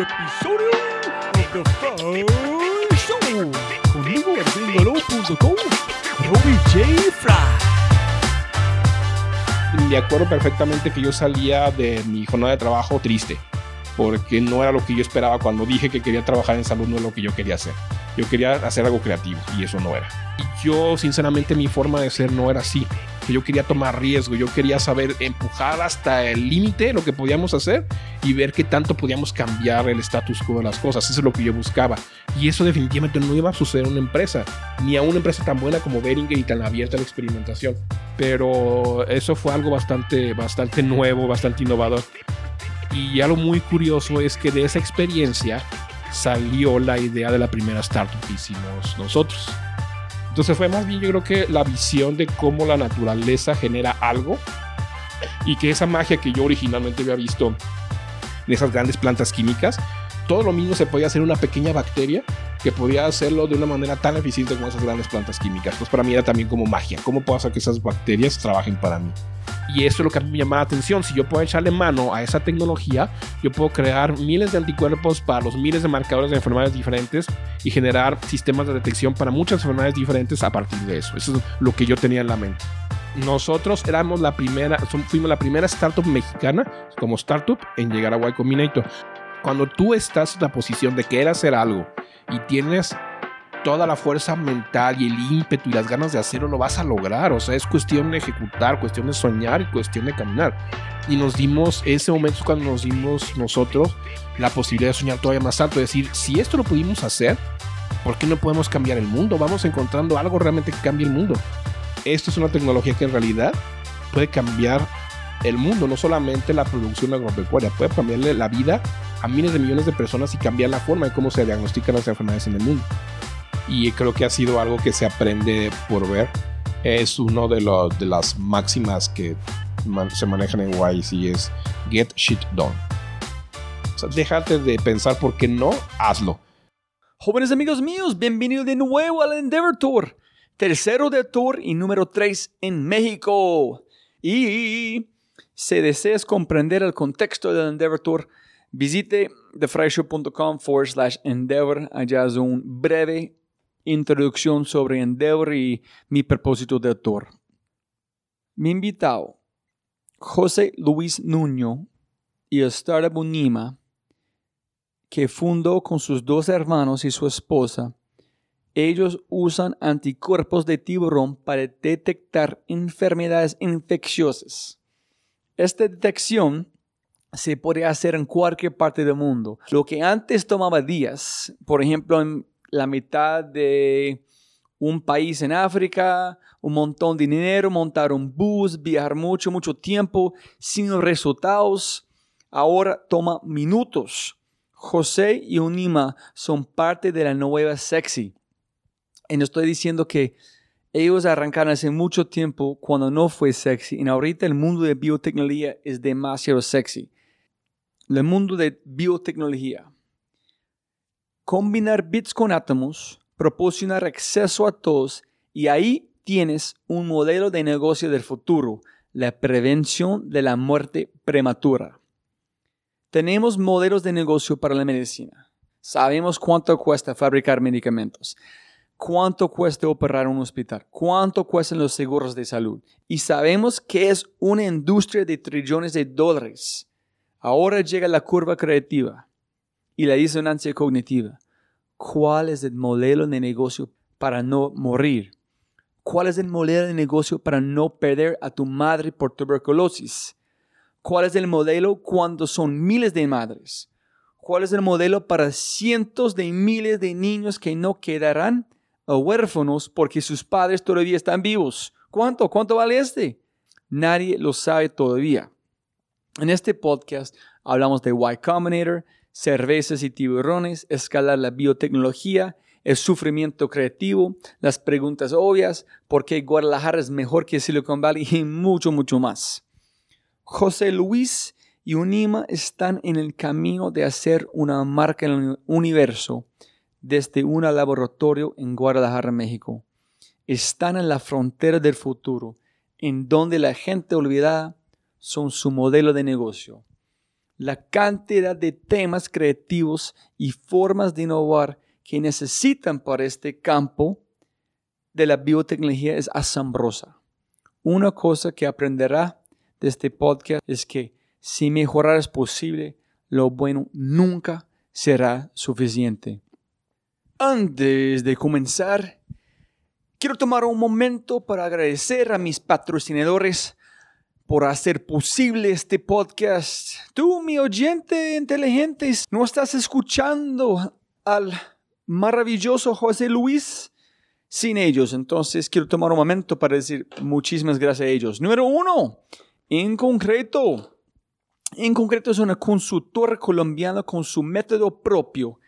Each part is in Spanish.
otro episodio of The Fry Show. Conmigo en gringolo.com, Robbie J. Fry. Me acuerdo perfectamente que yo salía de mi jornada de trabajo triste, porque no era lo que yo esperaba cuando dije que quería trabajar en salud, no es lo que yo quería hacer. Yo quería hacer algo creativo y eso no era. Y yo, sinceramente, mi forma de ser no era así. Que yo quería tomar riesgo, yo quería saber empujar hasta el límite lo que podíamos hacer y ver qué tanto podíamos cambiar el status quo de las cosas. Eso es lo que yo buscaba. Y eso definitivamente no iba a suceder en una empresa, ni a una empresa tan buena como Beringer y tan abierta a la experimentación. Pero eso fue algo bastante, bastante nuevo, bastante innovador. Y algo muy curioso es que de esa experiencia salió la idea de la primera startup que hicimos nosotros. Entonces fue más bien yo creo que la visión de cómo la naturaleza genera algo y que esa magia que yo originalmente había visto en esas grandes plantas químicas, todo lo mismo se podía hacer una pequeña bacteria que podía hacerlo de una manera tan eficiente como esas grandes plantas químicas. Pues para mí era también como magia. ¿Cómo puedo hacer que esas bacterias trabajen para mí? Y eso es lo que a mí me llama la atención. Si yo puedo echarle mano a esa tecnología, yo puedo crear miles de anticuerpos para los miles de marcadores de enfermedades diferentes y generar sistemas de detección para muchas enfermedades diferentes a partir de eso. Eso es lo que yo tenía en la mente. Nosotros éramos la primera, fuimos la primera startup mexicana como startup en llegar a Y Combinator. Cuando tú estás en la posición de querer hacer algo y tienes toda la fuerza mental y el ímpetu y las ganas de hacerlo, lo vas a lograr. O sea, es cuestión de ejecutar, cuestión de soñar y cuestión de caminar. Y nos dimos, ese momento es cuando nos dimos nosotros la posibilidad de soñar todavía más alto, decir, si esto lo pudimos hacer, ¿por qué no podemos cambiar el mundo? Vamos encontrando algo realmente que cambie el mundo. Esto es una tecnología que en realidad puede cambiar el mundo, no solamente la producción agropecuaria, puede cambiarle la vida a miles de millones de personas y cambiar la forma en cómo se diagnostican las enfermedades en el mundo y creo que ha sido algo que se aprende por ver. Es uno de, los, de las máximas que se manejan en YC es get shit done. O sea, déjate de pensar por qué no, hazlo. Jóvenes amigos míos, bienvenidos de nuevo al Endeavor Tour. Tercero de Tour y número 3 en México. Y si deseas comprender el contexto del Endeavor Tour, visite thefryshow.com forward slash Endeavor. Allá es un breve introducción sobre Endeavor y mi propósito de autor. Mi invitado, José Luis Nuño y Startup Unima, que fundó con sus dos hermanos y su esposa, ellos usan anticuerpos de tiburón para detectar enfermedades infecciosas. Esta detección se puede hacer en cualquier parte del mundo. Lo que antes tomaba días, por ejemplo en la mitad de un país en África, un montón de dinero, montar un bus, viajar mucho, mucho tiempo sin resultados. Ahora toma minutos. José y Unima son parte de la nueva sexy. Y no estoy diciendo que ellos arrancaron hace mucho tiempo cuando no fue sexy. Y ahorita el mundo de biotecnología es demasiado sexy. El mundo de biotecnología combinar bits con átomos, proporcionar acceso a todos y ahí tienes un modelo de negocio del futuro, la prevención de la muerte prematura. Tenemos modelos de negocio para la medicina. Sabemos cuánto cuesta fabricar medicamentos, cuánto cuesta operar un hospital, cuánto cuestan los seguros de salud. Y sabemos que es una industria de trillones de dólares. Ahora llega la curva creativa y la disonancia cognitiva. ¿Cuál es el modelo de negocio para no morir? ¿Cuál es el modelo de negocio para no perder a tu madre por tuberculosis? ¿Cuál es el modelo cuando son miles de madres? ¿Cuál es el modelo para cientos de miles de niños que no quedarán huérfanos porque sus padres todavía están vivos? ¿Cuánto? ¿Cuánto vale este? Nadie lo sabe todavía. En este podcast hablamos de Y Combinator, cervezas y tiburones, escalar la biotecnología, el sufrimiento creativo, las preguntas obvias, por qué Guadalajara es mejor que Silicon Valley y mucho, mucho más. José Luis y Unima están en el camino de hacer una marca en el universo desde un laboratorio en Guadalajara, México. Están en la frontera del futuro, en donde la gente olvidada son su modelo de negocio la cantidad de temas creativos y formas de innovar que necesitan para este campo de la biotecnología es asombrosa. Una cosa que aprenderá de este podcast es que si mejorar es posible, lo bueno nunca será suficiente. Antes de comenzar, quiero tomar un momento para agradecer a mis patrocinadores por hacer posible este podcast. Tú, mi oyente inteligente, no estás escuchando al maravilloso José Luis sin ellos. Entonces quiero tomar un momento para decir muchísimas gracias a ellos. Número uno, en concreto, en concreto es una consultora colombiana con su método propio.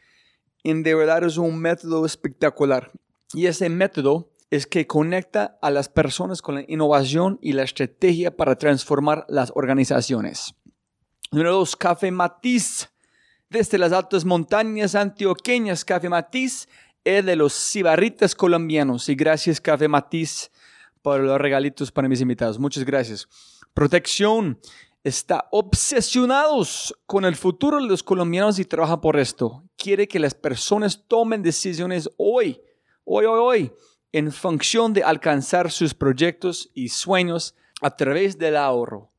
En de verdad es un método espectacular. Y ese método es que conecta a las personas con la innovación y la estrategia para transformar las organizaciones. Número dos, Café Matiz. Desde las altas montañas antioqueñas, Café Matiz es de los cibarritas colombianos. Y gracias, Café Matiz, por los regalitos para mis invitados. Muchas gracias. Protección está obsesionados con el futuro de los colombianos y trabaja por esto. Quiere que las personas tomen decisiones hoy, hoy, hoy, hoy en función de alcanzar sus proyectos y sueños a través del ahorro.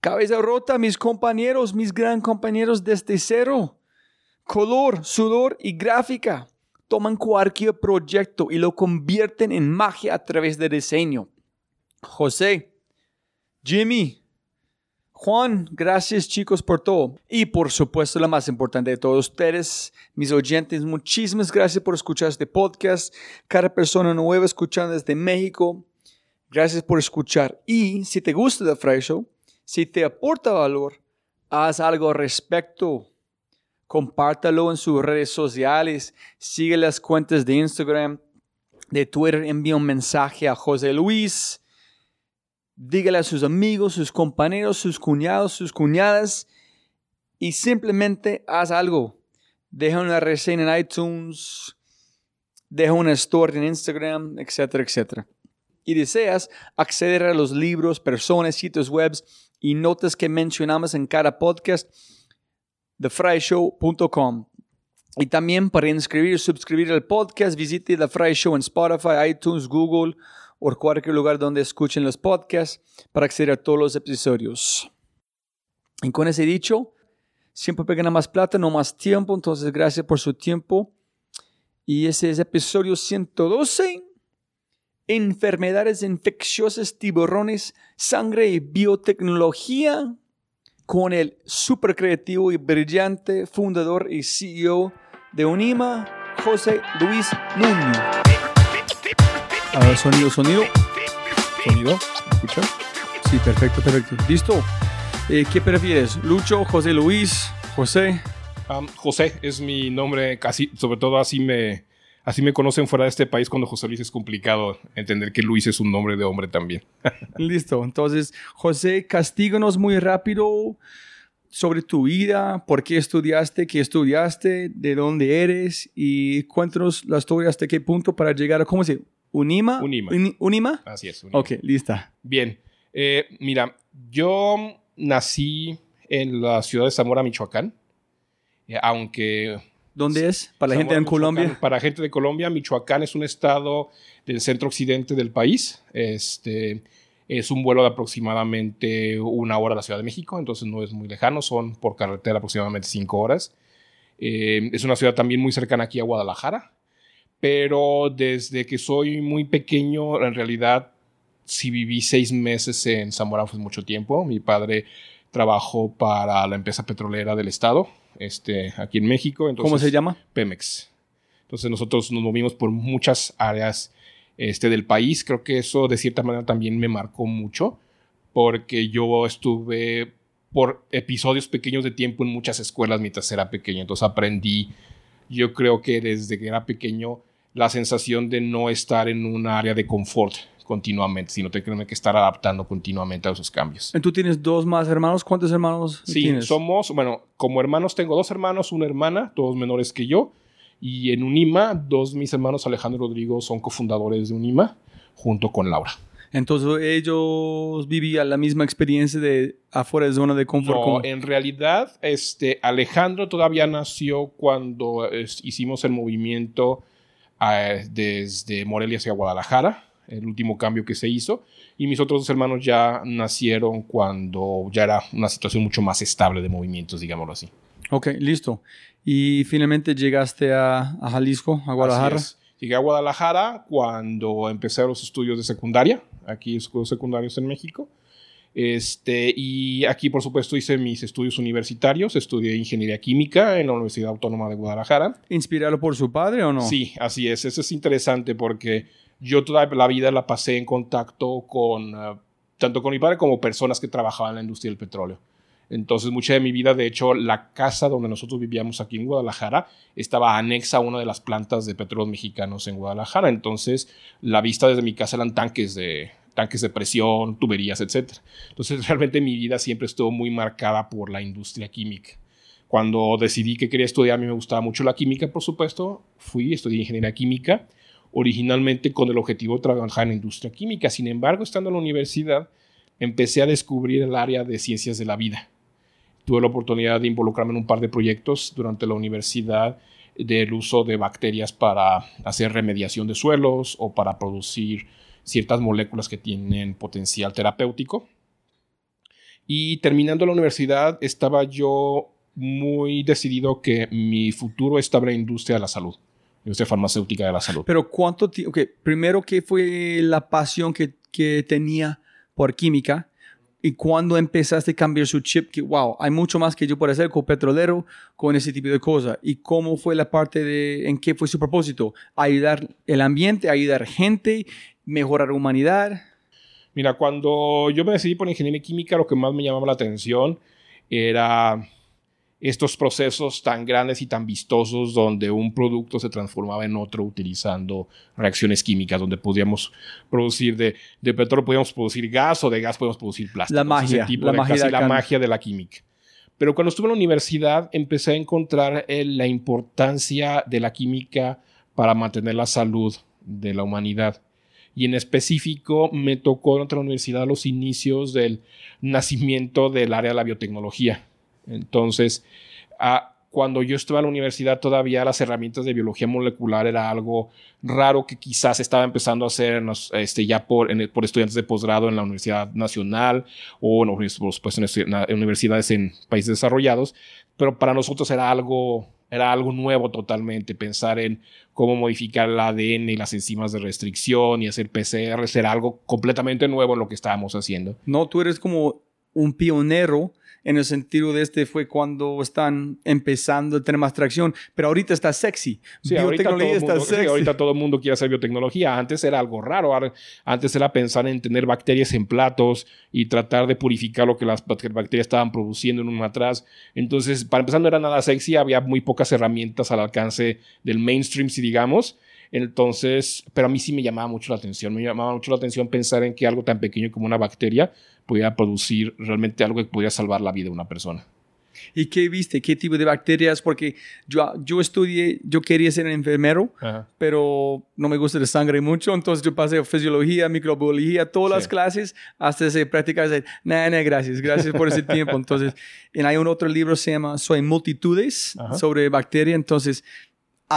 Cabeza rota, mis compañeros, mis gran compañeros desde cero. Color, sudor y gráfica. Toman cualquier proyecto y lo convierten en magia a través de diseño. José, Jimmy, Juan, gracias chicos por todo. Y por supuesto, la más importante de todos ustedes, mis oyentes, muchísimas gracias por escuchar este podcast. Cada persona nueva escuchando desde México, gracias por escuchar. Y si te gusta The Fry Show, si te aporta valor, haz algo al respecto. Compártalo en sus redes sociales, sigue las cuentas de Instagram, de Twitter, envía un mensaje a José Luis dígale a sus amigos, sus compañeros, sus cuñados, sus cuñadas y simplemente haz algo. Deja una reseña en iTunes, deja una story en Instagram, etcétera, etcétera. Y deseas acceder a los libros, personas, sitios web y notas que mencionamos en cada podcast, thefryshow.com. Y también para inscribir, suscribir al podcast, visite The Fry Show en Spotify, iTunes, Google o cualquier lugar donde escuchen los podcasts para acceder a todos los episodios. Y con ese dicho, siempre pegan más plata, no más tiempo. Entonces, gracias por su tiempo. Y ese es episodio 112. Enfermedades infecciosas, tiburones, sangre y biotecnología con el super creativo y brillante fundador y CEO de Unima, José Luis Núñez. A ver, sonido, sonido. Sonido, ¿escucha? Sí, perfecto, perfecto. ¿Listo? Eh, ¿Qué prefieres? ¿Lucho, José Luis, José? Um, José es mi nombre, casi, sobre todo así me, así me conocen fuera de este país cuando José Luis es complicado entender que Luis es un nombre de hombre también. Listo, entonces, José, castíganos muy rápido sobre tu vida, por qué estudiaste, qué estudiaste, de dónde eres y cuéntanos la historia hasta qué punto para llegar a, ¿cómo se Unima. Unima. Unima. Así es. Unima. Ok, lista. Bien. Eh, mira, yo nací en la ciudad de Zamora, Michoacán. Eh, aunque. ¿Dónde es? Para la gente en Colombia. Para gente de Colombia, Michoacán es un estado del centro occidente del país. Este. Es un vuelo de aproximadamente una hora a la Ciudad de México, entonces no es muy lejano, son por carretera aproximadamente cinco horas. Eh, es una ciudad también muy cercana aquí a Guadalajara, pero desde que soy muy pequeño, en realidad, si viví seis meses en Zamora fue mucho tiempo. Mi padre trabajó para la empresa petrolera del estado, este, aquí en México. Entonces, ¿Cómo se llama? Pemex. Entonces nosotros nos movimos por muchas áreas este, del país. Creo que eso de cierta manera también me marcó mucho, porque yo estuve por episodios pequeños de tiempo en muchas escuelas mientras era pequeño. Entonces aprendí, yo creo que desde que era pequeño, la sensación de no estar en un área de confort continuamente, sino tener que estar adaptando continuamente a esos cambios. ¿Tú tienes dos más hermanos? ¿Cuántos hermanos sí, tienes? somos, bueno, como hermanos tengo dos hermanos, una hermana, todos menores que yo, y en Unima, dos de mis hermanos, Alejandro y Rodrigo, son cofundadores de Unima, junto con Laura. Entonces ellos vivían la misma experiencia de afuera de zona de confort. No, en realidad, este, Alejandro todavía nació cuando es- hicimos el movimiento eh, desde Morelia hacia Guadalajara, el último cambio que se hizo, y mis otros dos hermanos ya nacieron cuando ya era una situación mucho más estable de movimientos, digámoslo así. Ok, listo. Y finalmente llegaste a, a Jalisco, a Guadalajara. Llegué a Guadalajara cuando empecé los estudios de secundaria, aquí estudios secundarios en México. Este, y aquí, por supuesto, hice mis estudios universitarios. Estudié ingeniería química en la Universidad Autónoma de Guadalajara. ¿Inspirado por su padre o no? Sí, así es. Eso es interesante porque yo toda la vida la pasé en contacto con eh, tanto con mi padre como personas que trabajaban en la industria del petróleo. Entonces, mucha de mi vida, de hecho, la casa donde nosotros vivíamos aquí en Guadalajara estaba anexa a una de las plantas de petróleos mexicanos en Guadalajara. Entonces, la vista desde mi casa eran tanques de tanques de presión, tuberías, etc. Entonces, realmente mi vida siempre estuvo muy marcada por la industria química. Cuando decidí que quería estudiar, a mí me gustaba mucho la química, por supuesto. Fui, estudié ingeniería química, originalmente con el objetivo de trabajar en la industria química. Sin embargo, estando en la universidad, empecé a descubrir el área de ciencias de la vida. Tuve la oportunidad de involucrarme en un par de proyectos durante la universidad del uso de bacterias para hacer remediación de suelos o para producir ciertas moléculas que tienen potencial terapéutico. Y terminando la universidad, estaba yo muy decidido que mi futuro estaba en la industria de la salud, industria farmacéutica de la salud. Pero ¿cuánto tiempo? Ok, primero, ¿qué fue la pasión que, que tenía por química? ¿Y cuándo empezaste a cambiar su chip? Que, wow, hay mucho más que yo puedo hacer con petrolero, con ese tipo de cosas. ¿Y cómo fue la parte de, en qué fue su propósito? Ayudar el ambiente, ayudar gente, mejorar la humanidad. Mira, cuando yo me decidí por ingeniería química, lo que más me llamaba la atención era estos procesos tan grandes y tan vistosos donde un producto se transformaba en otro utilizando reacciones químicas, donde podíamos producir de, de petróleo, podíamos producir gas o de gas podíamos producir plástico. La Ese magia, tipo la de- magia casi la magia de la química. Pero cuando estuve en la universidad empecé a encontrar eh, la importancia de la química para mantener la salud de la humanidad. Y en específico me tocó en la universidad los inicios del nacimiento del área de la biotecnología. Entonces, cuando yo estuve en la universidad todavía las herramientas de biología molecular era algo raro que quizás estaba empezando a hacer este, ya por, estudiantes de posgrado en la Universidad Nacional o supuesto, en estu- en universidades en países desarrollados, pero para nosotros era algo, era algo nuevo totalmente, pensar en cómo modificar el ADN y las enzimas de restricción y hacer PCR era algo completamente nuevo en lo que estábamos haciendo. No, tú eres como un pionero en el sentido de este fue cuando están empezando a tener más tracción, pero ahorita está sexy. Sí, ahorita todo, Biotecnología el mundo, está sí, sexy. ahorita todo el mundo quiere hacer biotecnología. Antes era algo raro. Antes era pensar en tener bacterias en platos y tratar de purificar lo que las bac- bacterias estaban produciendo en un atrás. Entonces, para empezar, no era nada sexy. Había muy pocas herramientas al alcance del mainstream, si digamos. Entonces, pero a mí sí me llamaba mucho la atención. Me llamaba mucho la atención pensar en que algo tan pequeño como una bacteria podía producir realmente algo que podía salvar la vida de una persona. ¿Y qué viste? ¿Qué tipo de bacterias? Porque yo, yo estudié, yo quería ser enfermero, pero no me gusta la sangre mucho, entonces yo pasé fisiología, microbiología, todas las Sí. clases, hasta ese prácticas de, nah, nah, gracias, gracias por ese tiempo. Entonces, en hay un otro libro se llama Soy Multitudes Ajá. sobre bacteria, entonces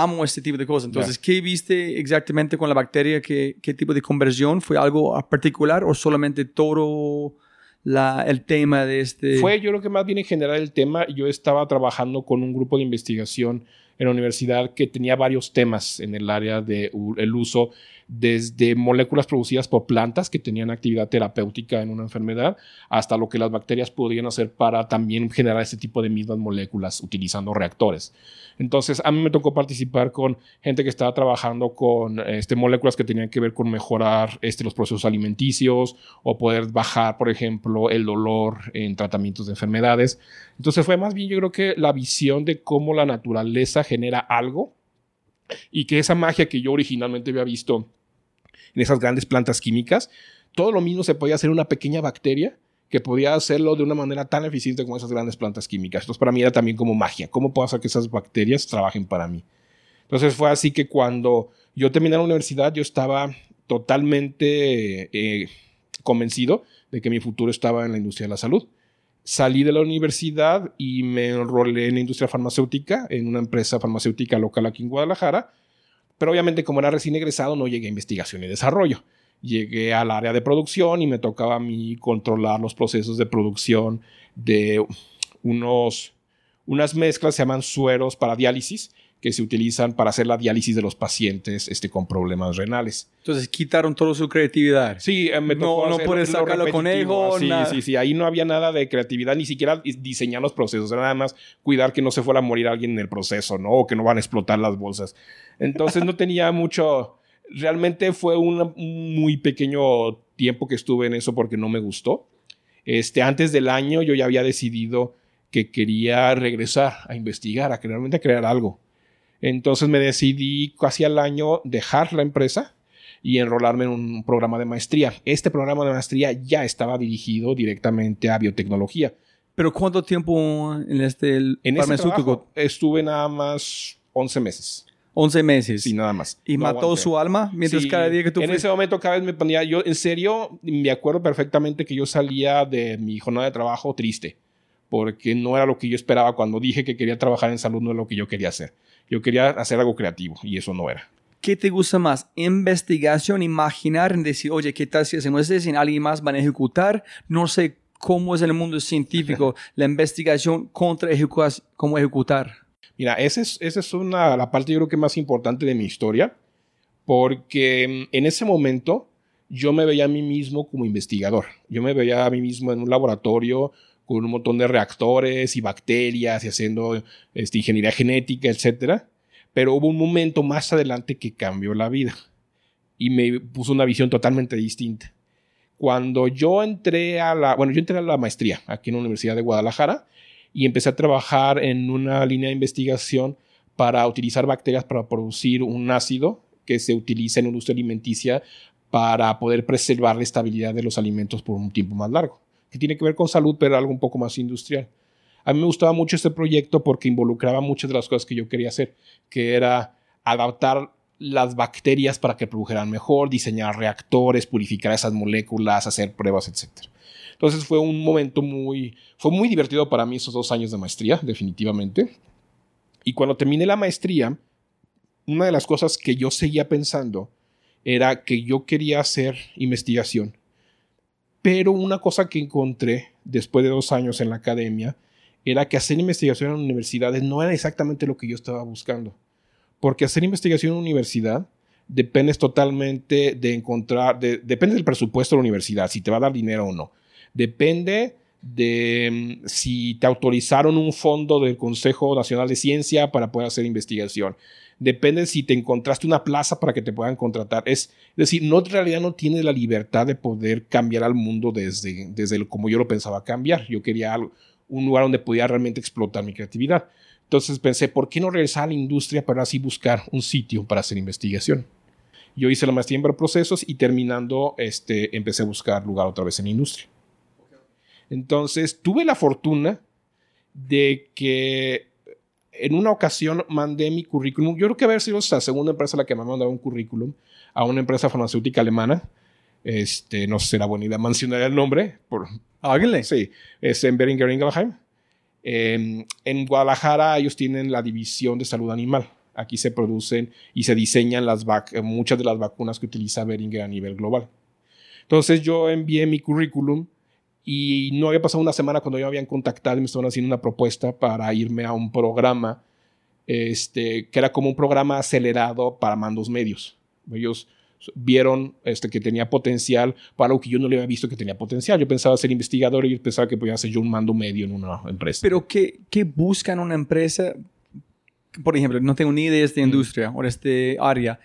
amo este tipo de cosas. Entonces, ¿qué viste exactamente con la bacteria? ¿Qué, qué tipo de conversión? ¿Fue algo particular o solamente todo la, el tema de este? Fue, yo creo que más bien en general el tema. Yo estaba trabajando con un grupo de investigación en la universidad que tenía varios temas en el área del el uso desde moléculas producidas por plantas que tenían actividad terapéutica en una enfermedad hasta lo que las bacterias podían hacer para también generar ese tipo de mismas moléculas utilizando reactores. Entonces, a mí me tocó participar con gente que estaba trabajando con este, moléculas que tenían que ver con mejorar este, los procesos alimenticios o poder bajar, por ejemplo, el dolor en tratamientos de enfermedades. Entonces, fue más bien yo creo que la visión de cómo la naturaleza genera algo y que esa magia que yo originalmente había visto en esas grandes plantas químicas, todo lo mismo se podía hacer una pequeña bacteria que podía hacerlo de una manera tan eficiente como esas grandes plantas químicas. Entonces, para mí era también como magia. ¿Cómo puedo hacer que esas bacterias trabajen para mí? Entonces, fue así que cuando yo terminé la universidad, yo estaba totalmente eh, convencido de que mi futuro estaba en la industria de la salud. Salí de la universidad y me enrolé en la industria farmacéutica, en una empresa farmacéutica local aquí en Guadalajara, pero obviamente como era recién egresado no llegué a investigación y desarrollo. Llegué al área de producción y me tocaba a mí controlar los procesos de producción de unos, unas mezclas, se llaman sueros para diálisis, que se utilizan para hacer la diálisis de los pacientes este, con problemas renales. Entonces quitaron toda su creatividad. Sí, eh, me No, no puedes sacarlo conejo, Sí, nada. sí, sí. Ahí no había nada de creatividad, ni siquiera diseñar los procesos. Era nada más cuidar que no se fuera a morir alguien en el proceso, ¿no? O que no van a explotar las bolsas. Entonces no tenía mucho. Realmente fue un muy pequeño tiempo que estuve en eso porque no me gustó. Este, antes del año yo ya había decidido que quería regresar a investigar, a realmente crear algo. Entonces me decidí casi al año dejar la empresa y enrolarme en un programa de maestría. Este programa de maestría ya estaba dirigido directamente a biotecnología. Pero ¿cuánto tiempo en este el En farmacéutico? trabajo estuve nada más 11 meses. 11 meses. Sí, nada más. ¿Y No mató aguanté. su alma mientras Sí, cada día que tú En fuiste? ese momento cada vez me ponía, yo en serio, me acuerdo perfectamente que yo salía de mi jornada de trabajo triste, porque no era lo que yo esperaba cuando dije que quería trabajar en salud, no era lo que yo quería hacer. Yo quería hacer algo creativo y eso no era. ¿Qué te gusta más? ¿Investigación, imaginar, decir, oye, ¿qué tal si hacemos esto? Si alguien más van a ejecutar. No sé cómo es en el mundo científico la investigación contra ejecu- cómo ejecutar. Mira, esa es, esa es una, la parte yo creo que más importante de mi historia, porque mm, en ese momento yo me veía a mí mismo como investigador. Yo me veía a mí mismo en un laboratorio con un montón de reactores y bacterias y haciendo este, ingeniería genética, etcétera. Pero hubo un momento más adelante que cambió la vida y me puso una visión totalmente distinta. Cuando yo entré a la, bueno, yo entré a la maestría aquí en la Universidad de Guadalajara y empecé a trabajar en una línea de investigación para utilizar bacterias para producir un ácido que se utiliza en la industria alimenticia para poder preservar la estabilidad de los alimentos por un tiempo más largo, que tiene que ver con salud, pero algo un poco más industrial. A mí me gustaba mucho este proyecto porque involucraba muchas de las cosas que yo quería hacer, que era adaptar las bacterias para que produjeran mejor, diseñar reactores, purificar esas moléculas, hacer pruebas, etc. Entonces fue un momento muy, fue muy divertido para mí esos dos años de maestría, definitivamente. Y cuando terminé la maestría, una de las cosas que yo seguía pensando era que yo quería hacer investigación. Pero una cosa que encontré después de dos años en la academia era que hacer investigación en universidades no era exactamente lo que yo estaba buscando. Porque hacer investigación en universidad depende totalmente de encontrar, de- depende del presupuesto de la universidad, si te va a dar dinero o no. Depende de mm, si te autorizaron un fondo del Consejo Nacional de Ciencia para poder hacer investigación. Depende si te encontraste una plaza para que te puedan contratar. Es, decir, no en realidad no tienes la libertad de poder cambiar al mundo desde, desde el- como yo lo pensaba cambiar. Yo quería un lugar donde pudiera realmente explotar mi creatividad. Entonces pensé, ¿por qué no regresar a la industria para así buscar un sitio para hacer investigación? Yo hice la maestría en procesos y terminando, este, empecé a buscar lugar otra vez en la industria. Entonces tuve la fortuna de que en una ocasión mandé mi currículum. Yo creo que haber sido la segunda empresa a la que me mandaba un currículum a una empresa farmacéutica alemana. Este, no sé si será buena idea mencionar el nombre. Por, Háganle. sí, es en Beringer Ingelheim. En, en Guadalajara ellos tienen la división de salud animal. Aquí se producen y se diseñan las muchas de las vacunas que utiliza Beringer a nivel global. Entonces yo envié mi currículum y no había pasado una semana cuando ya me habían contactado y me estaban haciendo una propuesta para irme a un programa este, que era como un programa acelerado para mandos medios. Ellos vieron este, que tenía potencial para algo que yo no le había visto que tenía potencial. Yo pensaba ser investigador y yo pensaba que podía ser yo un mando medio en una empresa. Pero ¿qué, qué buscan una empresa? Por ejemplo, no tengo ni idea de esta industria o de este área.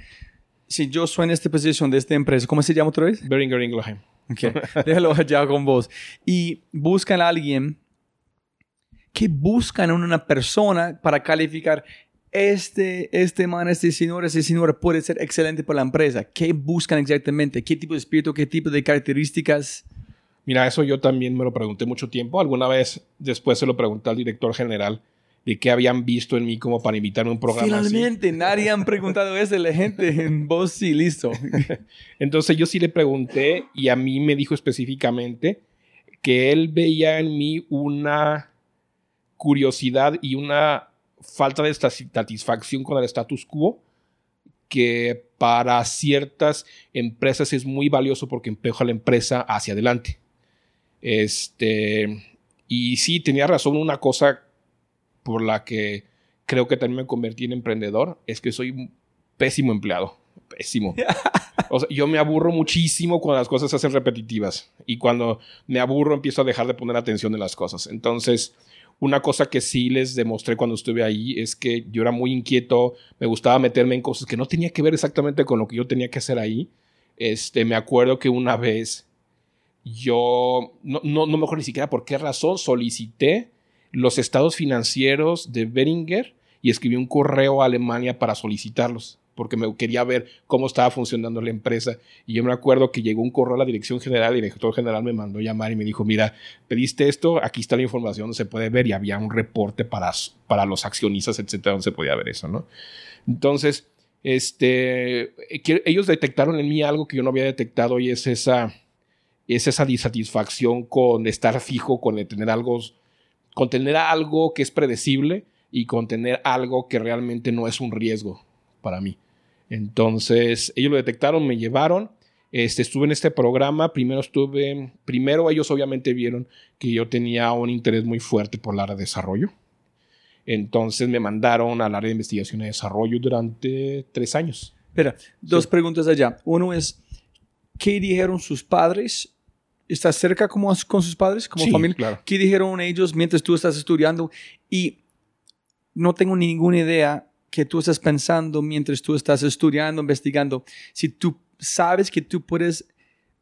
Si yo soy en esta posición de esta empresa, ¿cómo se llama otra vez? Beringer Ingelheim. Ok, déjalo allá con vos. Y buscan a alguien que buscan en una persona para calificar este, este man, este señor, este señor puede ser excelente para la empresa. ¿Qué buscan exactamente? ¿Qué tipo de espíritu? ¿Qué tipo de características? Mira, eso yo también me lo pregunté mucho tiempo. Alguna vez después se lo pregunté al director general de qué habían visto en mí como para invitarme a un programa. así. Finalmente, nadie han preguntado eso, la gente en voz sí, listo. Entonces yo sí le pregunté y a mí me dijo específicamente que él veía en mí una curiosidad y una falta de satisfacción con el status quo que para ciertas empresas es muy valioso porque empuja a la empresa hacia adelante. Este, y sí, tenía razón una cosa por la que creo que también me convertí en emprendedor, es que soy un pésimo empleado, pésimo. O sea, yo me aburro muchísimo cuando las cosas se hacen repetitivas y cuando me aburro empiezo a dejar de poner atención en las cosas. Entonces, una cosa que sí les demostré cuando estuve ahí es que yo era muy inquieto, me gustaba meterme en cosas que no tenía que ver exactamente con lo que yo tenía que hacer ahí. Este, me acuerdo que una vez yo, no, no, no ni siquiera por qué razón, solicité los estados financieros de Beringer y escribí un correo a Alemania para solicitarlos, porque me quería ver cómo estaba funcionando la empresa. Y yo me acuerdo que llegó un correo a la dirección general y el director general me mandó llamar y me dijo, mira, pediste esto, aquí está la información, donde se puede ver y había un reporte para, para los accionistas, etcétera, donde se podía ver eso, ¿no? Entonces, este, que ellos detectaron en mí algo que yo no había detectado y es esa, es esa disatisfacción con estar fijo, con tener algo, con tener algo que es predecible y con tener algo que realmente no es un riesgo para mí. Entonces, ellos lo detectaron, me llevaron. Este, estuve en este programa. Primero estuve. Primero, ellos obviamente vieron que yo tenía un interés muy fuerte por el área de desarrollo. Entonces me mandaron al área de investigación y desarrollo durante tres años. Espera, dos Sí. preguntas allá. Uno es, ¿qué dijeron sus padres? ¿Estás cerca como con sus padres, como Sí, familia? claro. ¿Qué dijeron ellos mientras tú estás estudiando? Y no tengo ninguna idea que tú estás pensando mientras tú estás estudiando, investigando. Si tú sabes que tú puedes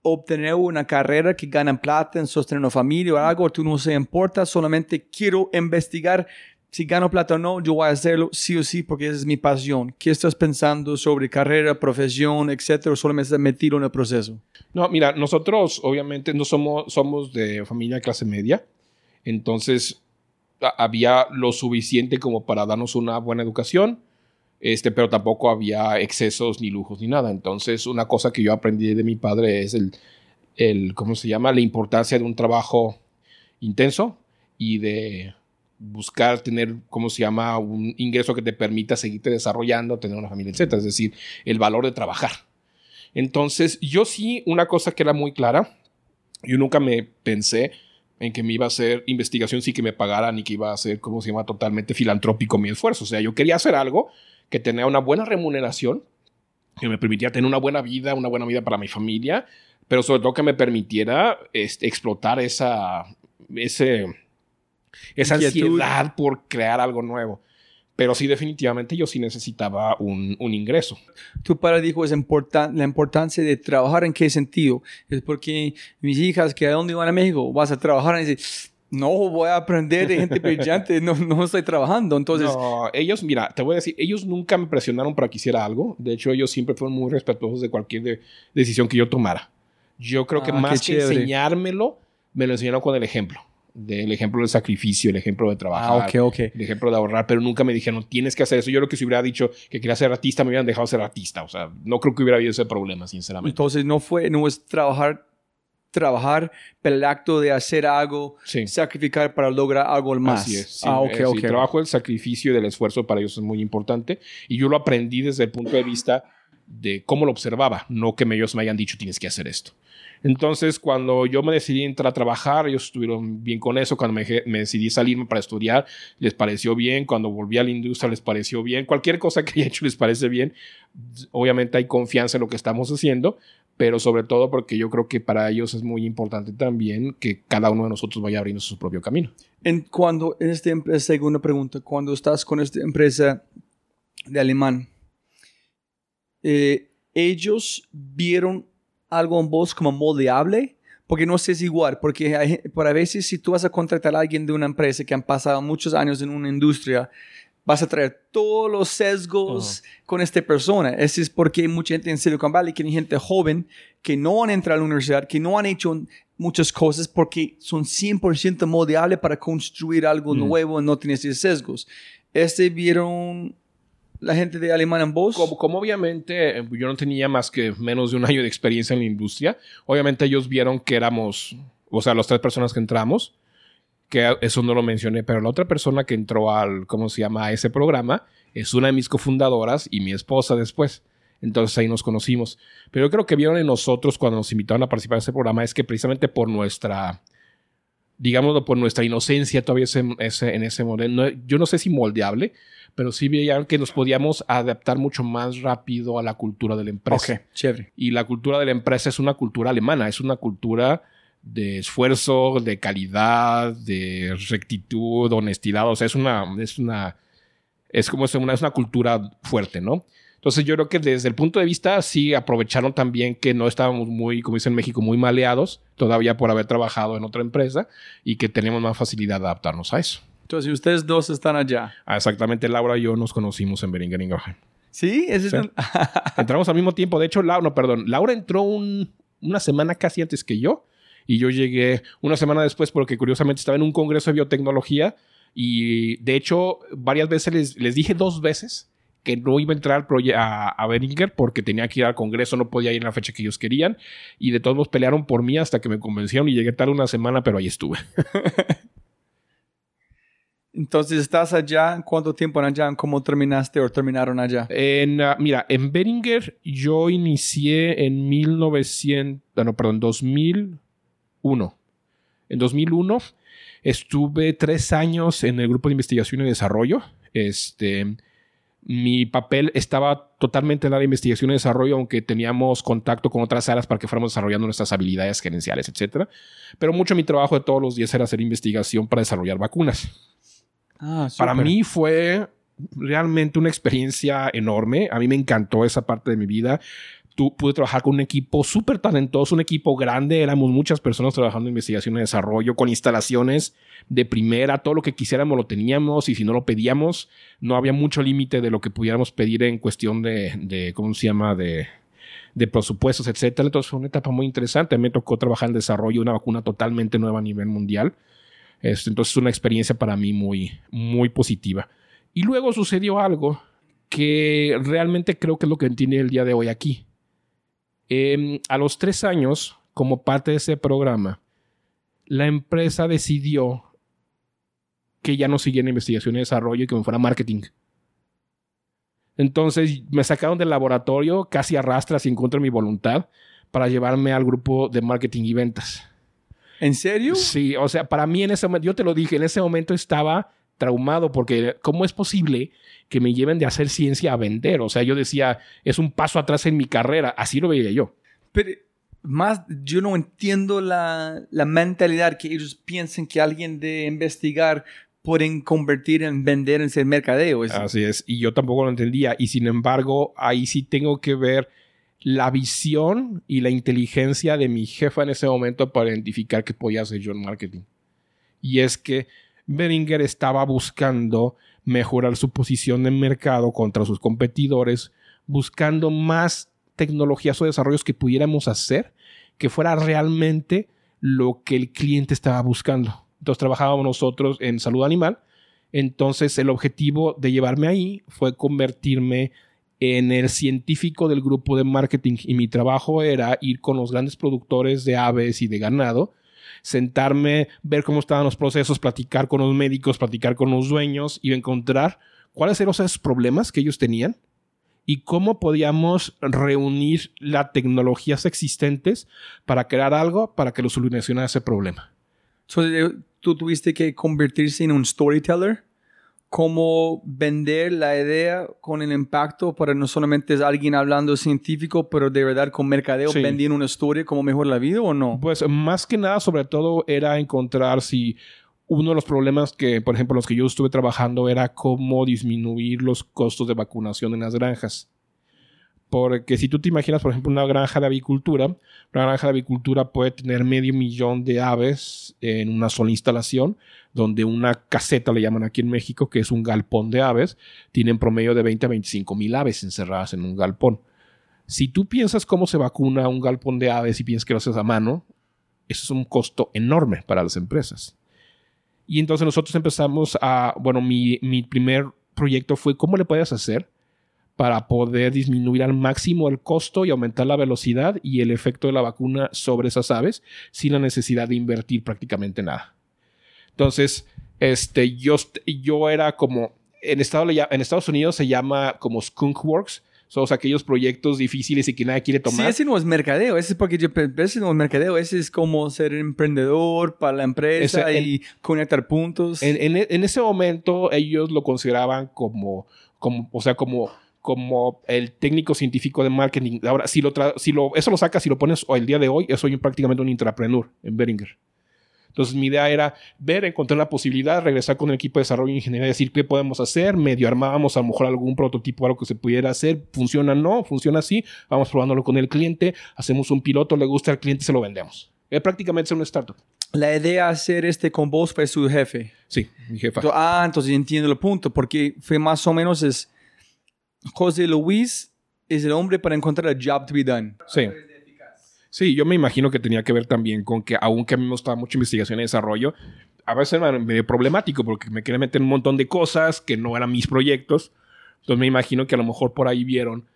obtener una carrera que gana plata en sostener una familia o algo, tú no se importa, solamente quiero investigar si gano plata o no, yo voy a hacerlo sí o sí porque esa es mi pasión. ¿Qué estás pensando sobre carrera, profesión, etcétera? O solamente estás metido en el proceso. No, mira, nosotros obviamente no somos, somos de familia clase media, entonces había lo suficiente como para darnos una buena educación, este, pero tampoco había excesos ni lujos ni nada. Entonces, una cosa que yo aprendí de mi padre es el, el ¿cómo se llama? La importancia de un trabajo intenso y de buscar tener, ¿cómo se llama? Un ingreso que te permita seguirte desarrollando, tener una familia, etcétera. Es decir, el valor de trabajar. Entonces, yo sí, una cosa que era muy clara, yo nunca me pensé en que me iba a hacer investigación sí que me pagaran y que iba a ser, ¿cómo se llama?, totalmente filantrópico mi esfuerzo. O sea, yo quería hacer algo que tenía una buena remuneración, que me permitiera tener una buena vida, una buena vida para mi familia, pero sobre todo que me permitiera este, explotar esa, ese, esa Inquietud. ansiedad por crear algo nuevo. Pero sí, definitivamente yo sí necesitaba un, un ingreso. Tu padre dijo es importan la importancia de trabajar en qué sentido. Es porque mis hijas que a dónde van a México vas a trabajar y dice, no voy a aprender de gente brillante, no, no estoy trabajando. Entonces, no, ellos, mira, te voy a decir, ellos nunca me presionaron para que hiciera algo. De hecho, ellos siempre fueron muy respetuosos de cualquier de- decisión que yo tomara. Yo creo que Ah, más que chévere. enseñármelo, me lo enseñaron con el ejemplo. Del ejemplo del sacrificio, el ejemplo de trabajar, ah, ok, ok. el ejemplo de ahorrar, pero nunca me dijeron, tienes que hacer eso. Yo creo que si hubiera dicho que quería ser artista, me hubieran dejado ser artista. O sea, no creo que hubiera habido ese problema, sinceramente. Entonces no fue, no es trabajar, trabajar, pero el acto de hacer algo, Sí. sacrificar para lograr algo más. Así es. sí, ah, ok, sí, ok. El trabajo, el sacrificio y el esfuerzo para ellos es muy importante. Y yo lo aprendí desde el punto de vista de cómo lo observaba, no que ellos me hayan dicho tienes que hacer esto. Entonces, cuando yo me decidí entrar a trabajar, ellos estuvieron bien con eso. Cuando me, decidí salirme para estudiar, les pareció bien. Cuando volví a la industria, les pareció bien. Cualquier cosa que haya hecho les parece bien. Obviamente hay confianza en lo que estamos haciendo, pero sobre todo porque yo creo que para ellos es muy importante también que cada uno de nosotros vaya abriendo su propio camino. En, cuando, en esta segunda pregunta, cuando estás con esta empresa de alemán, eh, ¿ellos vieron algo en vos como moldeable? Porque no es igual, porque hay, para veces si tú vas a contratar a alguien de una empresa que han pasado muchos años en una industria, vas a traer todos los sesgos con esta persona. Ese es porque hay mucha gente en Silicon Valley que hay gente joven que no han entrado a la universidad, que no han hecho muchas cosas porque son 100% moldeables para construir algo Mm. nuevo y no tiene esos sesgos. Este vieron la gente de Alemania en voz. Como, obviamente eh, yo no tenía más que menos de un año de experiencia en la industria, obviamente ellos vieron que éramos, o sea, las tres personas que entramos, que eso no lo mencioné, pero la otra persona que entró al, ¿cómo se llama?, a ese programa, es una de mis cofundadoras y mi esposa después. Entonces ahí nos conocimos. Pero yo creo que vieron en nosotros cuando nos invitaron a participar en ese programa es que precisamente por nuestra, digámoslo, por nuestra inocencia todavía ese, ese- en ese modelo, no- yo no sé si moldeable, pero sí veían que nos podíamos adaptar mucho más rápido a la cultura de la empresa. Ok, chévere. Y la cultura de la empresa es una cultura alemana, es una cultura de esfuerzo, de calidad, de rectitud, honestidad. O sea, es una, es una, es como es una, es una cultura fuerte, ¿no? Entonces yo creo que desde el punto de vista sí aprovecharon también que no estábamos muy, como dicen en México, muy maleados todavía por haber trabajado en otra empresa y que tenemos más facilidad de adaptarnos a eso. Entonces, ustedes dos están allá. Ah, exactamente, Laura y yo nos conocimos en Beringen Ingelheim. ¿Sí? Ese es Sí. Entramos al mismo tiempo. De hecho, Laura, no, perdón. Laura entró un- una semana casi antes que yo. Y yo llegué una semana después porque curiosamente estaba en un congreso de biotecnología. Y de hecho, varias veces les, les dije dos veces que no iba a entrar a, a Beringer porque tenía que ir al congreso, no podía ir en la fecha que ellos querían. Y de todos modos pelearon por mí hasta que me convencieron y llegué tarde una semana, pero ahí estuve. Entonces, ¿estás allá? ¿Cuánto tiempo en allá? ¿Cómo terminaste o terminaron allá? En, ah, mira, en Beringer yo inicié en 1900, ah, no, perdón, 2001. En 2001 estuve tres años en el grupo de investigación y desarrollo. Este, mi papel estaba totalmente en la investigación y desarrollo, aunque teníamos contacto con otras áreas para que fuéramos desarrollando nuestras habilidades gerenciales, etcétera. Pero mucho de mi trabajo de todos los días era hacer investigación para desarrollar vacunas. Ah, Para mí fue realmente una experiencia enorme. A mí me encantó esa parte de mi vida. Tu- pude trabajar con un equipo súper talentoso, un equipo grande. Éramos muchas personas trabajando en investigación y desarrollo, con instalaciones de primera. Todo lo que quisiéramos lo teníamos y si no lo pedíamos, no había mucho límite de lo que pudiéramos pedir en cuestión de, de ¿cómo se llama?, de, de presupuestos, etcétera. Entonces fue una etapa muy interesante. Me tocó trabajar en desarrollo de una vacuna totalmente nueva a nivel mundial. Este, entonces, una experiencia para mí muy, muy positiva. Y luego sucedió algo que realmente creo que es lo que tiene el día de hoy aquí. Em, a los tres años, como parte de ese programa, la empresa decidió que ya no siguiera investigación y desarrollo y que me fuera marketing. Entonces me sacaron del laboratorio casi arrastras y en contra mi voluntad para llevarme al grupo de marketing y ventas. ¿En serio? Sí, o sea, para mí en ese momento, yo te lo dije, en ese momento estaba traumado porque ¿cómo es posible que me lleven de hacer ciencia a vender? O sea, yo decía, es un paso atrás en mi carrera, así lo veía yo. Pero más, yo no entiendo la, la mentalidad que ellos piensan que alguien de investigar pueden convertir en vender en ser mercadeo. Es- Así es, y yo tampoco lo entendía. Y sin embargo, ahí sí tengo que ver la visión y la inteligencia de mi jefa en ese momento para identificar qué podía hacer yo en marketing. Y es que Beringer estaba buscando mejorar su posición en mercado contra sus competidores, buscando más tecnologías o desarrollos que pudiéramos hacer que fuera realmente lo que el cliente estaba buscando. Entonces trabajábamos nosotros en salud animal. Entonces el objetivo de llevarme ahí fue convertirme en el científico del grupo de marketing y mi trabajo era ir con los grandes productores de aves y de ganado, sentarme, ver cómo estaban los procesos, platicar con los médicos, platicar con los dueños y encontrar cuáles eran esos problemas que ellos tenían y cómo podíamos reunir las tecnologías existentes para crear algo para que lo solucionara ese problema. So, eh, tú tuviste que convertirse en un storyteller. Cómo vender la idea con el impacto para no solamente es alguien hablando científico, pero de verdad con mercadeo Sí. vendiendo una historia cómo mejor la vida o no. Pues más que nada, sobre todo, era encontrar si uno de los problemas que, por ejemplo, los que yo estuve trabajando era cómo disminuir los costos de vacunación en las granjas. Porque si tú te imaginas, por ejemplo, una granja de avicultura, una granja de avicultura puede tener medio millón de aves en una sola instalación, donde una caseta, le llaman aquí en México, que es un galpón de aves, tienen promedio de 20 a 25 mil aves encerradas en un galpón. Si tú piensas cómo se vacuna un galpón de aves y piensas que lo haces a mano, eso es un costo enorme para las empresas. Y entonces nosotros empezamos a, bueno, mi, mi primer proyecto fue cómo le puedes hacer para poder disminuir al máximo el costo y aumentar la velocidad y el efecto de la vacuna sobre esas aves sin la necesidad de invertir prácticamente nada. Entonces, este, yo, yo era como, en, Estado, en Estados Unidos se llama como Skunk Works, son aquellos proyectos difíciles y que nadie quiere tomar. Sí, ese no es mercadeo, ese es porque yo ese no es mercadeo, ese es como ser emprendedor para la empresa y conectar puntos. En, en, ese momento ellos lo consideraban como, como o sea, como como el técnico científico de marketing. Ahora, si lo, si lo eso lo sacas y lo pones el día de hoy, soy prácticamente un intrapreneur en Beringer. Entonces mi idea era ver, encontrar la posibilidad, regresar con el equipo de desarrollo de ingeniería, decir qué podemos hacer, medio armábamos a lo mejor algún prototipo, algo que se pudiera hacer, funciona, no, funciona así, vamos probándolo con el cliente, hacemos un piloto, le gusta al cliente, se lo vendemos. Es prácticamente ser una startup. La idea de hacer este con vos fue su jefe. Sí, mi jefa. ah, entonces entiendo el punto, porque fue más o menos es José Luis es el hombre para encontrar el job to be done. Sí. Sí, yo me imagino que tenía que ver también con que, aunque a mí me gustaba mucho investigación y desarrollo, a veces era medio problemático porque me quería meter un montón de cosas que no eran mis proyectos. Entonces me imagino que a lo mejor por ahí vieron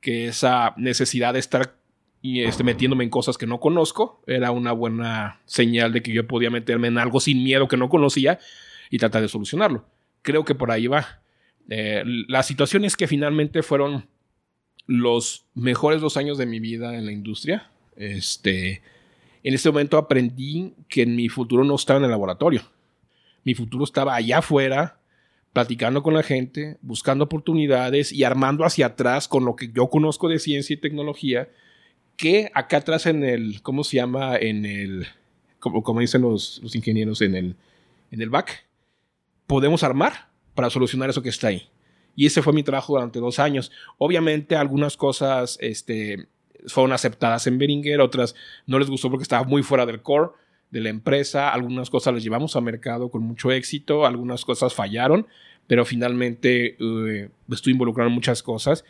que esa necesidad de estar y este, metiéndome en cosas que no conozco era una buena señal de que yo podía meterme en algo sin miedo que no conocía y tratar de solucionarlo. Creo que por ahí va. Eh, la situación es que finalmente fueron los mejores dos años de mi vida en la industria. Este, en este momento aprendí que mi futuro no estaba en el laboratorio. Mi futuro estaba allá afuera, platicando con la gente, buscando oportunidades y armando hacia atrás con lo que yo conozco de ciencia y tecnología, que acá atrás en el, ¿cómo se llama? En el, como, como dicen los, los ingenieros, en el, en el back, podemos armar para solucionar eso que está ahí. Y ese fue mi trabajo durante dos años. Obviamente algunas cosas este, fueron aceptadas en Beringer, otras no les gustó porque estaba muy fuera del core de la empresa, algunas cosas las llevamos a mercado con mucho éxito, algunas cosas fallaron, pero finalmente eh, estuve involucrado en muchas cosas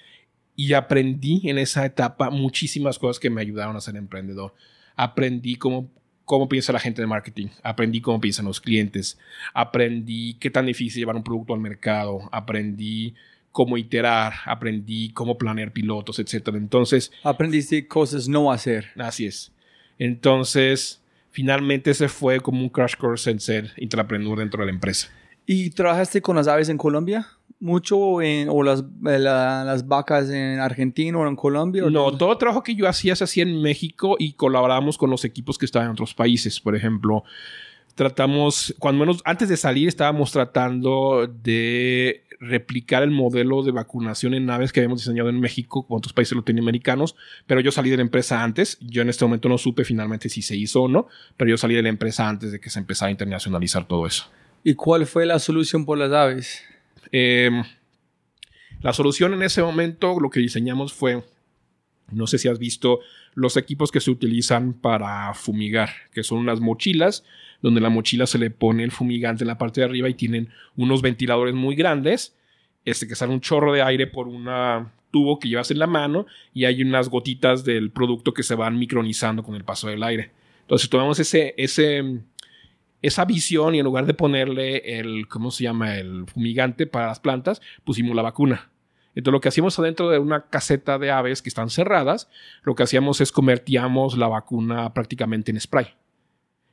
y aprendí en esa etapa muchísimas cosas que me ayudaron a ser emprendedor. Aprendí cómo cómo piensa la gente de marketing, aprendí cómo piensan los clientes, aprendí qué tan difícil llevar un producto al mercado, aprendí cómo iterar, aprendí cómo planear pilotos, etc. Entonces... Aprendiste cosas no hacer. Así es. Entonces, finalmente ese fue como un crash course en ser intrapreneur dentro de la empresa. ¿Y trabajaste con las aves en Colombia? mucho en, o las, eh, las vacas en Argentina o en Colombia? no, todo el trabajo que yo hacía se hacía en México y colaborábamos con los equipos que estaban en otros países. Por ejemplo, tratamos, cuando menos antes de salir estábamos tratando de replicar el modelo de vacunación en naves que habíamos diseñado en México con otros países latinoamericanos, pero yo salí de la empresa antes, yo en este momento no supe finalmente si se hizo o no, pero yo salí de la empresa antes de que se empezara a internacionalizar todo eso. ¿Y cuál fue la solución por las aves? Em, la solución en ese momento, lo que diseñamos fue, no sé si has visto los equipos que se utilizan para fumigar, que son unas mochilas, donde la mochila se le pone el fumigante en la parte de arriba y tienen unos ventiladores muy grandes, este que sale un chorro de aire por un tubo que llevas en la mano y hay unas gotitas del producto que se van micronizando con el paso del aire. Entonces tomamos ese, ese esa visión y en lugar de ponerle el, ¿cómo se llama? El fumigante para las plantas, pusimos la vacuna. Entonces lo que hacíamos adentro de una caseta de aves que están cerradas, lo que hacíamos es convertíamos la vacuna prácticamente en spray.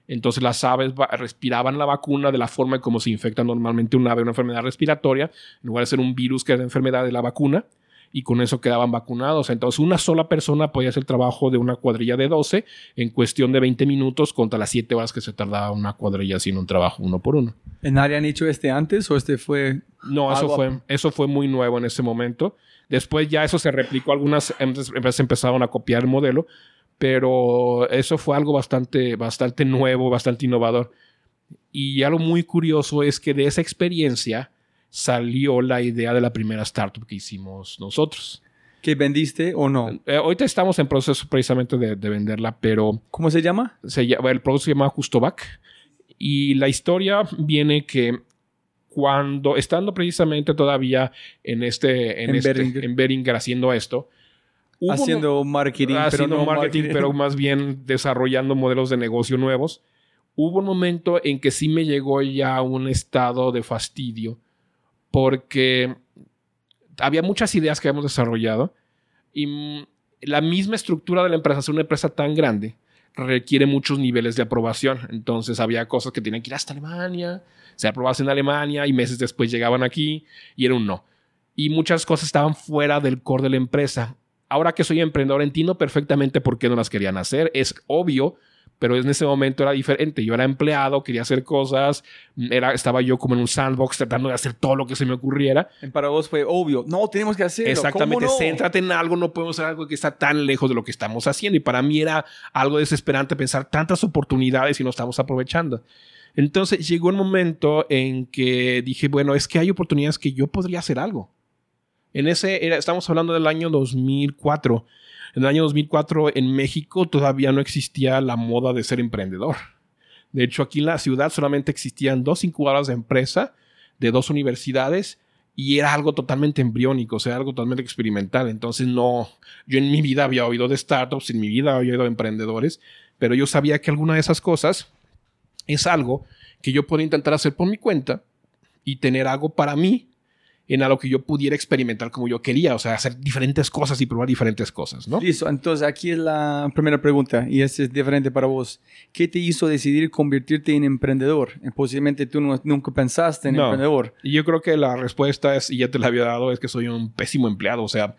Entonces las aves respiraban la vacuna de la forma como se infecta normalmente un ave una enfermedad respiratoria, en lugar de ser un virus que es la enfermedad de la vacuna, y con eso quedaban vacunados. Entonces, una sola persona podía hacer el trabajo de una cuadrilla de 12 en cuestión de 20 minutos contra las 7 horas que se tardaba una cuadrilla haciendo un trabajo uno por uno. ¿En área han hecho este antes o este fue.? No, eso fue, eso fue muy nuevo en ese momento. Después ya eso se replicó, algunas empresas empezaron a copiar el modelo, pero eso fue algo bastante, bastante nuevo, bastante innovador. Y algo muy curioso es que de esa experiencia salió la idea de la primera startup que hicimos nosotros. ¿Que vendiste o no? Eh, ahorita estamos en proceso precisamente de, venderla, pero... ¿Cómo se llama? Se el producto se llama Justovac. Y la historia viene que cuando, estando precisamente todavía en este... En, en, este, en Beringer haciendo esto, haciendo marketing, pero haciendo no marketing, pero más bien desarrollando modelos de negocio nuevos. Hubo un momento en que sí me llegó ya un estado de fastidio porque había muchas ideas que habíamos desarrollado y la misma estructura de la empresa, ser una empresa tan grande, requiere muchos niveles de aprobación. Entonces había cosas que tenían que ir hasta Alemania, se aprobadas en Alemania y meses después llegaban aquí y era un no. Y muchas cosas estaban fuera del core de la empresa. Ahora que soy emprendedor entiendo perfectamente por qué no las querían hacer. Es obvio, pero en ese momento era diferente. Yo era empleado, quería hacer cosas, era, estaba yo como en un sandbox tratando de hacer todo lo que se me ocurriera. Para vos fue obvio. No, tenemos que hacerlo. Exactamente, ¿Cómo no? céntrate en algo, no podemos hacer algo que está tan lejos de lo que estamos haciendo. Y para mí era algo desesperante pensar tantas oportunidades y no estamos aprovechando. Entonces llegó un momento en que dije, bueno, es que hay oportunidades que yo podría hacer algo. En ese, era, estamos hablando del año 2004. En el año 2004 en México todavía no existía la moda de ser emprendedor. De hecho, aquí en la ciudad solamente existían dos incubadoras de empresa de dos universidades y era algo totalmente embriónico, o sea, algo totalmente experimental. Entonces, no, yo en mi vida había oído de startups, en mi vida había oído de emprendedores, pero yo sabía que alguna de esas cosas es algo que yo podía intentar hacer por mi cuenta y tener algo para mí en algo que yo pudiera experimentar como yo quería, o sea, hacer diferentes cosas y probar diferentes cosas, ¿no? Listo, entonces aquí es la primera pregunta y esta es diferente para vos. ¿Qué te hizo decidir convertirte en emprendedor? Eh, Posiblemente tú no- nunca pensaste en No. emprendedor. Y yo creo que la respuesta es, y ya te la había dado, es que soy un pésimo empleado. O sea,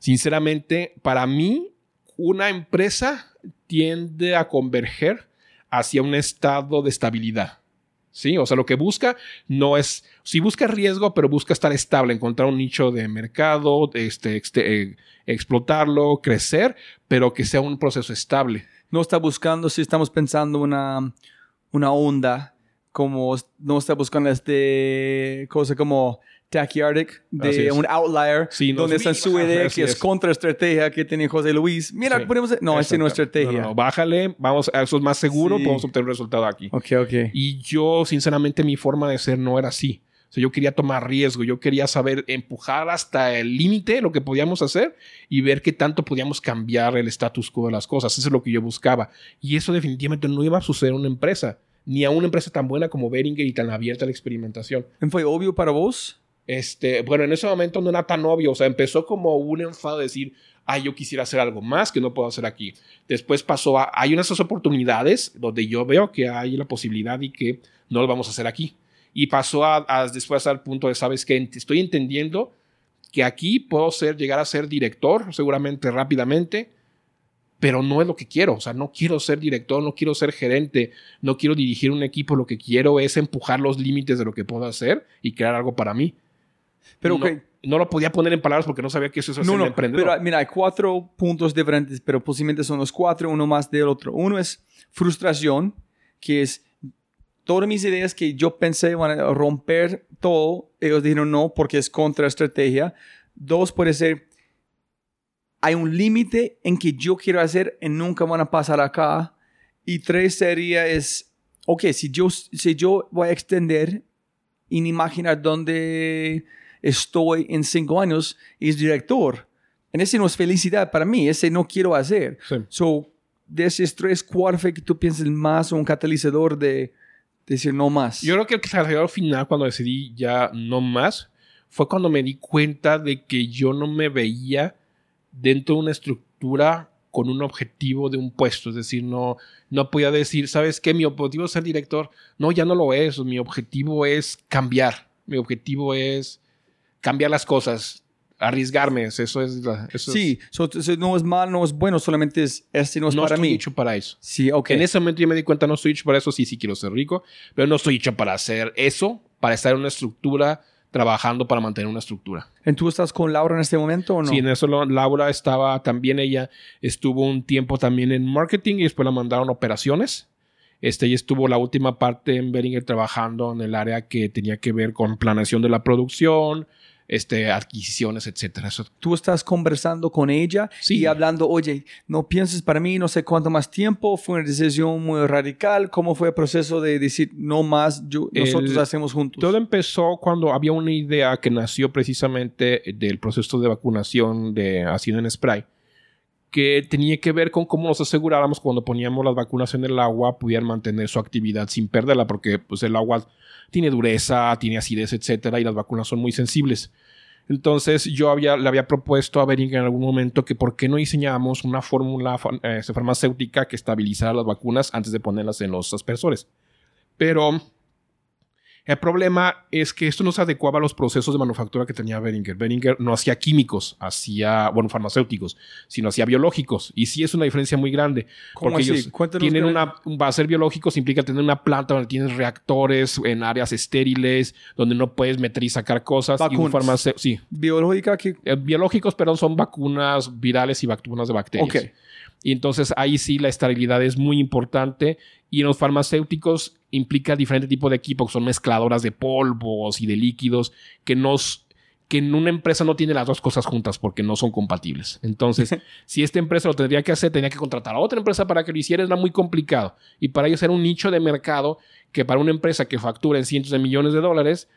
sinceramente, para mí, una empresa tiende a converger hacia un estado de estabilidad. Sí, o sea, lo que busca no es, si busca riesgo, pero busca estar estable, encontrar un nicho de mercado, este, este, eh, explotarlo, crecer, pero que sea un proceso estable. No está buscando, si estamos pensando una, una onda, como no está buscando este cosa como tachyardic, de un outlier, Sí, no, donde está su idea así que es, es. contra estrategia que tiene José Luis. Mira, Sí. podemos no, esa no es estrategia. No, no, bájale, vamos, a eso es más seguro, Sí. podemos obtener un resultado aquí. Ok, ok. Y yo, sinceramente, mi forma de ser no era así. O sea, yo quería tomar riesgo, yo quería saber empujar hasta el límite lo que podíamos hacer y ver qué tanto podíamos cambiar el status quo de las cosas. Eso es lo que yo buscaba. Y eso definitivamente no iba a suceder en una empresa, ni a una empresa tan buena como Beringer y tan abierta a la experimentación. ¿Fue obvio para vos? Este, bueno, en ese momento no era tan obvio, o sea, empezó como un enfado de decir, ay, yo quisiera hacer algo más que no puedo hacer aquí. Después pasó a, hay unas oportunidades donde yo veo que hay la posibilidad y que no lo vamos a hacer aquí. Y pasó a, a después al punto de, sabes que estoy entendiendo que aquí puedo ser, llegar a ser director, seguramente rápidamente, pero no es lo que quiero. O sea, no quiero ser director, no quiero ser gerente, no quiero dirigir un equipo. Lo que quiero es empujar los límites de lo que puedo hacer y crear algo para mí. Pero, no, ok, no lo podía poner en palabras porque no sabía que eso es No, ser no, emprendedor. pero mira, hay cuatro puntos diferentes, pero posiblemente son los cuatro, uno más del otro. Uno es frustración, que es todas mis ideas que yo pensé van a romper todo, ellos dijeron no porque es contra estrategia. Dos puede ser, hay un límite en que yo quiero hacer y nunca van a pasar acá. Y tres sería es, ok, si yo, si yo voy a extender y ni imaginar dónde estoy en cinco años, es director. En ese no es felicidad para mí, ese no quiero hacer. Sí. So, de esos tres, ¿cuál fue que tú piensas más un catalizador de decir no más? Yo creo que el catalizador final, cuando decidí ya no más, fue cuando me di cuenta de que yo no me veía dentro de una estructura con un objetivo de un puesto. Es decir, no, no podía decir, ¿sabes qué? Mi objetivo es ser director. No, ya no lo es. Mi objetivo es cambiar. Mi objetivo es cambiar las cosas, arriesgarme. Eso es. la- eso sí, so, so no es mal, no es bueno, solamente es, este no es, es no para estoy mí. hecho para eso. Sí, ok. En ese momento yo me di cuenta, no estoy hecho para eso, sí, sí quiero ser rico, pero no estoy hecho para hacer eso, para estar en una estructura, trabajando para mantener una estructura. ¿Tú estás con Laura en este momento o no? Sí, en eso Laura estaba también, ella estuvo un tiempo también en marketing y después la mandaron a operaciones. Este, y estuvo la última parte en Beringer trabajando en el área que tenía que ver con planeación de la producción, este, adquisiciones, etcétera. Eso Tú estás conversando con ella Sí. y hablando, oye, no pienses para mí, no sé cuánto más tiempo, fue una decisión muy radical, ¿cómo fue el proceso de decir no más, yo, nosotros El- hacemos juntos? Todo empezó cuando había una idea que nació precisamente del proceso de vacunación de ácido en spray, que tenía que ver con cómo nos aseguráramos cuando poníamos las vacunas en el agua pudieran mantener su actividad sin perderla, porque pues, el agua tiene dureza, tiene acidez, etcétera, y las vacunas son muy sensibles. Entonces yo había, le había propuesto a Bering en algún momento que por qué no diseñábamos una fórmula eh, farmacéutica que estabilizara las vacunas antes de ponerlas en los aspersores. Pero el problema es que esto no se adecuaba a los procesos de manufactura que tenía Beringer. Beringer no hacía químicos, hacía, bueno, farmacéuticos, sino hacía biológicos. Y sí es una diferencia muy grande. porque ellos tienen una, va a ser biológicos implica tener una planta donde tienes reactores en áreas estériles, donde no puedes meter y sacar cosas. Vacunas. Y un sí. ¿Biológica? que eh, biológicos, pero son vacunas virales y vacunas de bacterias. Ok. Y entonces ahí sí la estabilidad es muy importante. Y en los farmacéuticos implica diferente tipo de equipo, que son mezcladoras de polvos y de líquidos, que nos que en una empresa no tiene las dos cosas juntas porque no son compatibles. Entonces, si esta empresa lo tendría que hacer, tenía que contratar a otra empresa para que lo hiciera, era muy complicado. Y para ellos era un nicho de mercado que para una empresa que factura en cientos de millones de dólares,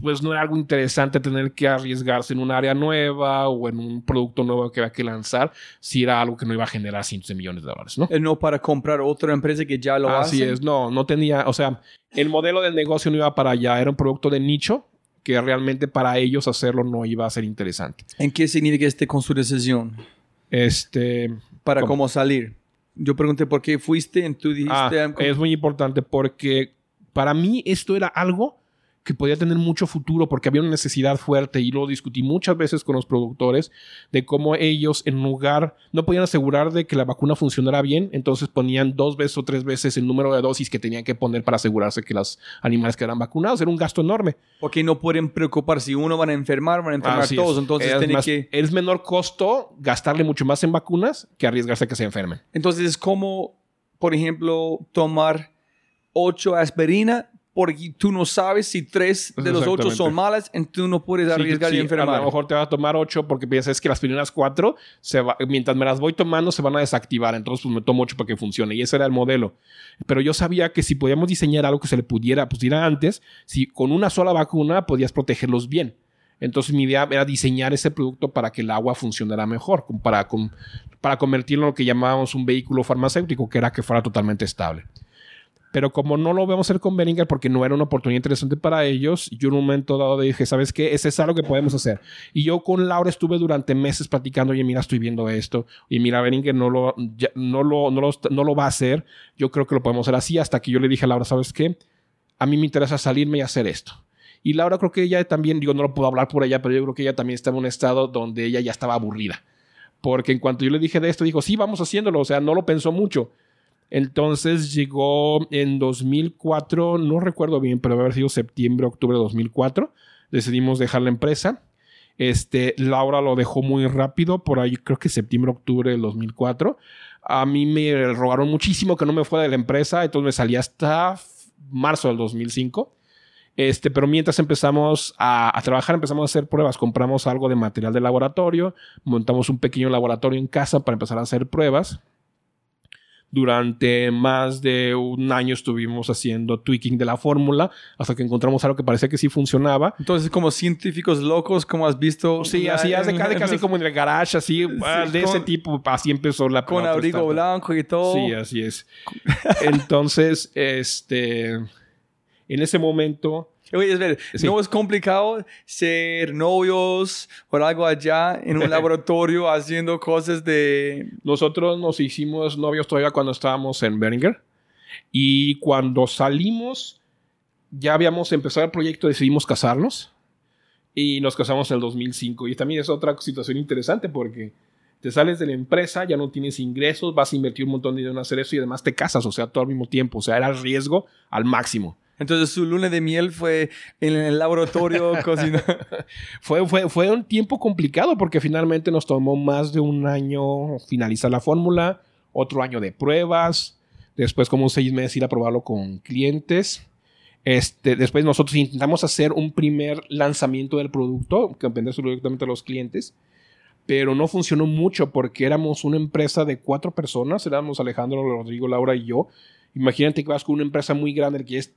pues no era algo interesante tener que arriesgarse en un área nueva o en un producto nuevo que había que lanzar si era algo que no iba a generar cientos de millones de dólares, ¿no? Eh, no para comprar otra empresa que ya lo hace. Así es, no, no tenía, o sea, el modelo del negocio no iba para allá, era un producto de nicho que realmente para ellos hacerlo no iba a ser interesante. ¿En qué significa este con su decisión? Este... Para cómo, salir. Yo pregunté por qué fuiste y tú dijiste... Ah, es muy importante porque para mí esto era algo que podía tener mucho futuro porque había una necesidad fuerte y lo discutí muchas veces con los productores de cómo ellos en lugar no podían asegurar de que la vacuna funcionara bien, entonces ponían dos veces o tres veces el número de dosis que tenían que poner para asegurarse que los animales quedaran vacunados. Era un gasto enorme. Porque no pueden preocupar si uno van a enfermar, van a enfermar todos, entonces es, que... es menor costo gastarle mucho más en vacunas que arriesgarse a que se enfermen. Entonces es como, por ejemplo, tomar ocho aspirina porque tú no sabes si tres de los ocho son malas, entonces tú no puedes arriesgar y enfermar. A lo mejor te vas a tomar ocho porque piensas que las primeras cuatro, se mientras me las voy tomando, se van a desactivar. Entonces, pues me tomo ocho para que funcione. Y ese era el modelo. Pero yo sabía que si podíamos diseñar algo que se le pudiera, pues ir antes, si con una sola vacuna podías protegerlos bien. Entonces mi idea era diseñar ese producto para que el agua funcionara mejor, para, para convertirlo en lo que llamábamos un vehículo farmacéutico, que era que fuera totalmente estable. Pero como no lo vemos hacer con Beringer porque no era una oportunidad interesante para ellos, yo en un momento dado dije, ¿sabes qué? Ese es algo que podemos hacer. Y yo con Laura estuve durante meses platicando, oye, mira, estoy viendo esto. Y mira, Beringer no lo, no, lo, no, lo, no lo va a hacer. Yo creo que lo podemos hacer así hasta que yo le dije a Laura, ¿sabes qué? A mí me interesa salirme y hacer esto. Y Laura creo que ella también, digo, no lo puedo hablar por ella, pero yo creo que ella también estaba en un estado donde ella ya estaba aburrida. Porque en cuanto yo le dije de esto, dijo, sí, vamos haciéndolo. O sea, no lo pensó mucho. Entonces llegó en 2004, no recuerdo bien, pero debe haber sido septiembre, octubre de 2004. Decidimos dejar la empresa. Este, Laura lo dejó muy rápido, por ahí creo que septiembre, octubre del 2004. A mí me rogaron muchísimo que no me fuera de la empresa, entonces me salí hasta marzo del 2005. Este, pero mientras empezamos a, a, trabajar, empezamos a hacer pruebas, compramos algo de material de laboratorio, montamos un pequeño laboratorio en casa para empezar a hacer pruebas durante más de un año estuvimos haciendo tweaking de la fórmula hasta que encontramos algo que parecía que sí funcionaba. Entonces, como científicos locos, como has visto. Sí, así hace casi, casi como en el garage, así, ah, de ese tipo, así empezó la Con abrigo blanco y todo. Sí, así es. Entonces, este. En ese momento Oye, ver, no es complicado ser novios o algo allá en un laboratorio haciendo cosas de... Nosotros nos hicimos novios todavía cuando estábamos en Beringer y cuando salimos ya habíamos empezado el proyecto, decidimos casarnos y nos casamos en el 2005 y también es otra situación interesante porque te sales de la empresa, ya no tienes ingresos, vas a invertir un montón de dinero en hacer eso y además te casas, o sea, todo al mismo tiempo, o sea, era el riesgo al máximo. Entonces su luna de miel fue en el laboratorio cocinando. fue, fue, fue un tiempo complicado porque finalmente nos tomó más de un año finalizar la fórmula, otro año de pruebas, después como seis meses ir a probarlo con clientes. Este, después nosotros intentamos hacer un primer lanzamiento del producto, que venderse directamente a los clientes, pero no funcionó mucho porque éramos una empresa de cuatro personas, éramos Alejandro, Rodrigo, Laura y yo, Imagínate que vas con una empresa muy grande que es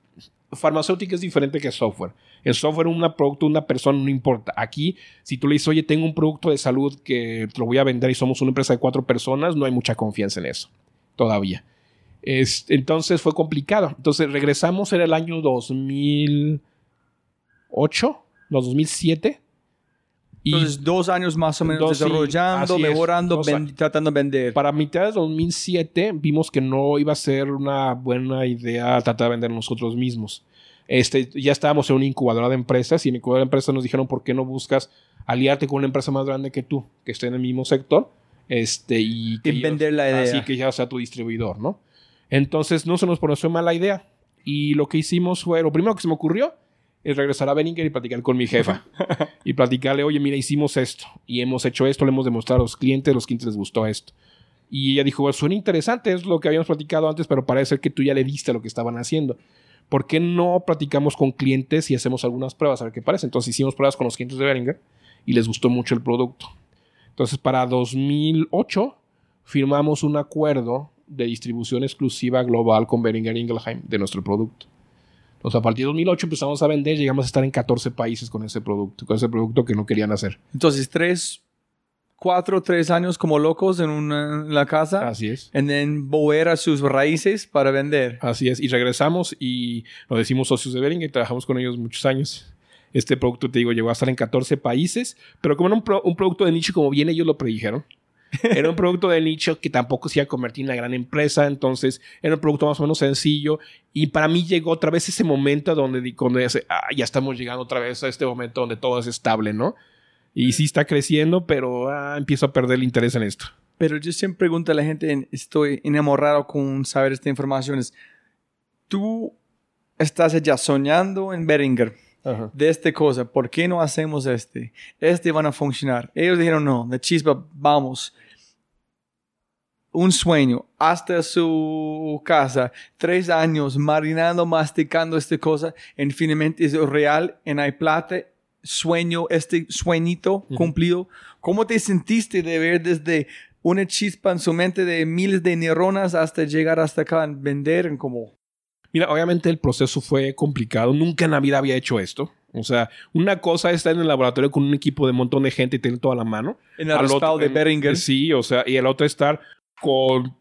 farmacéutica es diferente que software. El software, un producto, una persona, no importa. Aquí, si tú le dices, oye, tengo un producto de salud que te lo voy a vender y somos una empresa de cuatro personas, no hay mucha confianza en eso. Todavía. Es, entonces fue complicado. Entonces regresamos en el año 2008, 2007. Y Entonces, dos años más o menos desarrollando, mejorando, tratando de vender. Para mitad de 2007 vimos que no iba a ser una buena idea tratar de vender nosotros mismos. Este, ya estábamos en una incubadora de empresas y en la incubadora de empresas nos dijeron por qué no buscas aliarte con una empresa más grande que tú, que esté en el mismo sector, este, y, que vender la idea. Así que ya sea tu distribuidor, ¿no? Entonces no se nos pareció mala idea. Y lo que hicimos fue, lo primero que se me ocurrió es regresar a Benninger y platicar con mi jefa. y platicarle, oye, mira, hicimos esto y hemos hecho esto, le hemos demostrado a los clientes, los clientes les gustó esto. Y ella dijo, suena interesante, es lo que habíamos platicado antes, pero parece ser que tú ya le diste lo que estaban haciendo. ¿Por qué no platicamos con clientes y hacemos algunas pruebas a ver qué parece? Entonces hicimos pruebas con los clientes de Behringer y les gustó mucho el producto. Entonces para 2008 firmamos un acuerdo de distribución exclusiva global con Behringer Ingelheim de nuestro producto. Entonces, a partir de 2008 empezamos a vender, llegamos a estar en 14 países con ese producto, con ese producto que no querían hacer. Entonces, tres, cuatro, tres años como locos en, una, la casa. Así es. Y then volver a sus raíces para vender. Así es. Y regresamos y nos decimos socios de Behringer y trabajamos con ellos muchos años. Este producto, te digo, llegó a estar en 14 países, pero como era un, un producto de nicho como bien ellos lo predijeron, era un producto de nicho que tampoco se iba a convertir en una gran empresa, entonces era un producto más o menos sencillo. Y para mí llegó otra vez ese momento donde, ya, ah, ya estamos llegando otra vez a este momento donde todo es estable, ¿no? Y sí está creciendo, pero ah, empiezo a perder el interés en esto. Pero yo siempre pregunto a la gente, estoy enamorado con saber esta información, es, tú estás ya soñando en Beringer de esta cosa, ¿por qué no hacemos este? Este van a funcionar. Ellos dijeron, no, de chispa, vamos un sueño hasta su casa, tres años marinando, masticando esta cosa, en finalmente es real, en hay plata, sueño, este sueñito cumplido. ¿Cómo te sentiste de ver desde una chispa en su mente de miles de neuronas hasta llegar hasta acá, vender como... Mira, obviamente el proceso fue complicado. Nunca en la vida había hecho esto. O sea, una cosa es estar en el laboratorio con un equipo de un montón de gente y tener toda la mano. En el respaldo de Beringer. Sí, o sea, y el otro estar con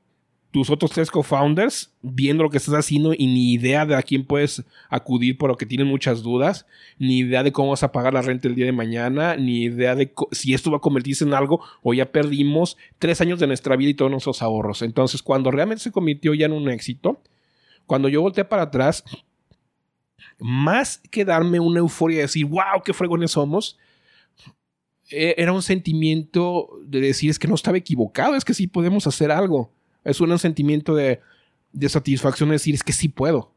tus otros tres co-founders viendo lo que estás haciendo y ni idea de a quién puedes acudir por lo que tienen muchas dudas, ni idea de cómo vas a pagar la renta el día de mañana, ni idea de si esto va a convertirse en algo o ya perdimos tres años de nuestra vida y todos nuestros ahorros. Entonces, cuando realmente se convirtió ya en un éxito, cuando yo volteé para atrás, más que darme una euforia de decir, wow, qué fregones somos, e, era un sentimiento de decir, es que no estaba equivocado, es que sí podemos hacer algo. Es un sentimiento de, de satisfacción de decir, es que sí puedo.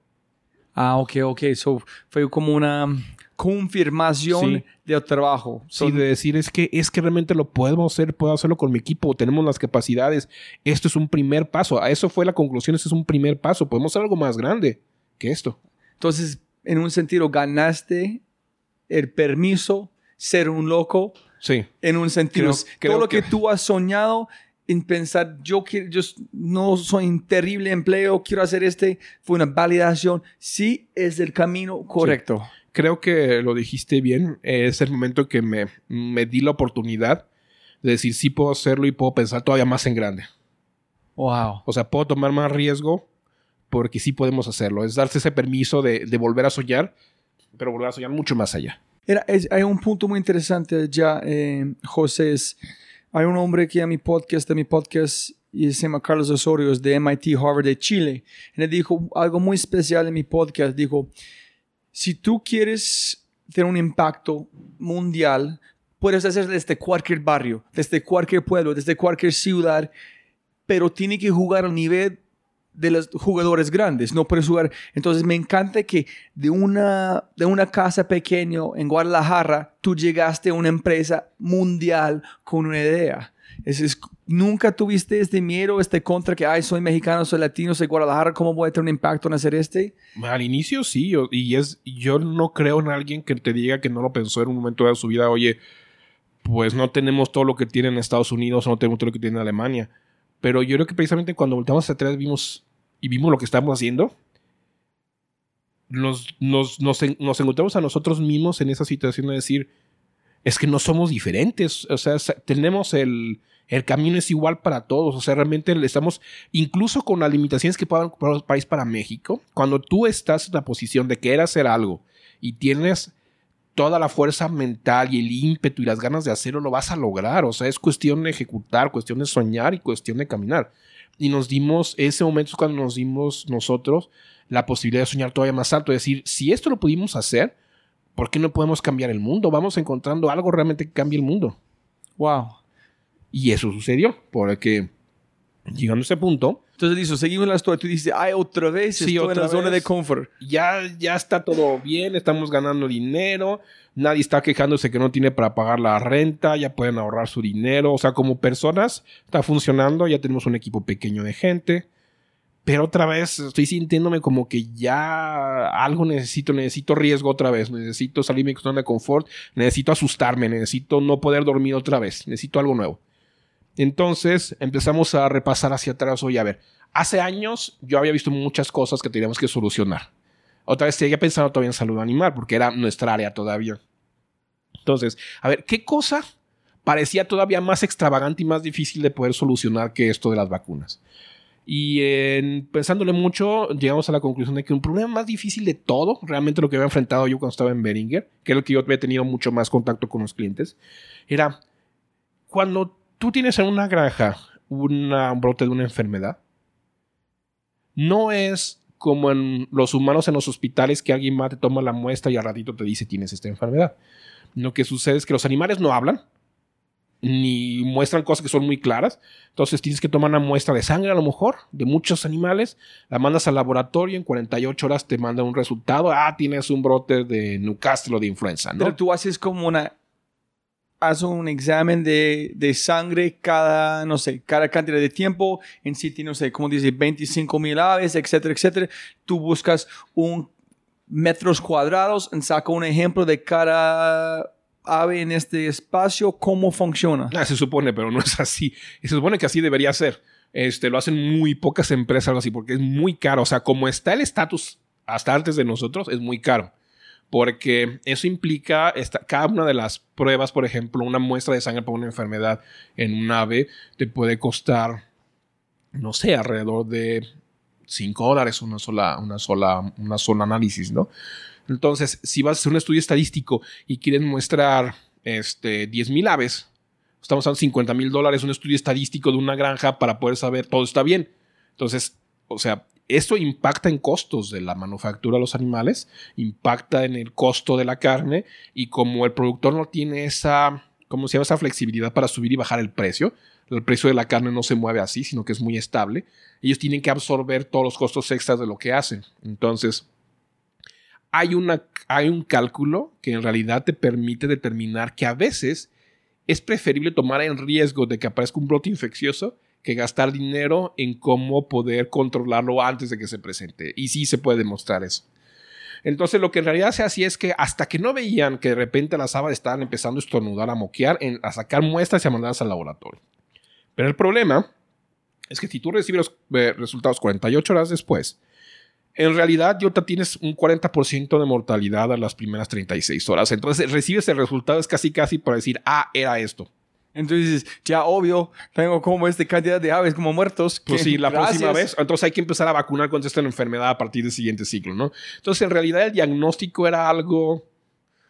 Ah, ok, ok. So, fue como una confirmación de trabajo. Sí, de decir, es que, es que realmente lo podemos hacer, puedo hacerlo con mi equipo, tenemos las capacidades. Esto es un primer paso. A eso fue la conclusión, este es un primer paso. Podemos hacer algo más grande que esto. Entonces, en un sentido, ganaste el permiso ser un loco Sí. En un sentido. todo lo que, tú has soñado en pensar, yo, quiero, yo no soy un terrible empleo, quiero hacer este, fue una validación. Sí, es el camino correcto. Creo que lo dijiste bien. Es el momento que me, me di la oportunidad de decir, sí puedo hacerlo y puedo pensar todavía más en grande. Wow. O sea, puedo tomar más riesgo porque sí podemos hacerlo. Es darse ese permiso de, de volver a soñar, pero volver a soñar mucho más allá hay un punto muy interesante ya, eh, José. Hay un hombre que a mi podcast, de mi podcast, y se llama Carlos Osorio, de MIT, Harvard de Chile. Y él dijo algo muy especial en mi podcast. Dijo, si tú quieres tener un impacto mundial, puedes hacerlo desde cualquier barrio, desde cualquier pueblo, desde cualquier ciudad, pero tiene que jugar al nivel de los jugadores grandes, no puedes jugar. Entonces me encanta que de una, de una casa pequeña en Guadalajara, tú llegaste a una empresa mundial con una idea. Es, ¿Nunca tuviste este miedo, este contra que, ay, soy mexicano, soy latino, soy Guadalajara, ¿cómo voy a tener un impacto en hacer este? Al inicio sí, y es, yo no creo en alguien que te diga que no lo pensó en un momento de su vida, oye, pues no tenemos todo lo que tiene en Estados Unidos, no tenemos todo lo que tiene en Alemania. Pero yo creo que precisamente cuando volteamos atrás vimos y vimos lo que estamos haciendo, nos, nos, nos, nos encontramos a nosotros mismos en esa situación de decir, es que no somos diferentes, o sea, tenemos el, el camino es igual para todos, o sea, realmente estamos, incluso con las limitaciones que puedan para los países para México, cuando tú estás en la posición de querer hacer algo y tienes toda la fuerza mental y el ímpetu y las ganas de hacerlo, lo vas a lograr, o sea, es cuestión de ejecutar, cuestión de soñar y cuestión de caminar. Y nos dimos, ese momento es cuando nos dimos nosotros la posibilidad de soñar todavía más alto, decir, si esto lo pudimos hacer, ¿por qué no podemos cambiar el mundo? Vamos encontrando algo realmente que cambie el mundo. Wow. Y eso sucedió, porque llegando a ese punto. Entonces dice, seguimos la historia. Tú dices, ay, otra vez sí, estoy otra en la zona vez. de confort. Ya, ya está todo bien, estamos ganando dinero, nadie está quejándose que no tiene para pagar la renta, ya pueden ahorrar su dinero. O sea, como personas está funcionando, ya tenemos un equipo pequeño de gente. Pero otra vez estoy sintiéndome como que ya algo necesito, necesito riesgo otra vez, necesito salirme de mi zona de confort, necesito asustarme, necesito no poder dormir otra vez, necesito algo nuevo. Entonces empezamos a repasar hacia atrás. Oye, a ver, hace años yo había visto muchas cosas que teníamos que solucionar. Otra vez seguía pensando todavía en salud animal, porque era nuestra área todavía. Entonces, a ver, ¿qué cosa parecía todavía más extravagante y más difícil de poder solucionar que esto de las vacunas? Y en, pensándole mucho, llegamos a la conclusión de que un problema más difícil de todo, realmente lo que había enfrentado yo cuando estaba en Beringer, que era el que yo había tenido mucho más contacto con los clientes, era cuando tú tienes en una granja un brote de una enfermedad, no es como en los humanos en los hospitales que alguien más te toma la muestra y al ratito te dice tienes esta enfermedad. Lo que sucede es que los animales no hablan, ni muestran cosas que son muy claras. Entonces tienes que tomar una muestra de sangre a lo mejor, de muchos animales, la mandas al laboratorio, en 48 horas te mandan un resultado, ah, tienes un brote de Newcastle o de influenza, ¿no? Pero tú haces como una... Haz un examen de, de sangre cada, no sé, cada cantidad de tiempo. En City, no sé, como dice, 25 mil aves, etcétera, etcétera. Tú buscas un metros cuadrados y saca un ejemplo de cada ave en este espacio, cómo funciona. Ah, se supone, pero no es así. Se supone que así debería ser. Este, lo hacen muy pocas empresas, algo así, porque es muy caro. O sea, como está el estatus hasta antes de nosotros, es muy caro. Porque eso implica cada una de las pruebas, por ejemplo, una muestra de sangre para una enfermedad en un ave te puede costar, no sé, alrededor de 5 dólares una sola, una sola, una sola análisis, ¿no? Entonces, si vas a hacer un estudio estadístico y quieres mostrar este, 10.000 aves, estamos hablando de 50 mil dólares, un estudio estadístico de una granja para poder saber todo está bien. Entonces, o sea, esto impacta en costos de la manufactura de los animales, impacta en el costo de la carne y como el productor no tiene esa, ¿cómo se llama? Esa flexibilidad para subir y bajar el precio, el precio de la carne no se mueve así, sino que es muy estable, ellos tienen que absorber todos los costos extras de lo que hacen. Entonces, hay, una, hay un cálculo que en realidad te permite determinar que a veces es preferible tomar el riesgo de que aparezca un brote infeccioso que gastar dinero en cómo poder controlarlo antes de que se presente. Y sí se puede demostrar eso. Entonces lo que en realidad se hacía es que hasta que no veían que de repente las aves estaban empezando a estornudar, a moquear, en, a sacar muestras y a mandarlas al laboratorio. Pero el problema es que si tú recibes los eh, resultados 48 horas después, en realidad ya tienes un 40% de mortalidad a las primeras 36 horas. Entonces recibes el resultado, es casi casi para decir, ah, era esto. Entonces, ya obvio, tengo como esta cantidad de aves como muertos. Pues que- sí, la gracias. próxima vez. Entonces hay que empezar a vacunar contra esta enfermedad a partir del siguiente ciclo, ¿no? Entonces, en realidad, el diagnóstico era algo,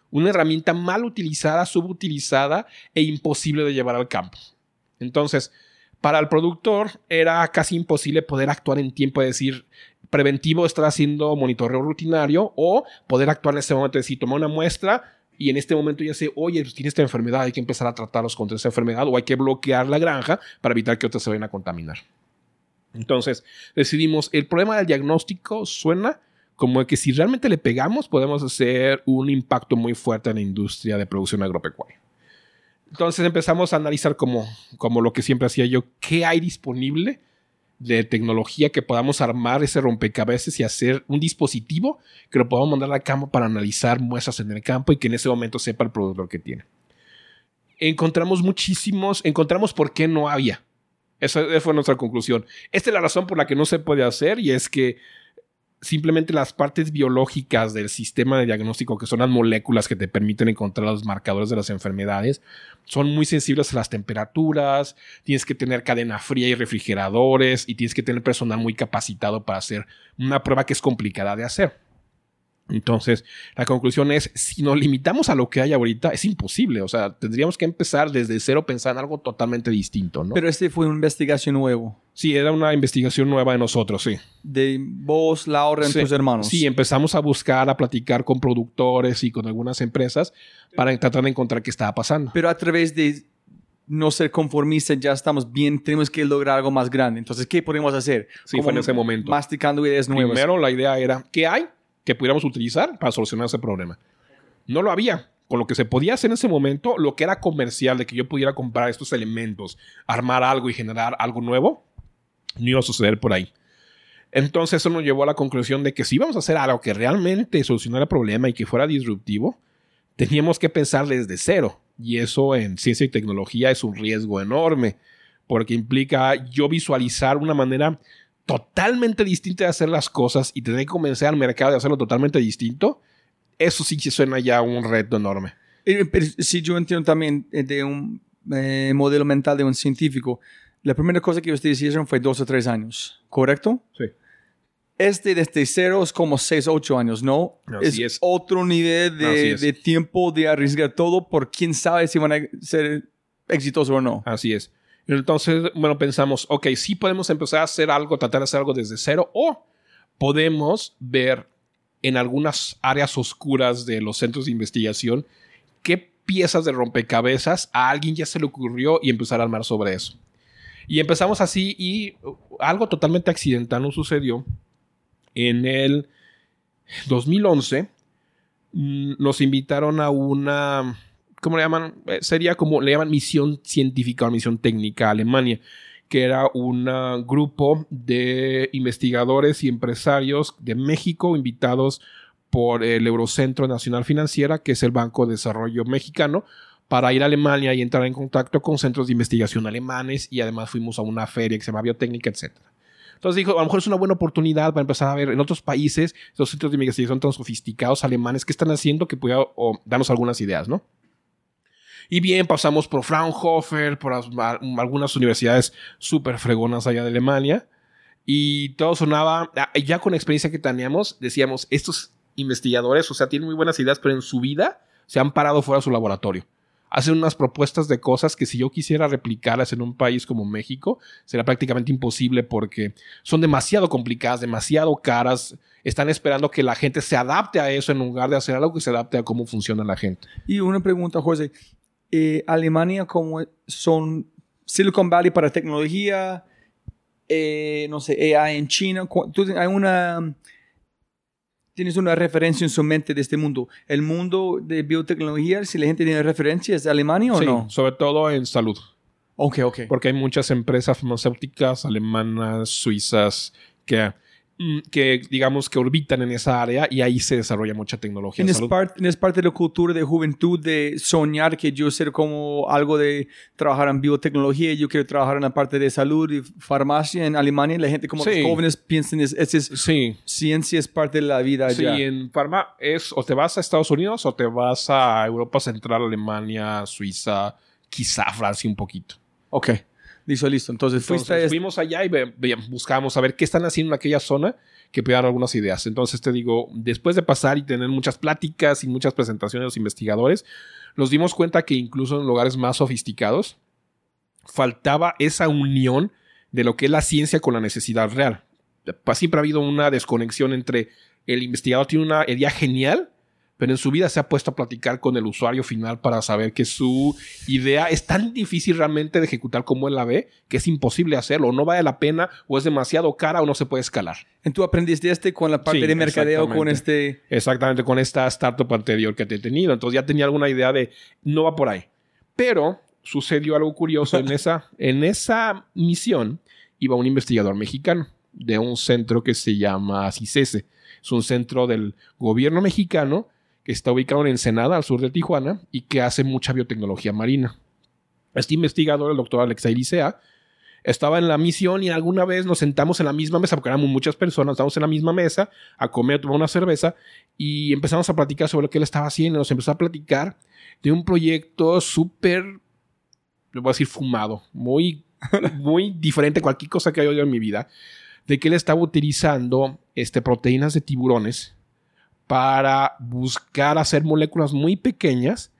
una herramienta mal utilizada, subutilizada e imposible de llevar al campo. Entonces, para el productor era casi imposible poder actuar en tiempo, es decir, preventivo estar haciendo monitoreo rutinario o poder actuar en ese momento, es decir, tomar una muestra y en este momento ya sé, oye, pues tiene esta enfermedad, hay que empezar a tratarlos contra esa enfermedad o hay que bloquear la granja para evitar que otros se vayan a contaminar. Entonces decidimos, el problema del diagnóstico suena como que si realmente le pegamos podemos hacer un impacto muy fuerte en la industria de producción agropecuaria. Entonces empezamos a analizar como, como lo que siempre hacía yo, qué hay disponible de tecnología que podamos armar ese rompecabezas y hacer un dispositivo que lo podamos mandar al campo para analizar muestras en el campo y que en ese momento sepa el productor que tiene. Encontramos muchísimos, encontramos por qué no había. Esa fue nuestra conclusión. Esta es la razón por la que no se puede hacer y es que simplemente las partes biológicas del sistema de diagnóstico, que son las moléculas que te permiten encontrar los marcadores de las enfermedades, son muy sensibles a las temperaturas, tienes que tener cadena fría y refrigeradores y tienes que tener personal muy capacitado para hacer una prueba que es complicada de hacer. Entonces, la conclusión es, si nos limitamos a lo que hay ahorita, es imposible. O sea, tendríamos que empezar desde cero pensar en algo totalmente distinto, ¿no? Pero este fue una investigación nuevo. sí, era una investigación nueva de nosotros, sí. De vos, Laura, y Sí. tus hermanos. Sí, empezamos a buscar, a platicar con productores y con algunas empresas para tratar de encontrar qué estaba pasando. Pero a través de no ser conformistas, ya estamos bien, tenemos que lograr algo más grande. Entonces, ¿qué podemos hacer? Sí, fue en ese momento. Masticando ideas nuevas. Primero, la idea era, ¿qué hay que pudiéramos utilizar para solucionar ese problema? No lo había. Con lo que se podía hacer en ese momento, lo que era comercial, de que yo pudiera comprar estos elementos, armar algo y generar algo nuevo, no iba a suceder por ahí. Entonces eso nos llevó a la conclusión de que si íbamos a hacer algo que realmente solucionara el problema y que fuera disruptivo, teníamos que pensar desde cero. Y eso en ciencia y tecnología es un riesgo enorme, porque implica yo visualizar una manera totalmente distinta de hacer las cosas y tener que convencer al mercado de hacerlo totalmente distinto. Eso sí que suena ya un reto enorme. Pero si yo entiendo también eh, de un eh, modelo mental de un científico, la primera cosa que ustedes hicieron fue dos o tres años, ¿correcto? Sí. Este desde cero es como seis, ocho años, ¿no? Así es. otro nivel de, es. de tiempo de arriesgar todo por quién sabe si van a ser exitosos o no. Así es. Entonces, bueno, pensamos, ok, sí podemos empezar a hacer algo, tratar de hacer algo desde cero, o podemos ver en algunas áreas oscuras de los centros de investigación qué piezas de rompecabezas a alguien ya se le ocurrió y empezar a armar sobre eso. Y empezamos así y uh, algo totalmente accidental nos sucedió. En el 2011 mm, nos invitaron a una ¿cómo le llaman? Eh, sería como le llaman misión científica o misión técnica a Alemania, que era un grupo de investigadores y empresarios de México invitados por el Eurocentro Nacional Financiera, que es el Banco de Desarrollo Mexicano, para ir a Alemania y entrar en contacto con centros de investigación alemanes y además fuimos a una feria que se llama Biotécnica, etc. Entonces dijo, a lo mejor es una buena oportunidad para empezar a ver en otros países, los centros de investigación tan sofisticados alemanes, qué están haciendo que pueda darnos algunas ideas, ¿no? Y bien, pasamos por Fraunhofer, por as- a- algunas universidades súper fregonas allá de Alemania. Y todo sonaba, ah, ya con la experiencia que teníamos, decíamos, estos investigadores, o sea, tienen muy buenas ideas, pero en su vida se han parado fuera de su laboratorio. Hacen unas propuestas de cosas que si yo quisiera replicarlas en un país como México, será prácticamente imposible porque son demasiado complicadas, demasiado caras. Están esperando que la gente se adapte a eso en lugar de hacer algo que se adapte a cómo funciona la gente. Y una pregunta, José. Eh, Alemania, como son Silicon Valley para tecnología, eh, no sé, AI en China, ¿tú hay una, tienes una referencia en su mente de este mundo? ¿El mundo de biotecnología, si la gente tiene referencias, Alemania o Sí, no? sobre todo en salud. Ok, ok. porque hay muchas empresas farmacéuticas alemanas, suizas, que, que digamos que orbitan en esa área y ahí se desarrolla mucha tecnología. en ¿Tienes, salud. par- tienes parte de la cultura de juventud de soñar que yo ser como algo de trabajar en biotecnología, yo quiero trabajar en la parte de salud y farmacia en Alemania? La gente como Sí. los jóvenes piensan, es, es, es- Sí, ciencia es parte de la vida sí, allá. en Parma es o te vas a Estados Unidos o te vas a Europa Central, Alemania, Suiza, quizá Francia un poquito. Ok, listo, listo. Entonces, fuiste Entonces, a este- fuimos allá y buscábamos a ver qué están haciendo en aquella zona que dar algunas ideas. Entonces te digo, después de pasar y tener muchas pláticas y muchas presentaciones de los investigadores, nos dimos cuenta que incluso en lugares más sofisticados faltaba esa unión de lo que es la ciencia con la necesidad real. Siempre ha habido una desconexión entre el investigador tiene una idea genial, pero en su vida se ha puesto a platicar con el usuario final para saber que su idea es tan difícil realmente de ejecutar como él la ve que es imposible hacerlo, o no vale la pena, o es demasiado cara, o no se puede escalar. ¿Y tú aprendiste este con la parte Sí, de mercadeo, con exactamente. este... Exactamente, con esta startup anterior que te he tenido. Entonces ya tenía alguna idea de no va por ahí. Pero sucedió algo curioso en esa, en esa misión. Iba un investigador mexicano de un centro que se llama CICESE. Es un centro del gobierno mexicano que está ubicado en Ensenada, al sur de Tijuana, y que hace mucha biotecnología marina. Este investigador, el doctor Alexei Licea, estaba en la misión y alguna vez nos sentamos en la misma mesa, porque éramos muchas personas, estábamos en la misma mesa a comer, a tomar una cerveza y empezamos a platicar sobre lo que él estaba haciendo. Nos empezó a platicar de un proyecto súper, le voy a decir, fumado, muy, muy diferente a cualquier cosa que haya oído en mi vida, de que él estaba utilizando este, proteínas de tiburones para buscar hacer moléculas muy pequeñas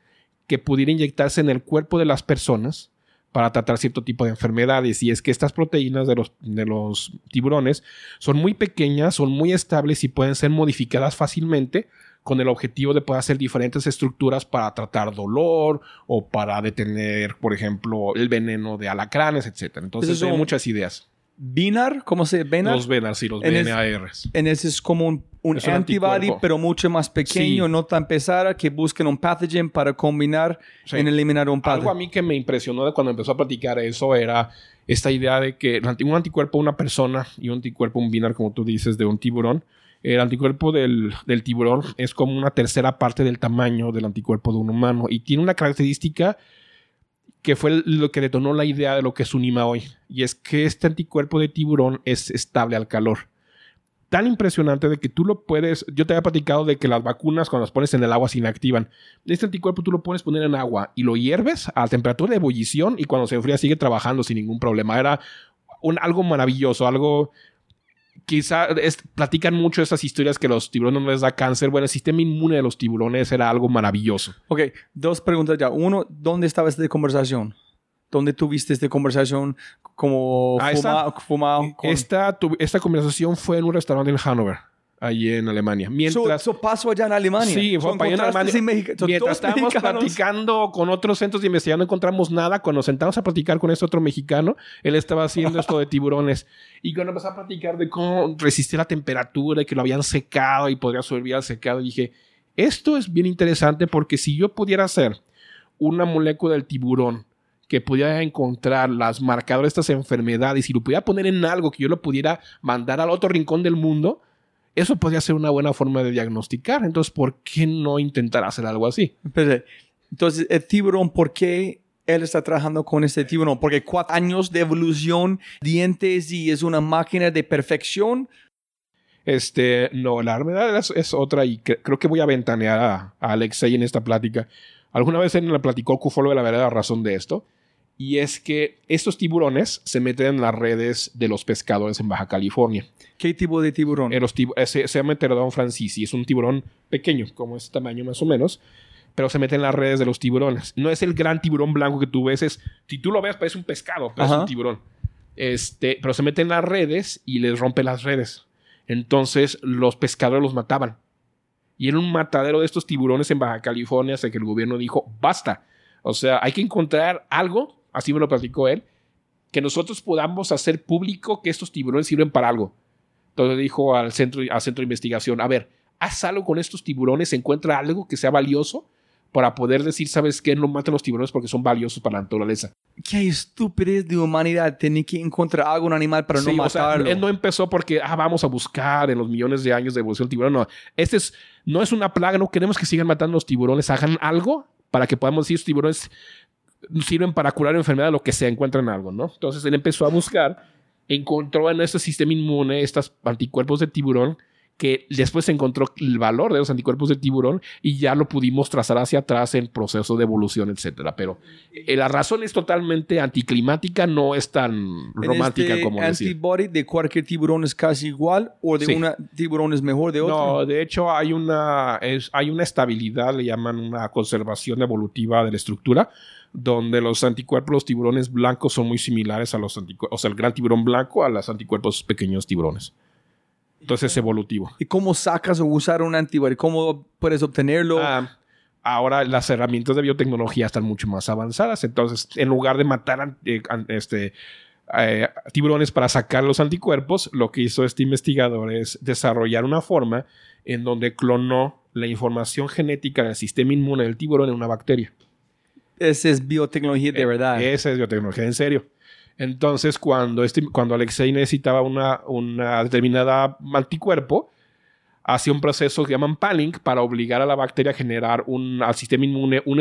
que pudieran inyectarse en el cuerpo de las personas para tratar cierto tipo de enfermedades. Y es que estas proteínas de los, de los tiburones son muy pequeñas, son muy estables y pueden ser modificadas fácilmente con el objetivo de poder hacer diferentes estructuras para tratar dolor o para detener, por ejemplo, el veneno de alacranes, etc. Entonces hay muchas ideas. Binar, ¿cómo se Benar? Los Benar, sí, los BNARs. En ese es como un, un Es un antibody, anticuerpo. pero mucho más pequeño, Sí. no tan pesada, que buscan un pathogen para combinar Sí. en eliminar un Algo a pathogen. mí que me impresionó de cuando empezó a platicar eso era esta idea de que un anticuerpo de una persona y un anticuerpo, un binar, como tú dices, de un tiburón. El anticuerpo del, del tiburón es como una tercera parte del tamaño del anticuerpo de un humano y tiene una característica que fue lo que detonó la idea de lo que es Unima hoy. Y es que este anticuerpo de tiburón es estable al calor. Tan impresionante de que tú lo puedes. Yo te había platicado de que las vacunas, cuando las pones en el agua, se inactivan. Este anticuerpo tú lo puedes poner en agua y lo hierves a temperatura de ebullición y cuando se enfría sigue trabajando sin ningún problema. Era un, algo maravilloso, algo. Quizá es- platican mucho esas historias que los tiburones no les da cáncer. Bueno, el sistema inmune de los tiburones era algo maravilloso. Ok, dos preguntas ya. Uno, ¿dónde estaba esta conversación? ¿Dónde tuviste esta conversación como Ah, fuma- esta- fumado? con- Esta, tu- esta conversación fue en un restaurante en Hannover, allí en Alemania. So- Mientras, so pasó allá en Alemania. Sí, So allá en Alemania. so mientras estábamos mexicanos. platicando con otros centros de investigación, no encontramos nada. Cuando nos sentamos a platicar con este otro mexicano, él estaba haciendo esto de tiburones. Y cuando empezó a platicar de cómo resistir la temperatura y que lo habían secado y podría sobrevivir al secado, dije, esto es bien interesante porque si yo pudiera hacer una molécula del tiburón que pudiera encontrar las marcadores de estas enfermedades y lo pudiera poner en algo que yo lo pudiera mandar al otro rincón del mundo, eso podría ser una buena forma de diagnosticar. Entonces, ¿por qué no intentar hacer algo así? Entonces, el tiburón, ¿por qué él está trabajando con este tiburón? Porque cuatro años de evolución, dientes y es una máquina de perfección. Este, no, la verdad es, es otra y cre- creo que voy a ventanear a, a Alexei en esta plática. Alguna vez él le platicó Cufolo de la verdadera razón de esto. Y es que estos tiburones se meten en las redes de los pescadores en Baja California. ¿Qué tipo de tiburón? Eh, los tibu- eh, se, se llama Pterodon francisi. Es un tiburón pequeño, como este tamaño más o menos. Pero se mete en las redes de los tiburones. No es el gran tiburón blanco que tú ves. Es, si tú lo ves, parece un pescado, pero es Ajá. un tiburón. Este, pero se mete en las redes y les rompe las redes. Entonces los pescadores los mataban. Y era un matadero de estos tiburones en Baja California hasta que el gobierno dijo, basta. O sea, hay que encontrar algo, así me lo platicó él, que nosotros podamos hacer público que estos tiburones sirven para algo. Entonces dijo al centro, al centro de investigación, a ver, haz algo con estos tiburones, encuentra algo que sea valioso para poder decir, ¿sabes qué? No maten los tiburones porque son valiosos para la naturaleza. Qué estupidez de humanidad tener que encontrar algo, un animal para Sí, no o sea, matarlo. él no empezó porque ah, vamos a buscar en los millones de años de evolución del tiburón. No, este es, no es una plaga, no queremos que sigan matando los tiburones. Hagan algo para que podamos decir, los tiburones sirven para curar enfermedad, lo que sea, encuentran algo, ¿no? Entonces él empezó a buscar, encontró en este sistema inmune estos anticuerpos de tiburón que después encontró el valor de los anticuerpos de tiburón y ya lo pudimos trazar hacia atrás en proceso de evolución, etcétera. Pero eh, la razón es totalmente anticlimática, no es tan romántica este como decir. antibody de cualquier tiburón es casi igual o de Sí. una tiburón es mejor de otro. No, de hecho hay una, es- hay una estabilidad, le llaman una conservación evolutiva de la estructura, donde los anticuerpos, los tiburones blancos son muy similares a los anticuerpos, o sea, el gran tiburón blanco a los anticuerpos pequeños tiburones. Entonces es evolutivo. ¿Y cómo sacas o usar un antibody? ¿Cómo puedes obtenerlo? Ah, ahora las herramientas de biotecnología están mucho más avanzadas, entonces en lugar de matar eh, este, eh, tiburones para sacar los anticuerpos, lo que hizo este investigador es desarrollar una forma en donde clonó la información genética del sistema inmune del tiburón en una bacteria. Esa es biotecnología de verdad. Eh, Esa es biotecnología en serio. Entonces, cuando, este, cuando Alexei necesitaba una, una determinada anticuerpo, hacía un proceso que llaman panning para obligar a la bacteria a generar un, al sistema inmune un,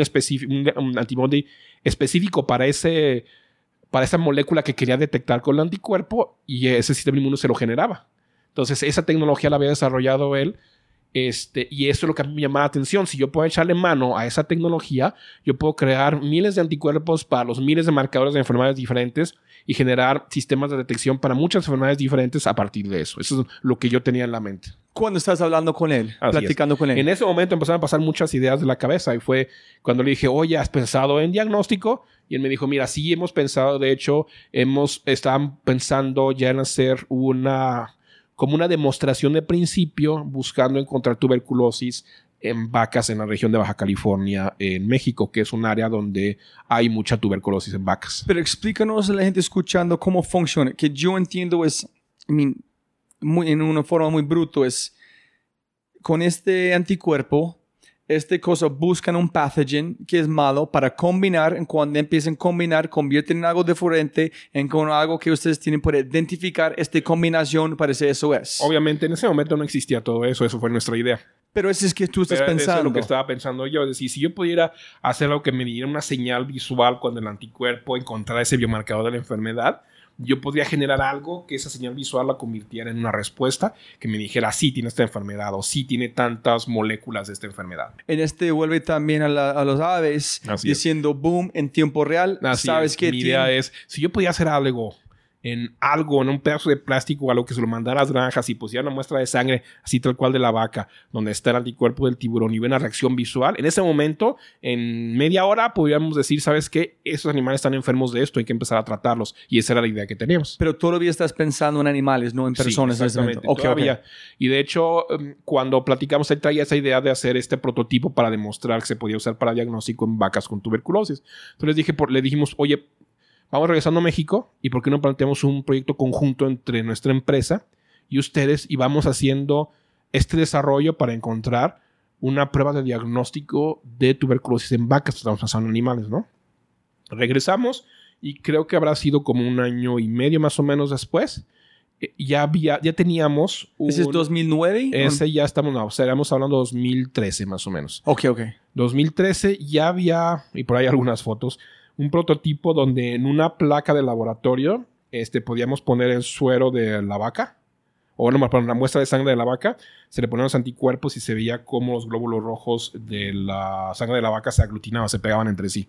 un antibody específico para ese, para esa molécula que quería detectar con el anticuerpo y ese sistema inmune se lo generaba. Entonces, esa tecnología la había desarrollado él. Este, y eso es lo que a mí me llamaba la atención. Si yo puedo echarle mano a esa tecnología, yo puedo crear miles de anticuerpos para los miles de marcadores de enfermedades diferentes y generar sistemas de detección para muchas enfermedades diferentes a partir de eso. Eso es lo que yo tenía en la mente. Cuando estás hablando con él, Así platicando es. con él. En ese momento empezaron a pasar muchas ideas de la cabeza y fue cuando le dije, oye, ¿has pensado en diagnóstico? Y él me dijo, mira, sí hemos pensado, de hecho, hemos, estaban pensando ya en hacer una, como una demostración de principio, buscando encontrar tuberculosis en vacas en la región de Baja California, en México, que es un área donde hay mucha tuberculosis en vacas. Pero explícanos a la gente escuchando cómo funciona. Que yo entiendo es, muy, en una forma muy bruto, es con este anticuerpo, este cosa buscan un pathogen que es malo para combinar. Cuando empiezan a combinar, convierten en algo diferente, en con algo que ustedes tienen para identificar esta combinación, parece eso es. Obviamente en ese momento no existía todo eso, eso fue nuestra idea. Pero eso es que tú estás Pero Eso pensando. es lo que estaba pensando yo. Es decir, si yo pudiera hacer algo que me diera una señal visual cuando el anticuerpo encontrara ese biomarcador de la enfermedad, yo podría generar algo que esa señal visual la convirtiera en una respuesta que me dijera, sí tiene esta enfermedad o sí tiene tantas moléculas de esta enfermedad. En este vuelve también a, la- a los aves Así es. diciendo boom en tiempo real. Así Sabes es. Mi tiene- idea es, si yo pudiera hacer algo en algo, en un pedazo de plástico o algo que se lo mandara a las granjas y pusiera una muestra de sangre así tal cual de la vaca, donde está el anticuerpo del tiburón y ve una reacción visual, en ese momento, en media hora, podríamos decir, ¿sabes qué? Esos animales están enfermos de esto, hay que empezar a tratarlos. Y esa era la idea que teníamos. Pero todavía estás pensando en animales, no en Sí, personas. en momento. exactamente, Ok, ok. todavía. Y de hecho, em, cuando platicamos, él traía esa idea de hacer este prototipo para demostrar que se podía usar para diagnóstico en vacas con tuberculosis. Entonces dije, por- le dijimos, oye, vamos regresando a México y por qué no planteamos un proyecto conjunto entre nuestra empresa y ustedes y vamos haciendo este desarrollo para encontrar una prueba de diagnóstico de tuberculosis en vacas, estamos pensando en animales, ¿no? Regresamos y creo que habrá sido como un año y medio más o menos después. eh, Ya había, ya teníamos un, ¿Ese es 2009? ese ya estamos, no, o sea, estamos hablando de 2013 más o menos. Ok, ok. 2013 ya había, y por ahí algunas fotos, un prototipo donde en una placa de laboratorio este, podíamos poner el suero de la vaca, o más, perdón, la muestra de sangre de la vaca, se le ponían los anticuerpos y se veía cómo los glóbulos rojos de la sangre de la vaca se aglutinaban, se pegaban entre sí.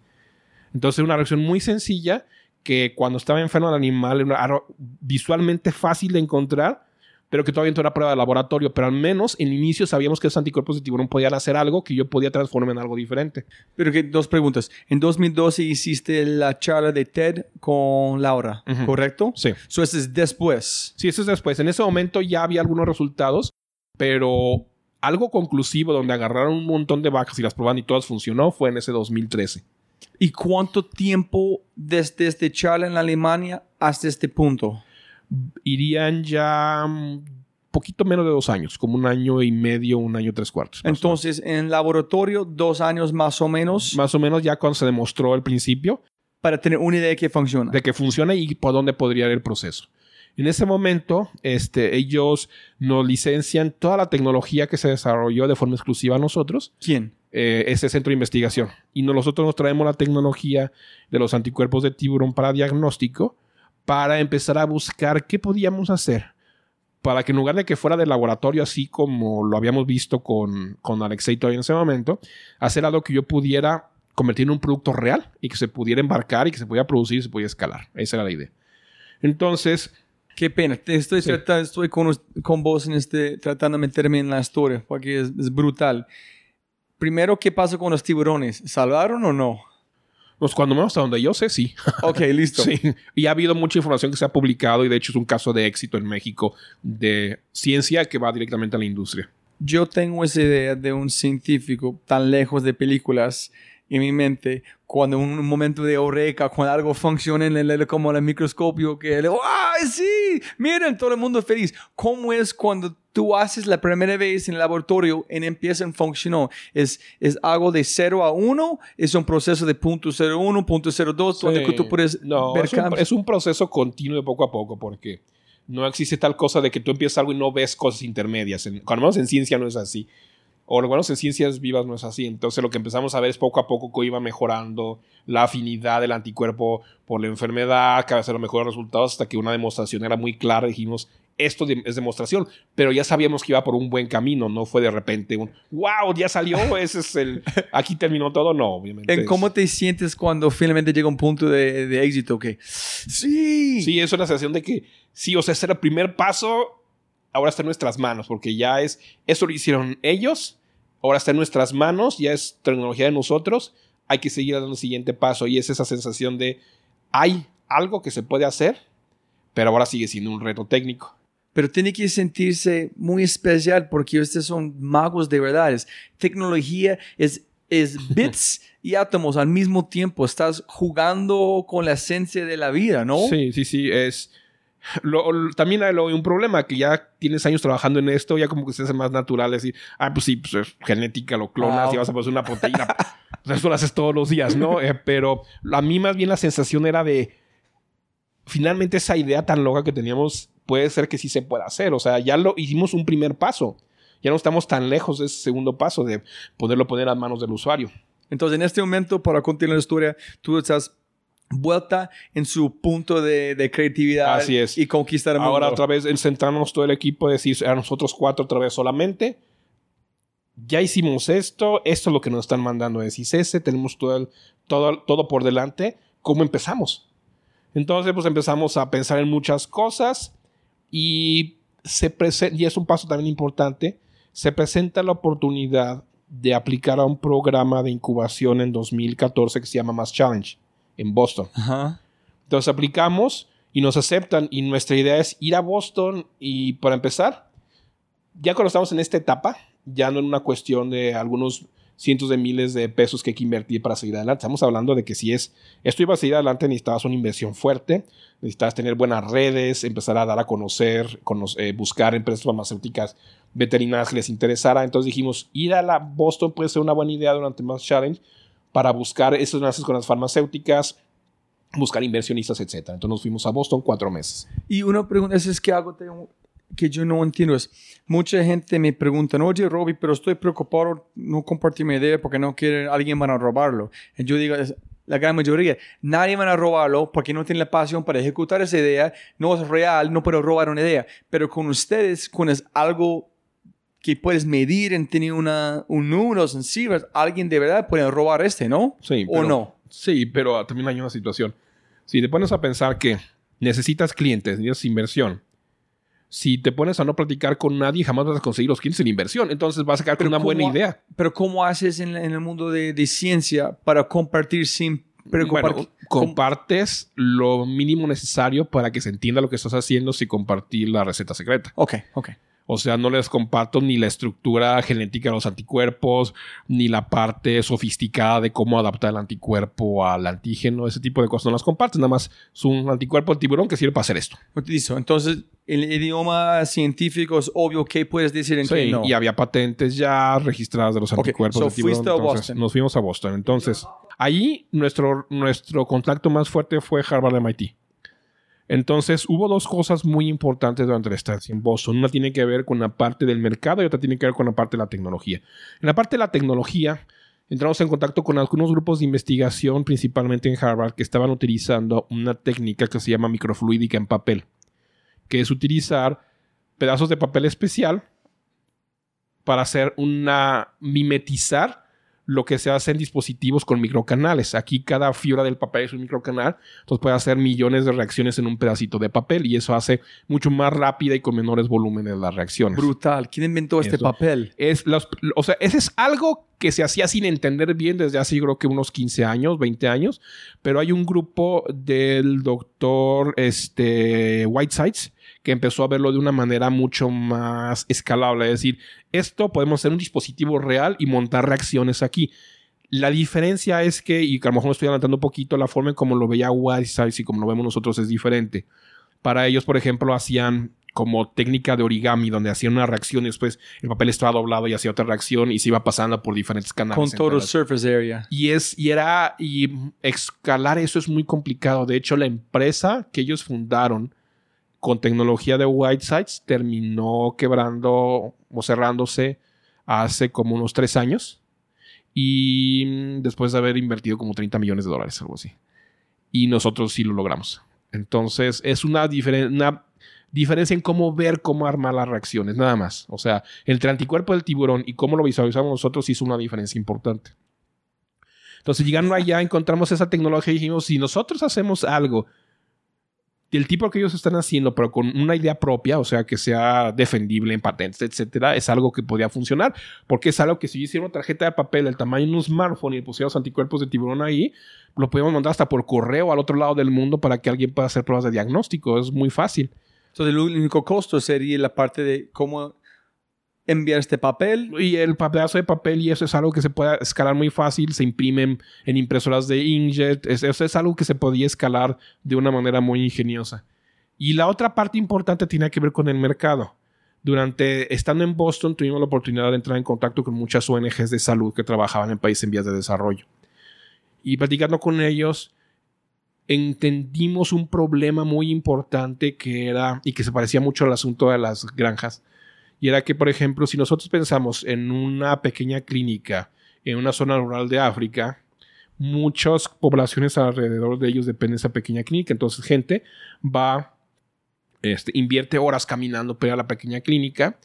Entonces, una reacción muy sencilla que cuando estaba enfermo el animal era visualmente fácil de encontrar, pero que todavía no era prueba de laboratorio. Pero al menos en el inicio sabíamos que esos anticuerpos de tiburón podían hacer algo que yo podía transformar en algo diferente. Pero que dos preguntas. En 2012 hiciste la charla de TED con Laura. ¿correcto? Sí. So, ese es después. Sí, eso es después. En ese momento ya había algunos resultados, pero algo conclusivo donde agarraron un montón de vacas y las probaron y todas funcionó fue en ese 2013. ¿Y cuánto tiempo desde este charla en Alemania hasta este punto? Irían ya un poquito menos de dos años, como un año y medio, un año tres cuartos. Entonces, en laboratorio, dos años más o menos, menos. Más o menos ya cuando se demostró al principio para tener una idea de que funciona. de que funciona y por dónde podría ir el proceso. En ese momento, este, ellos nos licencian toda la tecnología que se desarrolló de forma exclusiva a nosotros, ¿Quién? eh, ese centro de investigación. Y nosotros nos traemos la tecnología de los anticuerpos de tiburón para diagnóstico para empezar a buscar qué podíamos hacer para que en lugar de que fuera de laboratorio, así como lo habíamos visto con, con Alexei todavía en ese momento, hacer algo que yo pudiera convertir en un producto real y que se pudiera embarcar y que se pudiera producir y se pudiera escalar. Esa era la idea. Entonces, Qué pena. Estoy, Sí. tratando, estoy con, con vos en este, tratando de meterme en la historia porque es, es brutal. Primero, ¿qué pasa con los tiburones? ¿Salvaron o no? Pues cuando menos hasta donde yo sé, sí. Ok, listo. Sí, y ha habido mucha información que se ha publicado y de hecho es un caso de éxito en México de ciencia que va directamente a la industria. Yo tengo esa idea de un científico tan lejos de películas en mi mente, cuando un momento de eureka, cuando algo funciona en el, como el microscopio, que le, ¡ay, sí! Miren, todo el mundo feliz. ¿Cómo es cuando tú haces la primera vez en el laboratorio y empieza a funcionar? ¿Es, ¿Es algo de 0 a 1? ¿Es un proceso de punto .01, punto .02, donde Sí. tú puedes No, ver es un, es un proceso continuo poco a poco porque no existe tal cosa de que tú empiezas algo y no ves cosas intermedias. En, cuando menos en ciencia no es así. O lo bueno en ciencias vivas no es así. Entonces lo que empezamos a ver es poco a poco cómo iba mejorando la afinidad del anticuerpo por la enfermedad, cada vez los mejores resultados, hasta que una demostración era muy clara. Dijimos, esto es demostración, pero ya sabíamos que iba por un buen camino, no fue de repente un, wow, ya salió, ese es el, aquí terminó todo, no, obviamente. ¿Cómo te sientes cuando finalmente llega un punto de, de éxito? Que sí. Sí, es una sensación de que sí, o sea, ese era el primer paso, ahora está en nuestras manos, porque ya es, eso lo hicieron ellos, ahora está en nuestras manos, ya es tecnología de nosotros, hay que seguir dando el siguiente paso y es esa sensación de, hay algo que se puede hacer, pero ahora sigue siendo un reto técnico pero tiene que sentirse muy especial porque ustedes son magos de verdad. Es tecnología, es, es bits y átomos al mismo tiempo. Estás jugando con la esencia de la vida, ¿no? Sí, sí, sí. Es. También hay un problema que ya tienes años trabajando en esto, ya como que se hace más natural decir, ah, pues sí, pues genética, lo clonas y vas a poner una proteína. pues eso lo haces todos los días, ¿no? Eh, pero a mí más bien la sensación era de, finalmente esa idea tan loca que teníamos puede ser que sí se pueda hacer. O sea, ya lo hicimos un primer paso. Ya no estamos tan lejos de ese segundo paso de poderlo poner a manos del usuario. Entonces, en este momento, para continuar la historia, tú estás vuelta en su punto de, creatividad Así es. y conquistar el mundo. Ahora otra vez centrarnos todo el equipo, decir a nosotros cuatro otra vez solamente. Ya hicimos esto, esto es lo que nos están mandando de ese tenemos todo, todo, todo por delante. ¿Cómo empezamos? Entonces, pues empezamos a pensar en muchas cosas y, se y es un paso también importante, se presenta la oportunidad de aplicar a un programa de incubación en 2014 que se llama Mass Challenge en Boston. Entonces aplicamos y nos aceptan y nuestra idea es ir a Boston y para empezar, ya cuando estamos en esta etapa, ya no en una cuestión de algunos cientos de miles de pesos que hay que invertir para seguir adelante. Estamos hablando de que si es esto iba a seguir adelante, necesitabas una inversión fuerte, necesitabas tener buenas redes, empezar a dar a conocer, eh, buscar empresas farmacéuticas veterinarias que les interesara. Entonces dijimos, ir a la Boston puede ser una buena idea durante más challenge para buscar esos enlaces con las farmacéuticas, buscar inversionistas, etc. Entonces fuimos a Boston cuatro meses. Y una pregunta es, que hago que yo no entiendo es, mucha gente me pregunta, oye Robbie, pero estoy preocupado no compartir mi idea porque no quiere, alguien van a robarlo. Y yo digo, la gran mayoría, nadie van a robarlo porque no tiene la pasión para ejecutar esa idea, no es real, no puedo robar una idea. Pero con ustedes, con es algo que puedes medir en tener una, un número sensible, alguien de verdad puede robar este, ¿no? Sí. ¿O no? Sí, pero también hay una situación. Si te pones a pensar que necesitas clientes, necesitas inversión, si te pones a no platicar con nadie, jamás vas a conseguir los clientes en inversión. Entonces vas a quedar con una buena idea. Pero ¿cómo haces en, el mundo de, ciencia para compartir sin preocupar? Bueno, compartes lo mínimo necesario para que se entienda lo que estás haciendo sin compartir la receta secreta. Ok, ok. O sea, no les comparto ni la estructura genética de los anticuerpos, ni la parte sofisticada de cómo adaptar el anticuerpo al antígeno, ese tipo de cosas no las comparto. Nada más es un anticuerpo del tiburón que sirve para hacer esto. Entonces, el idioma científico es obvio que puedes decir en sí, y había patentes ya registradas de los anticuerpos del tiburón. Fuiste a Boston. Nos fuimos a Boston. Entonces, ahí nuestro, nuestro contacto más fuerte fue Harvard MIT. Entonces hubo dos cosas muy importantes durante la estancia en Boston. Una tiene que ver con la parte del mercado y otra tiene que ver con la parte de la tecnología. En la parte de la tecnología, entramos en contacto con algunos grupos de investigación, principalmente en Harvard, que estaban utilizando una técnica que se llama microfluídica en papel, que es utilizar pedazos de papel especial para hacer una mimetizar lo que se hace en dispositivos con microcanales. Aquí cada fibra del papel es un microcanal, entonces puede hacer millones de reacciones en un pedacito de papel y eso hace mucho más rápida y con menores volúmenes las reacciones. Brutal. ¿Quién inventó este papel? Es o sea, ese es algo que se hacía sin entender bien desde hace yo creo que unos 15 años, 20 años, pero hay un grupo del doctor este, Whitesides que empezó a verlo de una manera mucho más escalable. Es decir, esto podemos hacer un dispositivo real y montar reacciones aquí. La diferencia es que, y a lo mejor estoy adelantando un poquito, la forma en como lo veía Whitesides y como lo vemos nosotros es diferente. Para ellos, por ejemplo, hacían como técnica de origami, donde hacían una reacción y después el papel estaba doblado y hacía otra reacción y se iba pasando por diferentes canales. Con total surface area. Y es, y era, y escalar eso es muy complicado. De hecho, la empresa que ellos fundaron con tecnología de Whitesides terminó quebrando o cerrándose hace como unos tres años. Y mm, después de haber invertido como 30 millones de dólares, algo así. Y nosotros sí lo logramos. Entonces es una, una diferencia en cómo ver cómo armar las reacciones, nada más. O sea, entre anticuerpo del tiburón y cómo lo visualizamos nosotros hizo una diferencia importante. Entonces, llegando allá, encontramos esa tecnología y dijimos, si nosotros hacemos algo del tipo que ellos están haciendo, pero con una idea propia, o sea, que sea defendible en patentes, etcétera, es algo que podría funcionar, porque es algo que si yo hiciera una tarjeta de papel del tamaño de un smartphone y pusiéramos anticuerpos de tiburón ahí, lo podemos mandar hasta por correo al otro lado del mundo para que alguien pueda hacer pruebas de diagnóstico. Es muy fácil. Entonces, el único costo sería la parte de cómo enviar este papel. Y el pedazo de papel, y eso es algo que se puede escalar muy fácil, se imprimen en impresoras de inkjet, eso es algo que se podía escalar de una manera muy ingeniosa. Y la otra parte importante tiene que ver con el mercado. Durante, estando en Boston, tuvimos la oportunidad de entrar en contacto con muchas ONGs de salud que trabajaban en países en vías de desarrollo. Y platicando con ellos, entendimos un problema muy importante que era, y que se parecía mucho al asunto de las granjas, y era que, por ejemplo, si nosotros pensamos en una pequeña clínica en una zona rural de África, muchas poblaciones alrededor de ellos dependen de esa pequeña clínica. Entonces, gente va, este, invierte horas caminando para la pequeña clínica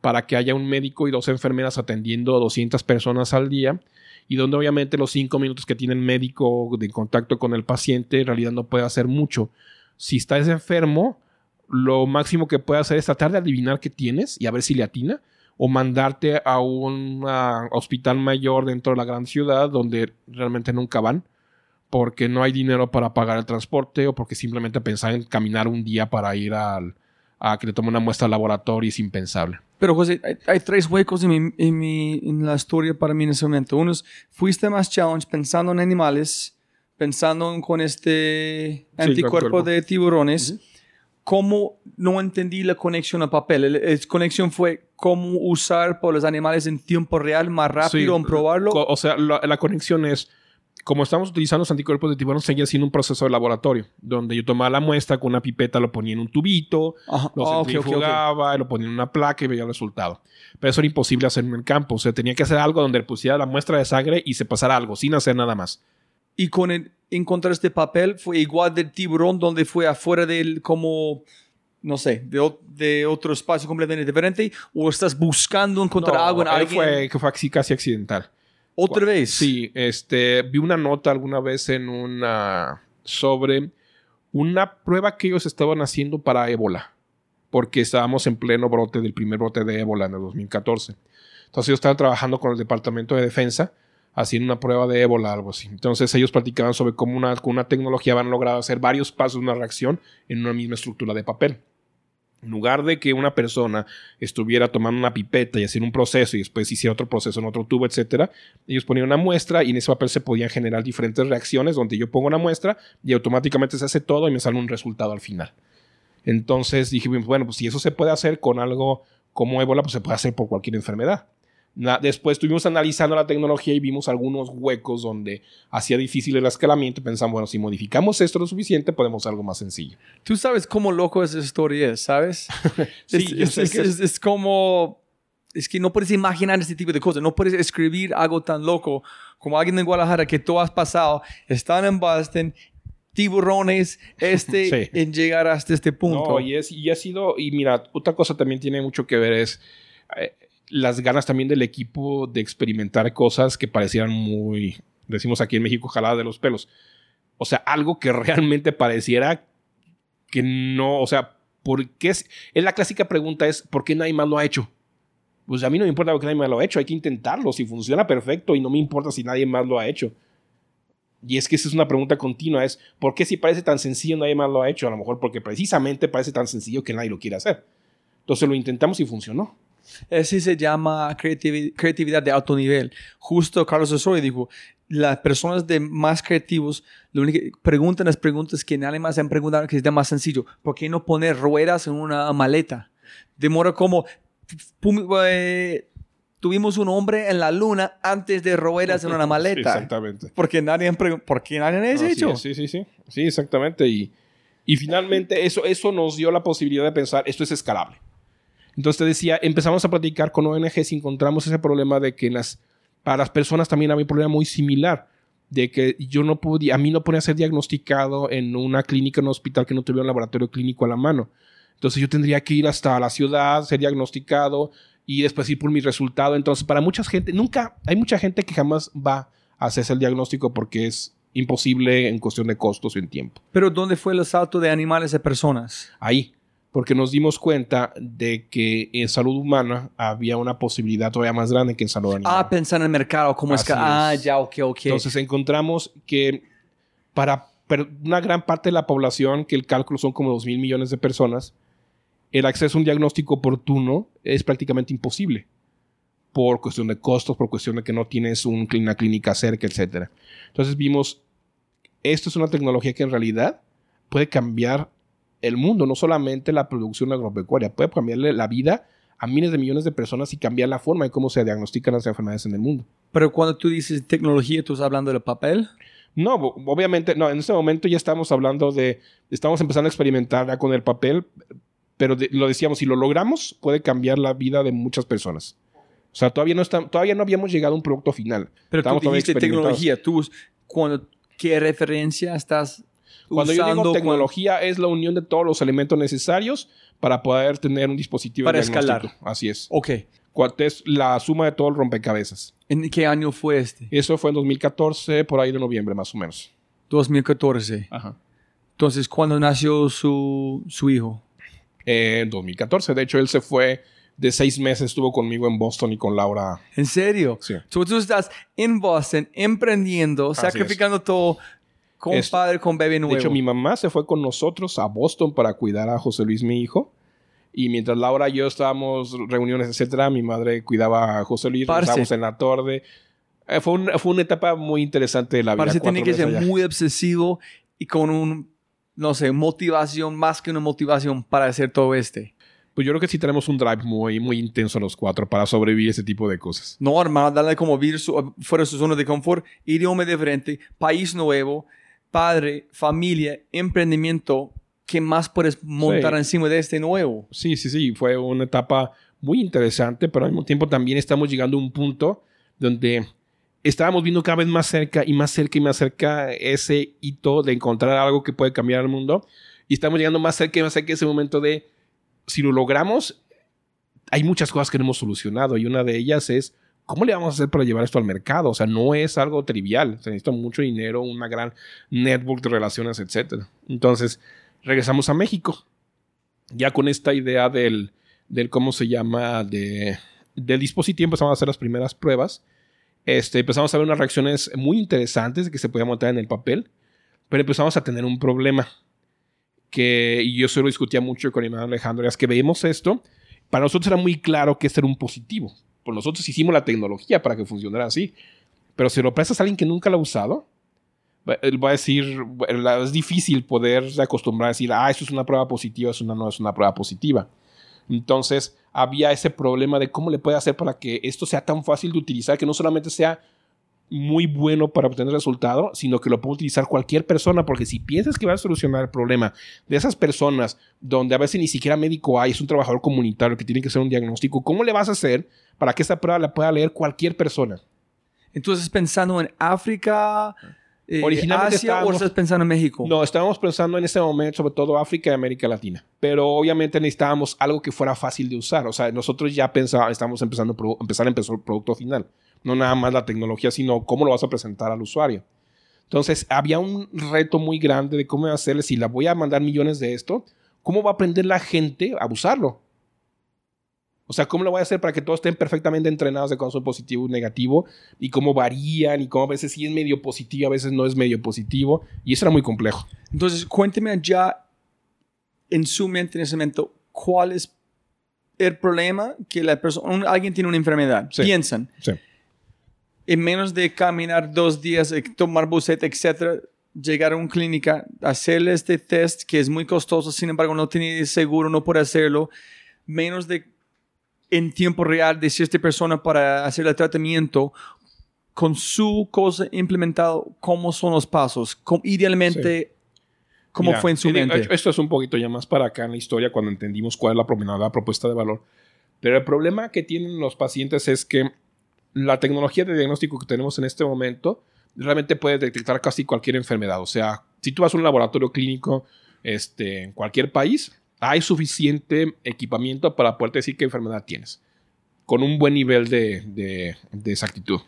para que haya un médico y dos enfermeras atendiendo a 200 personas al día y donde obviamente los cinco minutos que tiene el médico de contacto con el paciente en realidad no puede hacer mucho. Si estás enfermo, lo máximo que puede hacer es tratar de adivinar qué tienes y a ver si le atina o mandarte a un hospital mayor dentro de la gran ciudad donde realmente nunca van porque no hay dinero para pagar el transporte o porque simplemente pensar en caminar un día para ir al, a que le tome una muestra al laboratorio es impensable. Pero José, hay, tres huecos en, mi, en, la historia para mí en ese momento. Uno es, fuiste más challenge pensando en animales, pensando con este anticuerpo de tiburones cómo no entendí la conexión a papel. La, conexión fue cómo usar por los animales en tiempo real más rápido, en probarlo. O sea, la, conexión es, como estamos utilizando los anticuerpos de tiburón, seguía siendo un proceso de laboratorio, donde yo tomaba la muestra con una pipeta, lo ponía en un tubito, lo ah, centrifugaba, lo ponía en una placa y veía el resultado. Pero eso era imposible hacer en el campo. O sea, tenía que hacer algo donde pusiera la muestra de sangre y se pasara algo, sin hacer nada más. Y con el, encontrar este papel fue igual del tiburón, donde fue afuera del, como, no sé, de, de otro espacio completamente diferente, o estás buscando encontrar algo en alguien. Fue, que fue así, casi accidental. ¿Otra vez? Sí, este, vi una nota alguna vez en una, sobre una prueba que ellos estaban haciendo para ébola, porque estábamos en pleno brote del primer brote de ébola en el 2014. Entonces ellos estaban trabajando con el Departamento de Defensa haciendo una prueba de ébola, algo así. Entonces ellos platicaban sobre cómo una, con una tecnología van logrado hacer varios pasos de una reacción en una misma estructura de papel. En lugar de que una persona estuviera tomando una pipeta y haciendo un proceso y después hiciera otro proceso en otro tubo, etcétera, ellos ponían una muestra y en ese papel se podían generar diferentes reacciones donde yo pongo una muestra y automáticamente se hace todo y me sale un resultado al final. Entonces dije, bueno, pues si eso se puede hacer con algo como ébola, pues se puede hacer por cualquier enfermedad después estuvimos analizando la tecnología y vimos algunos huecos donde hacía difícil el escalamiento. Pensamos, bueno, si modificamos esto lo suficiente, podemos hacer algo más sencillo. Tú sabes cómo loco esa historia es, ¿sabes? sí, es, es, como... Es que no puedes imaginar este tipo de cosas. No puedes escribir algo tan loco como alguien en Guadalajara que tú has pasado. Están en Boston tiburones este en llegar hasta este punto. No, y, es, y ha sido, y mira, otra cosa también tiene mucho que ver es, eh, las ganas también del equipo de experimentar cosas que parecieran muy, decimos aquí en México, jalada de los pelos. O sea, algo que realmente pareciera que no, o sea, ¿por qué es? es la clásica pregunta es, ¿por qué nadie más lo ha hecho? Pues a mí no me importa que nadie más lo ha hecho, hay que intentarlo, si funciona perfecto y no me importa si nadie más lo ha hecho. Y es que esa es una pregunta continua, es ¿por qué si parece tan sencillo nadie más lo ha hecho? A lo mejor porque precisamente parece tan sencillo que nadie lo quiere hacer. Entonces lo intentamos y funcionó. Ese se llama creatividad de alto nivel. Justo Carlos Osorio dijo, las personas de más creativos lo único preguntan las preguntas que nadie más han preguntado que es más sencillo. ¿Por qué no poner ruedas en una maleta? Demora como... Eh, tuvimos un hombre en la luna antes de ruedas en una maleta. exactamente. Porque nadie, ¿por qué nadie ha hecho. Sí, sí, sí. Sí, exactamente. Y, y finalmente eso, eso nos dio la posibilidad de pensar, esto es escalable Entonces te decía, empezamos a platicar con ONGs y encontramos ese problema de que las, para las personas también había un problema muy similar de que yo no podía, a mí no podía ser diagnosticado en una clínica, en un hospital que no tuviera un laboratorio clínico a la mano. Entonces yo tendría que ir hasta la ciudad, ser diagnosticado y después ir por mi resultado. Entonces para mucha gente, nunca, hay mucha gente que jamás va a hacerse el diagnóstico porque es imposible en cuestión de costos y en tiempo. Pero ¿dónde fue el salto de animales a personas? Ahí, porque nos dimos cuenta de que en salud humana había una posibilidad todavía más grande que en salud animal. Ah, pensar en el mercado, ¿cómo es que? Ah, ya, ok, ok. Entonces encontramos que para una gran parte de la población, que el cálculo son como 2 mil millones de personas, el acceso a un diagnóstico oportuno es prácticamente imposible. Por cuestión de costos, por cuestión de que no tienes un una clínica cerca, etc. Entonces vimos, esto es una tecnología que en realidad puede cambiar el mundo, no solamente la producción agropecuaria, puede cambiarle la vida a miles de millones de personas y cambiar la forma en cómo se diagnostican las enfermedades en el mundo. Pero cuando tú dices tecnología, ¿tú estás hablando del papel? No, obviamente, no, en este momento ya estamos hablando de, estamos empezando a experimentar ya con el papel, pero de- lo decíamos, si lo logramos, puede cambiar la vida de muchas personas. O sea, todavía no, está, todavía no habíamos llegado a un producto final. Pero Estamos tú dijiste tecnología. ¿Tú, cuando, ¿Qué referencia estás Cuando yo digo tecnología, es la unión de todos los elementos necesarios para poder tener un dispositivo Para escalar. Así es. Ok. Cuál es la suma de todo el rompecabezas. ¿En qué año fue este? Eso fue en 2014, por ahí de noviembre más o menos. 2014. Ajá. Entonces, ¿cuándo nació su, su hijo? En 2014. De hecho, él se fue de seis meses, estuvo conmigo en Boston y con Laura. ¿En serio? Sí. So, tú estás en Boston emprendiendo, Así sacrificando todo con Es- padre, con bebé nuevo. De hecho, mi mamá se fue con nosotros a Boston para cuidar a José Luis, mi hijo. Y mientras Laura y yo estábamos reuniones, etcétera, mi madre cuidaba a José Luis, estábamos en la torre. Eh, fue, un- fue una etapa muy interesante de la vida. Parece tiene que ser allá. muy obsesivo y con un, no sé, motivación, más que una motivación para hacer todo este. Pues yo creo que sí tenemos un drive muy, muy intenso los cuatro para sobrevivir a ese tipo de cosas. No, hermano, darle como vivir su- fuera de su zona de confort, idioma diferente, país nuevo, padre, familia, emprendimiento. ¿Qué más puedes montar Sí. encima de este nuevo? Sí, sí, sí, fue una etapa muy interesante, pero al mismo tiempo también estamos llegando a un punto donde estábamos viendo cada vez más cerca y más cerca y más cerca ese hito de encontrar algo que puede cambiar el mundo. Y estamos llegando más cerca y más cerca ese momento de, si lo logramos, hay muchas cosas que no hemos solucionado y una de ellas es, ¿cómo le vamos a hacer para llevar esto al mercado? O sea, no es algo trivial, se necesita mucho dinero, una gran network de relaciones, etc. Entonces, regresamos a México ya con esta idea del, del cómo se llama, de, del dispositivo, empezamos a hacer las primeras pruebas. Este, empezamos a ver unas reacciones muy interesantes que se podía montar en el papel, pero empezamos a tener un problema que y yo se lo discutía mucho con hermano Alejandro, es que veíamos esto, para nosotros era muy claro que este era un positivo, pues nosotros hicimos la tecnología para que funcionara así, pero si lo prestas a alguien que nunca lo ha usado, él va a decir, es difícil poder acostumbrar a decir, ah, eso es una prueba positiva, no, no es una prueba positiva. Entonces, había ese problema de cómo le puede hacer para que esto sea tan fácil de utilizar, que no solamente sea muy bueno para obtener resultado, sino que lo puede utilizar cualquier persona, porque si piensas que va a solucionar el problema de esas personas donde a veces ni siquiera médico hay, es un trabajador comunitario que tiene que hacer un diagnóstico, ¿cómo le vas a hacer para que esa prueba la pueda leer cualquier persona? Entonces, pensando en África, eh, Originalmente Asia, o estábamos- estás pensando en México? No, estábamos pensando en ese momento sobre todo África y América Latina. Pero obviamente necesitábamos algo que fuera fácil de usar. O sea, nosotros ya pensábamos, estamos empezando empezar el producto final. No nada más la tecnología, sino cómo lo vas a presentar al usuario. Entonces, había un reto muy grande de cómo hacerle, si la voy a mandar millones de esto, ¿cómo va a aprender la gente a usarlo? O sea, ¿cómo lo voy a hacer para que todos estén perfectamente entrenados de cuando son positivo y negativo? Y cómo varían y cómo a veces sí es medio positivo, a veces no es medio positivo. Y eso era muy complejo. Entonces, cuénteme ya en su mente en ese momento, ¿cuál es el problema que la persona, alguien tiene una enfermedad? Sí. Piensan, Sí. En menos de caminar dos días, eh, tomar buceta, etcétera, llegar a una clínica, hacerle este test que es muy costoso, sin embargo, no tiene seguro, no puede hacerlo, menos de en tiempo real decir a esta persona para hacer el tratamiento con su cosa implementado, cómo son los pasos, Cómo- idealmente, cómo Mira, fue en su mente. Esto es un poquito ya más para acá en la historia cuando entendimos cuál es la, la propuesta de valor. Pero el problema que tienen los pacientes es que la tecnología de diagnóstico que tenemos en este momento realmente puede detectar casi cualquier enfermedad. O sea, si tú vas a un laboratorio clínico este, en cualquier país, hay suficiente equipamiento para poder decir qué enfermedad tienes, con un buen nivel de, exactitud.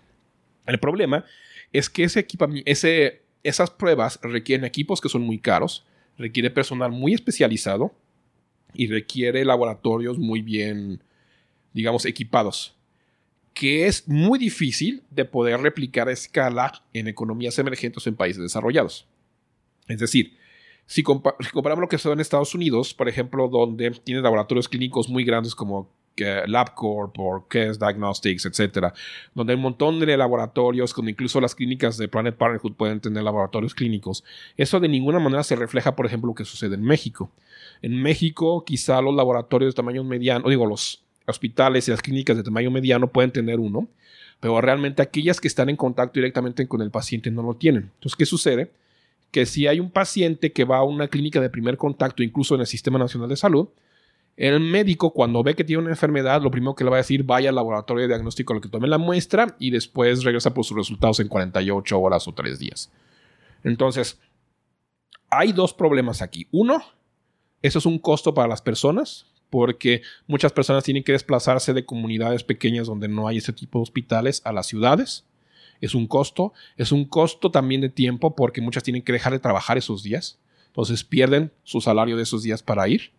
El problema es que ese ese, esas pruebas requieren equipos que son muy caros, requiere personal muy especializado y requiere laboratorios muy bien, digamos, equipados que es muy difícil de poder replicar a escala en economías emergentes o en países desarrollados. Es decir, si, comparamos lo que son en Estados Unidos, por ejemplo, donde tiene laboratorios clínicos muy grandes como LabCorp o Diagnostics, etcétera, donde hay un montón de laboratorios, incluso las clínicas de Planet Parenthood pueden tener laboratorios clínicos. Eso de ninguna manera se refleja, por ejemplo, lo que sucede en México. En México, quizá los laboratorios de tamaño mediano, digo, los hospitales y las clínicas de tamaño mediano pueden tener uno, pero realmente aquellas que están en contacto directamente con el paciente no lo tienen. Entonces, ¿qué sucede? Que si hay un paciente que va a una clínica de primer contacto, incluso en el Sistema Nacional de Salud, el médico cuando ve que tiene una enfermedad, lo primero que le va a decir, vaya al laboratorio de diagnóstico a lo que tome la muestra y después regresa por sus resultados en 48 horas o 3 días. Entonces, hay dos problemas aquí. Uno, eso es un costo para las personas, porque muchas personas tienen que desplazarse de comunidades pequeñas donde no hay ese tipo de hospitales a las ciudades. Es un costo, es un costo también de tiempo porque muchas tienen que dejar de trabajar esos días. Entonces pierden su salario de esos días para ir.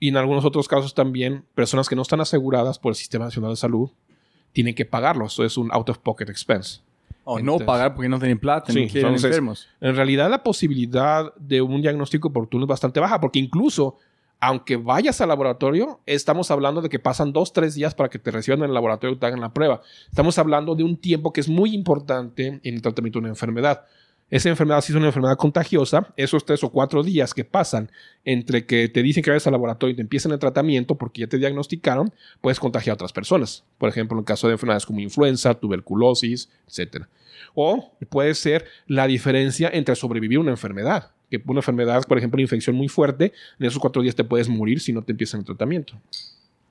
Y en algunos otros casos también personas que no están aseguradas por el Sistema Nacional de Salud tienen que pagarlo. Eso es un out of pocket expense. O no pagar porque no tienen plata, sí, quieren enfermos. En realidad la posibilidad de un diagnóstico oportuno es bastante baja porque incluso aunque vayas al laboratorio, estamos hablando de que pasan dos, tres días para que te reciban en el laboratorio y te hagan la prueba. Estamos hablando de un tiempo que es muy importante en el tratamiento de una enfermedad. Esa enfermedad, si es una enfermedad contagiosa, esos tres o cuatro días que pasan entre que te dicen que vayas al laboratorio y te empiezan el tratamiento porque ya te diagnosticaron, puedes contagiar a otras personas. Por ejemplo, en el caso de enfermedades como influenza, tuberculosis, etc. O puede ser la diferencia entre sobrevivir a una enfermedad que una enfermedad, por ejemplo, una infección muy fuerte, en esos cuatro días te puedes morir si no te empiezan el tratamiento.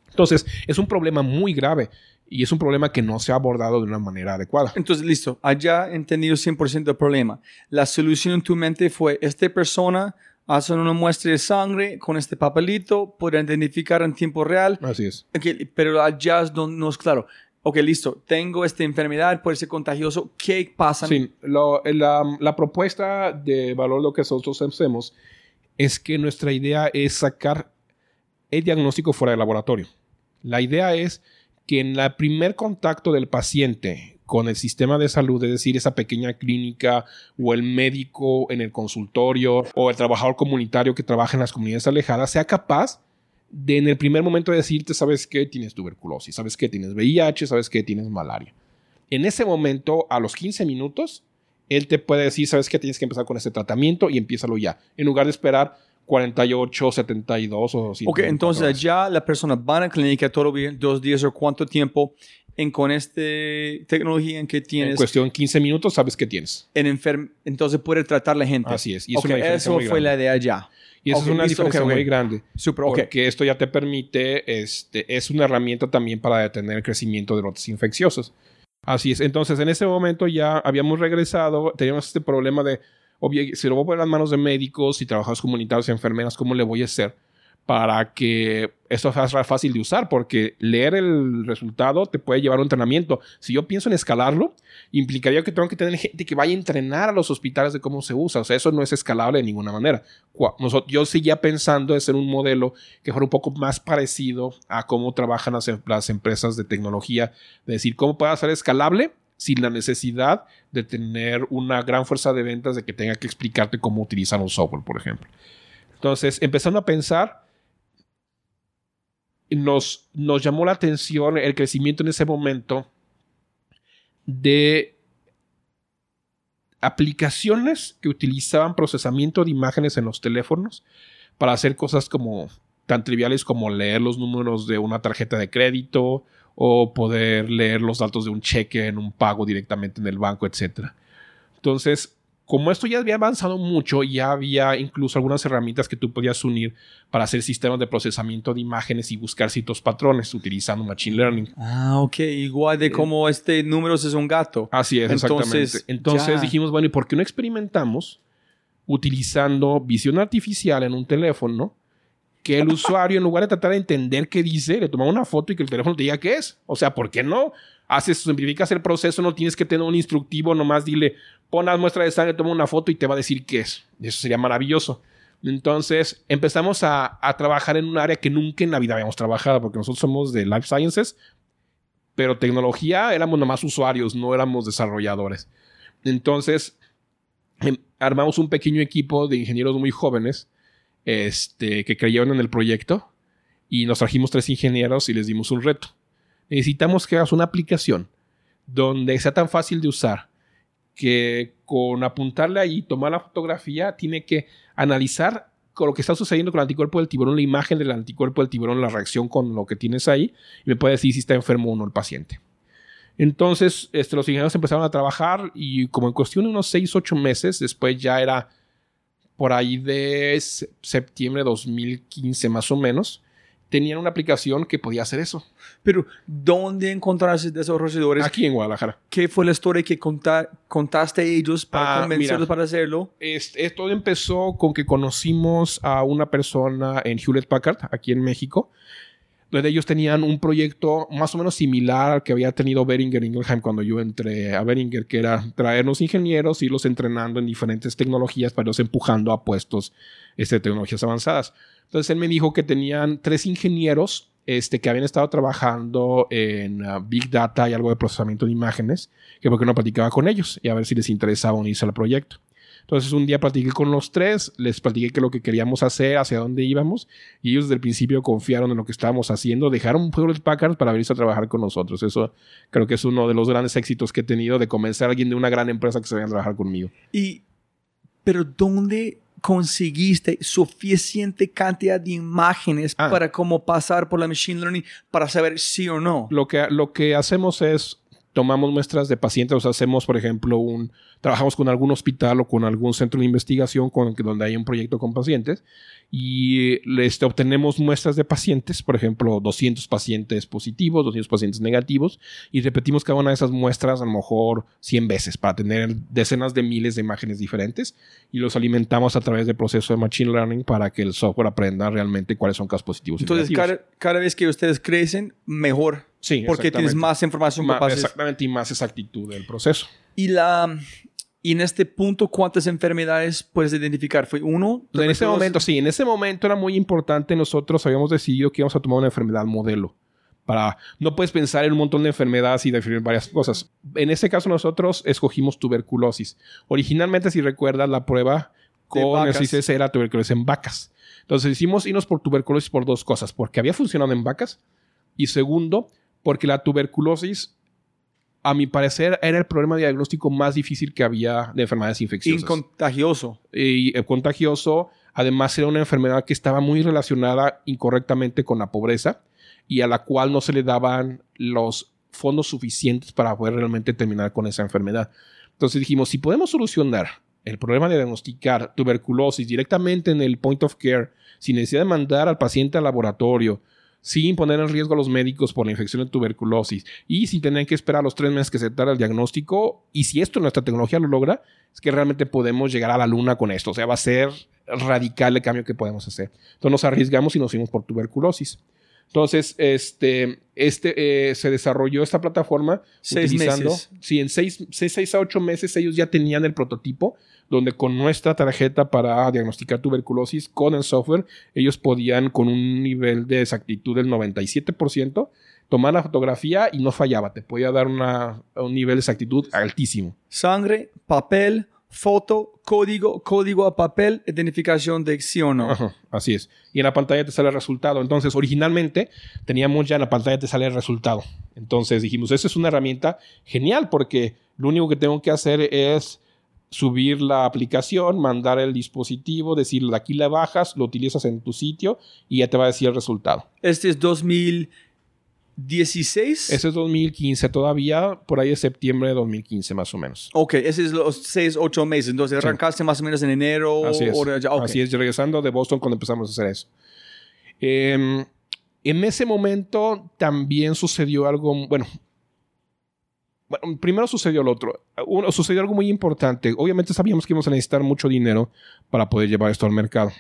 Entonces, es un problema muy grave y es un problema que no se ha abordado de una manera adecuada. Entonces, listo, haya entendido 100% el problema. La solución en tu mente fue, esta persona hace una muestra de sangre con este papelito, puede identificar en tiempo real. Así es. pero allá no es claro ok, listo, tengo esta enfermedad, puede ser contagioso, ¿qué pasa? Sí, la, propuesta de valor lo que nosotros hacemos es que nuestra idea es sacar el diagnóstico fuera del laboratorio. La idea es que en el primer contacto del paciente con el sistema de salud, es decir, esa pequeña clínica o el médico en el consultorio o el trabajador comunitario que trabaja en las comunidades alejadas, sea capaz de en el primer momento decirte, sabes que tienes tuberculosis, sabes que tienes VIH, sabes que tienes malaria. En ese momento, a los 15 minutos, él te puede decir, sabes que tienes que empezar con este tratamiento y empiézalo ya, en lugar de esperar 48, 72 o 50. Ok, entonces ya la persona va a la clínica todos los dos días o cuánto tiempo en con esta tecnología en que tienes. En cuestión de 15 minutos sabes que tienes. En entonces puede tratar la gente. Así es. Y eso fue la idea ya. Y eso es una diferencia muy grande. Super, porque esto ya te permite, este, es una herramienta también para detener el crecimiento de brotes infecciosos. Así es. Entonces, en ese momento ya habíamos regresado, teníamos este problema de, obvio, si lo voy a poner en las manos de médicos y trabajadores comunitarios y enfermeras, ¿cómo le voy a hacer? Para que esto sea fácil de usar, porque leer el resultado te puede llevar a un entrenamiento. Si yo pienso en escalarlo, implicaría que tengo que tener gente que vaya a entrenar a los hospitales de cómo se usa. O sea, eso no es escalable de ninguna manera. Yo seguía pensando en ser un modelo que fuera un poco más parecido a cómo trabajan las, em-, empresas de tecnología, de decir, ¿cómo puede ser escalable? sin la necesidad de tener una gran fuerza de ventas de que tenga que explicarte cómo utilizar un software, por ejemplo. Entonces, empezando a pensar nos, nos llamó la atención el crecimiento en ese momento de aplicaciones que utilizaban procesamiento de imágenes en los teléfonos para hacer cosas como tan triviales como leer los números de una tarjeta de crédito o poder leer los datos de un cheque en un pago directamente en el banco, etc. Entonces, como esto ya había avanzado mucho, ya había incluso algunas herramientas que tú podías unir para hacer sistemas de procesamiento de imágenes y buscar ciertos patrones utilizando Machine Learning. Ah, ok. Igual de como este número es un gato. Así es, Entonces, exactamente. Entonces ya. dijimos, bueno, ¿y por qué no experimentamos utilizando visión artificial en un teléfono? Que el usuario, en lugar de tratar de entender qué dice, le toma una foto y que el teléfono te diga qué es. O sea, ¿por qué no? Haces, simplificas el proceso, no tienes que tener un instructivo, nomás dile, pon la muestra de sangre, toma una foto y te va a decir qué es. Eso sería maravilloso. Entonces empezamos a, a trabajar en un área que nunca en la vida habíamos trabajado, porque nosotros somos de Life Sciences, pero tecnología éramos nomás usuarios, no éramos desarrolladores. Entonces em, armamos un pequeño equipo de ingenieros muy jóvenes este, que creyeron en el proyecto y nos trajimos tres ingenieros y les dimos un reto. Necesitamos que hagas una aplicación donde sea tan fácil de usar que con apuntarle ahí, tomar la fotografía, tiene que analizar con lo que está sucediendo con el anticuerpo del tiburón, la imagen del anticuerpo del tiburón, la reacción con lo que tienes ahí, y me puede decir si está enfermo o no el paciente. Entonces, este, los ingenieros empezaron a trabajar y como en cuestión de unos 6, 8 meses, después ya era por ahí de se- septiembre de 2015 más o menos, tenían una aplicación que podía hacer eso. Pero, ¿dónde encontraste desarrolladores? Aquí en Guadalajara. ¿Qué fue la historia que conta- contaste a ellos para Ah, convencerlos mira. para hacerlo? Esto empezó con que conocimos a una persona en Hewlett Packard, aquí en México, donde ellos tenían un proyecto más o menos similar al que había tenido Beringer Ingelheim cuando yo entré a Beringer, que era traernos ingenieros, irlos entrenando en diferentes tecnologías para irlos empujando a puestos este, tecnologías avanzadas. Entonces él me dijo que tenían tres ingenieros este, que habían estado trabajando en ah, Big Data y algo de procesamiento de imágenes, que porque no platicaba con ellos y a ver si les interesaba unirse al proyecto. Entonces un día platiqué con los tres, les platiqué que lo que queríamos hacer, hacia dónde íbamos, y ellos desde el principio confiaron en lo que estábamos haciendo, dejaron Hewlett Packard para venirse a trabajar con nosotros. Eso creo que es uno de los grandes éxitos que he tenido de convencer a alguien de una gran empresa que se venga a trabajar conmigo. Y, pero ¿dónde conseguiste suficiente cantidad de imágenes Ah. para como pasar por la machine learning para saber sí o no? Lo que, lo que hacemos es tomamos muestras de pacientes, o sea, hacemos, por ejemplo, un trabajamos con algún hospital o con algún centro de investigación con, donde hay un proyecto con pacientes y este, obtenemos muestras de pacientes, por ejemplo, 200 pacientes positivos, 200 pacientes negativos y repetimos cada una de esas muestras a lo mejor 100 veces para tener decenas de miles de imágenes diferentes y los alimentamos a través del proceso de machine learning para que el software aprenda realmente cuáles son casos positivos y Entonces, negativos. cada, cada vez que ustedes crecen, mejor. Sí, Porque tienes más información Ma- capaces. exactamente, y más exactitud del proceso. Y la y en este punto, ¿cuántas enfermedades puedes identificar? ¿Fue uno? En ese ¿Dos? momento, sí, en ese momento era muy importante. Nosotros habíamos decidido que íbamos a tomar una enfermedad modelo. Para, no puedes pensar en un montón de enfermedades y definir varias cosas. En este caso, nosotros escogimos tuberculosis. Originalmente, si recuerdas, la prueba con el. CICS era tuberculosis en vacas. Entonces, hicimos irnos por tuberculosis por dos cosas: porque había funcionado en vacas y segundo, porque la tuberculosis, a mi parecer, era el problema diagnóstico más difícil que había de enfermedades infecciosas Incontagioso. y eh, contagioso. Además, era una enfermedad que estaba muy relacionada incorrectamente con la pobreza y a la cual no se le daban los fondos suficientes para poder realmente terminar con esa enfermedad. Entonces dijimos, si podemos solucionar el problema de diagnosticar tuberculosis directamente en el point of care, sin necesidad de mandar al paciente al laboratorio, sin poner en riesgo a los médicos por la infección de tuberculosis y sin tener que esperar los tres meses que se tarda el diagnóstico. Y si esto nuestra tecnología lo logra, es que realmente podemos llegar a la luna con esto. O sea, va a ser radical el cambio que podemos hacer. Entonces nos arriesgamos y nos fuimos por tuberculosis. Entonces, este, este eh, se desarrolló esta plataforma Seis utilizando. meses. Sí, en seis, seis, seis a ocho meses ellos ya tenían el prototipo donde con nuestra tarjeta para diagnosticar tuberculosis con el software, ellos podían con un nivel de exactitud del 97% tomar la fotografía y no fallaba, te podía dar una- un nivel de exactitud altísimo. Sangre, papel, foto, código, código a papel, identificación de sí o no. Ajá, así es. Y en la pantalla te sale el resultado. Entonces, originalmente teníamos ya en la pantalla te sale el resultado. Entonces dijimos, esa es una herramienta genial porque lo único que tengo que hacer es subir la aplicación, mandar el dispositivo, decirle aquí la bajas, lo utilizas en tu sitio y ya te va a decir el resultado. Este es 2015 16. Ese es 2015 todavía, por ahí es septiembre de 2015 más o menos. Ok, ese es los 6, 8 meses. Entonces arrancaste más o menos en enero. Así es. o ya- ok. Así es, regresando de Boston cuando empezamos a hacer eso. Eh, en ese momento también sucedió algo, bueno, bueno, primero sucedió lo otro. Uno, sucedió algo muy importante. Obviamente sabíamos que íbamos a necesitar mucho dinero para poder llevar esto al mercado.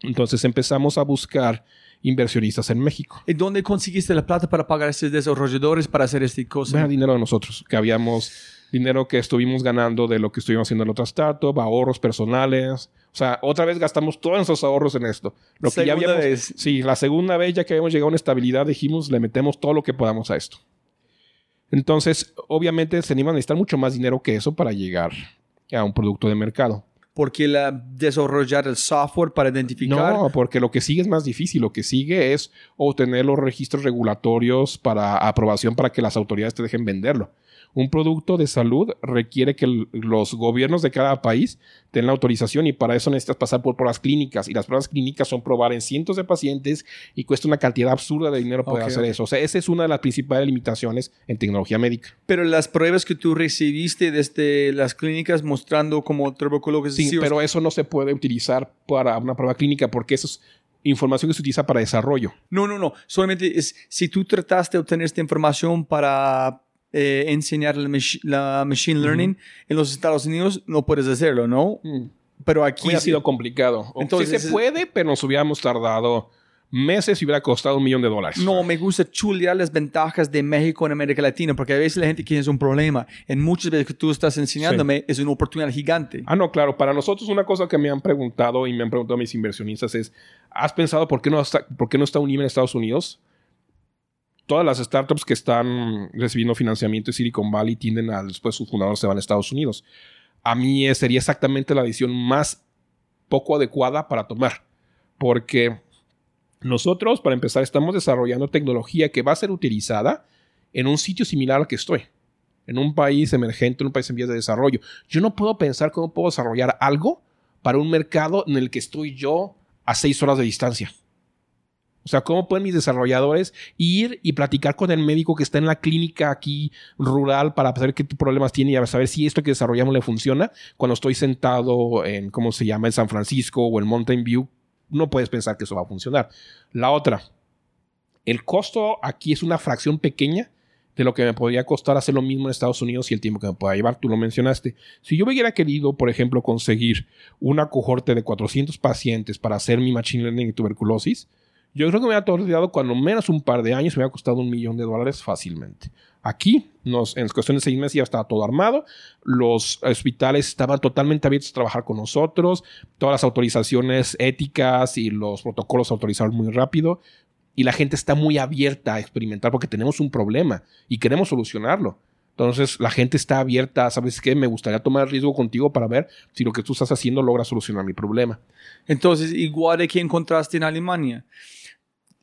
Entonces empezamos a buscar inversionistas en México. ¿Y dónde conseguiste la plata para pagar a estos desarrolladores para hacer esta cosa? Era dinero de nosotros, que habíamos dinero que estuvimos ganando de lo que estuvimos haciendo en la otra startup, ahorros personales. O sea, otra vez gastamos todos nuestros ahorros en esto. Lo que ya habíamos, vez. Sí, la segunda vez ya que habíamos llegado a una estabilidad, dijimos, le metemos todo lo que podamos a esto. Entonces, obviamente, se iban a necesitar mucho más dinero que eso para llegar a un producto de mercado. Porque la, desarrollar el software para identificar. No, porque lo que sigue es más difícil. Lo que sigue es obtener los registros regulatorios para aprobación para que las autoridades te dejen venderlo. Un producto de salud requiere que los gobiernos de cada país den la autorización y para eso necesitas pasar por pruebas clínicas. Y las pruebas clínicas son probar en cientos de pacientes y cuesta una cantidad absurda de dinero poder hacer eso. O sea, esa es una de las principales limitaciones en tecnología médica. Pero las pruebas que tú recibiste desde las clínicas mostrando como tuberculosis. Sí, pero eso no se puede utilizar para una prueba clínica porque eso es información que se utiliza para desarrollo. No, no, no. Solamente es si tú trataste de obtener esta información para eh, enseñar la, machi- la machine learning en los Estados Unidos, no puedes hacerlo, ¿no? Pero aquí Hubiera sí. sido complicado. Entonces, sí se es- puede, pero nos hubiéramos tardado meses y hubiera costado un millón de dólares. No, me gusta chulear las ventajas de México en América Latina, porque a veces la gente es un problema. En muchas veces que tú estás enseñándome es una oportunidad gigante. Ah, no, claro. Para nosotros una cosa que me han preguntado y me han preguntado mis inversionistas es, ¿has pensado por qué no está, por qué no está Unime en Estados Unidos? Todas las startups que están recibiendo financiamiento de Silicon Valley tienden a, después sus fundadores se van a Estados Unidos. A mí eh, sería exactamente la decisión más poco adecuada para tomar. Porque nosotros, para empezar, estamos desarrollando tecnología que va a ser utilizada en un sitio similar al que estoy. En un país emergente, en un país en vías de desarrollo. Yo no puedo pensar cómo puedo desarrollar algo para un mercado en el que estoy yo a seis horas de distancia. O sea, ¿cómo pueden mis desarrolladores ir y platicar con el médico que está en la clínica aquí rural para saber qué problemas tiene y saber si esto que desarrollamos le funciona? Cuando estoy sentado en, ¿cómo se llama?, en San Francisco o en Mountain View, no puedes pensar que eso va a funcionar. La otra, el costo aquí es una fracción pequeña de lo que me podría costar hacer lo mismo en Estados Unidos y el tiempo que me pueda llevar. Tú lo mencionaste. Si yo hubiera querido, por ejemplo, conseguir una cohorte de 400 pacientes para hacer mi machine learning y tuberculosis, yo creo que me hubiera tardado cuando menos un par de años, me hubiera costado un millón de dólares fácilmente. Aquí, nos, en cuestión de seis meses ya estaba todo armado, los hospitales estaban totalmente abiertos a trabajar con nosotros, todas las autorizaciones éticas y los protocolos se autorizaron muy rápido y la gente está muy abierta a experimentar porque tenemos un problema y queremos solucionarlo. Entonces la gente está abierta, ¿sabes qué? Me gustaría tomar riesgo contigo para ver si lo que tú estás haciendo logra solucionar mi problema. Entonces, igual de que encontraste en Alemania.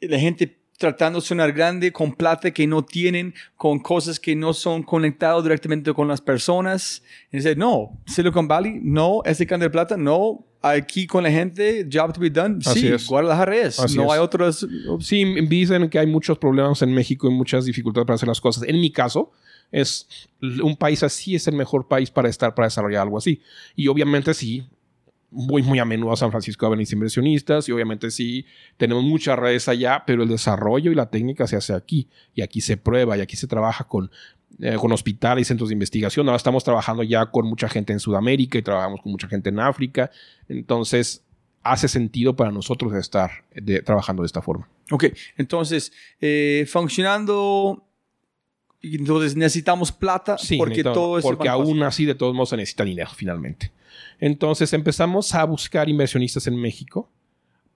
La gente tratando de sonar grande con plata que no tienen, con cosas que no son conectados directamente con las personas. Y dice, no, Silicon Valley, no, ese can de plata, no, aquí con la gente, job to be done. Así sí, es. Guadalajara es. Así no es. hay otras. Sí, dicen que hay muchos problemas en México y muchas dificultades para hacer las cosas. En mi caso, es un país así es el mejor país para estar, para desarrollar algo así. Y obviamente sí, voy muy a menudo a San Francisco a ver mis inversionistas y obviamente sí, tenemos muchas redes allá, pero el desarrollo y la técnica se hace aquí. Y aquí se prueba y aquí se trabaja con, eh, con hospitales y centros de investigación. Ahora estamos trabajando ya con mucha gente en Sudamérica y trabajamos con mucha gente en África. Entonces, hace sentido para nosotros estar de- trabajando de esta forma. Ok, entonces, eh, funcionando. Entonces necesitamos plata Sí, porque todo eso. porque aún así de todos modos se necesita dinero finalmente. Entonces empezamos a buscar inversionistas en México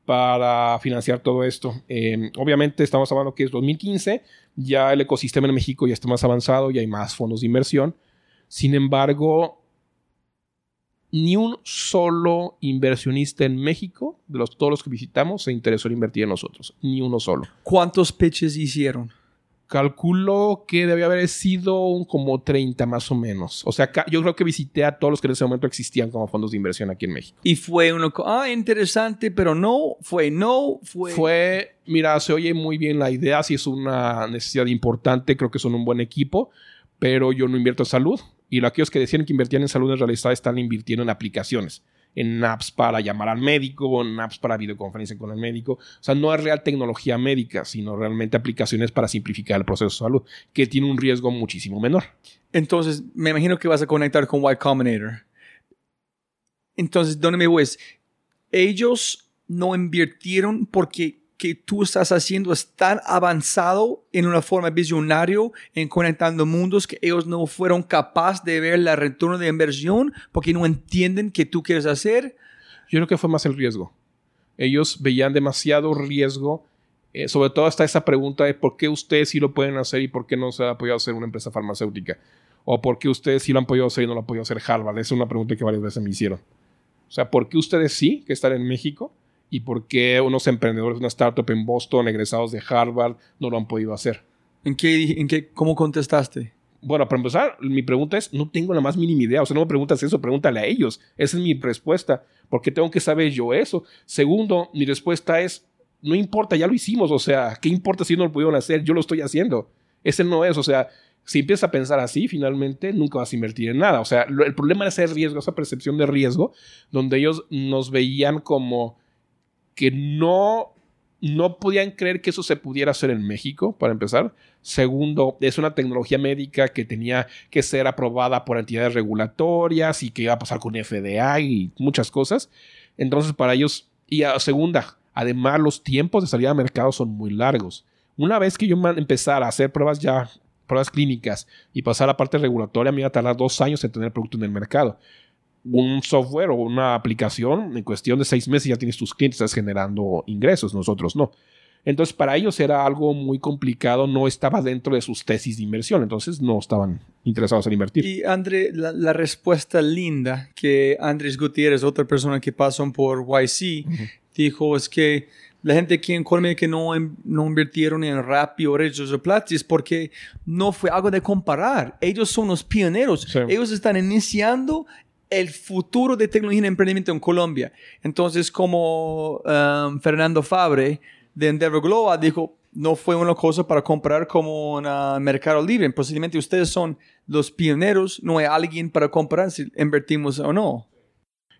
para financiar todo esto. Eh, obviamente estamos hablando que es 2015, ya el ecosistema en México ya está más avanzado, ya hay más fondos de inversión. Sin embargo, ni un solo inversionista en México, de los, todos los que visitamos, se interesó en invertir en nosotros. Ni uno solo. ¿Cuántos pitches hicieron? Calculo que debe haber sido un como 30 más o menos. O sea, yo creo que visité a todos los que en ese momento existían como fondos de inversión aquí en México. Y fue uno, ah, interesante, pero no, fue no, fue... Fue, mira, se oye muy bien la idea, si es una necesidad importante, creo que son un buen equipo, pero yo no invierto en salud. Y aquellos que decían que invertían en salud en realidad están invirtiendo en aplicaciones, en apps para llamar al médico, en apps para videoconferencia con el médico. O sea, no es real tecnología médica, sino realmente aplicaciones para simplificar el proceso de salud, que tiene un riesgo muchísimo menor. Entonces, me imagino que vas a conectar con Y Combinator. Entonces, ¿dónde me ves? Ellos no invirtieron porque que tú estás haciendo es tan avanzado en una forma visionario en conectando mundos que ellos no fueron capaces de ver el retorno de inversión porque no entienden qué tú quieres hacer. Yo creo que fue más el riesgo. Ellos veían demasiado riesgo. eh, sobre todo está esa pregunta de por qué ustedes sí lo pueden hacer y por qué no se ha podido hacer una empresa farmacéutica. O por qué ustedes sí lo han podido hacer y no lo ha podido hacer Harvard. Esa es una pregunta que varias veces me hicieron. O sea, ¿por qué ustedes sí, que están en México? ¿Y por qué unos emprendedores de una startup en Boston, egresados de Harvard, no lo han podido hacer? ¿En qué, en qué, ¿Cómo contestaste? Bueno, para empezar, mi pregunta es, no tengo la más mínima idea. O sea, no me preguntas eso, pregúntale a ellos. Esa es mi respuesta. ¿Por qué tengo que saber yo eso? Segundo, mi respuesta es, no importa, ya lo hicimos. O sea, ¿qué importa si no lo pudieron hacer? Yo lo estoy haciendo. Ese no es, o sea, si empiezas a pensar así, finalmente nunca vas a invertir en nada. O sea, lo- el problema era ese riesgo, esa percepción de riesgo, donde ellos nos veían como que no, no podían creer que eso se pudiera hacer en México, para empezar. Segundo, es una tecnología médica que tenía que ser aprobada por entidades regulatorias y que iba a pasar con FDA y muchas cosas. Entonces, para ellos, y a segunda, además los tiempos de salida al mercado son muy largos. Una vez que yo empezara a hacer pruebas ya, pruebas clínicas y pasar a la parte regulatoria, me iba a tardar dos años en tener el producto en el mercado. Un software o una aplicación, en cuestión de seis meses ya tienes tus clientes, estás generando ingresos, nosotros no. Entonces, para ellos era algo muy complicado, no estaba dentro de sus tesis de inversión, entonces no estaban interesados en invertir. Y André, la, la respuesta linda que Andrés Gutiérrez, otra persona que pasó por YC, dijo es que la gente aquí en Colombia que no, no invirtieron en Rappi o Reyes de Plata es porque no fue algo de comparar. Ellos son los pioneros. Sí. Ellos están iniciando el futuro de tecnología y emprendimiento en Colombia. Entonces, como um, Fernando Fabre de Endeavor Global dijo, no fue una cosa para comprar como en ah, Mercado Libre. Posiblemente ustedes son los pioneros, no hay alguien para comprar si invertimos o no.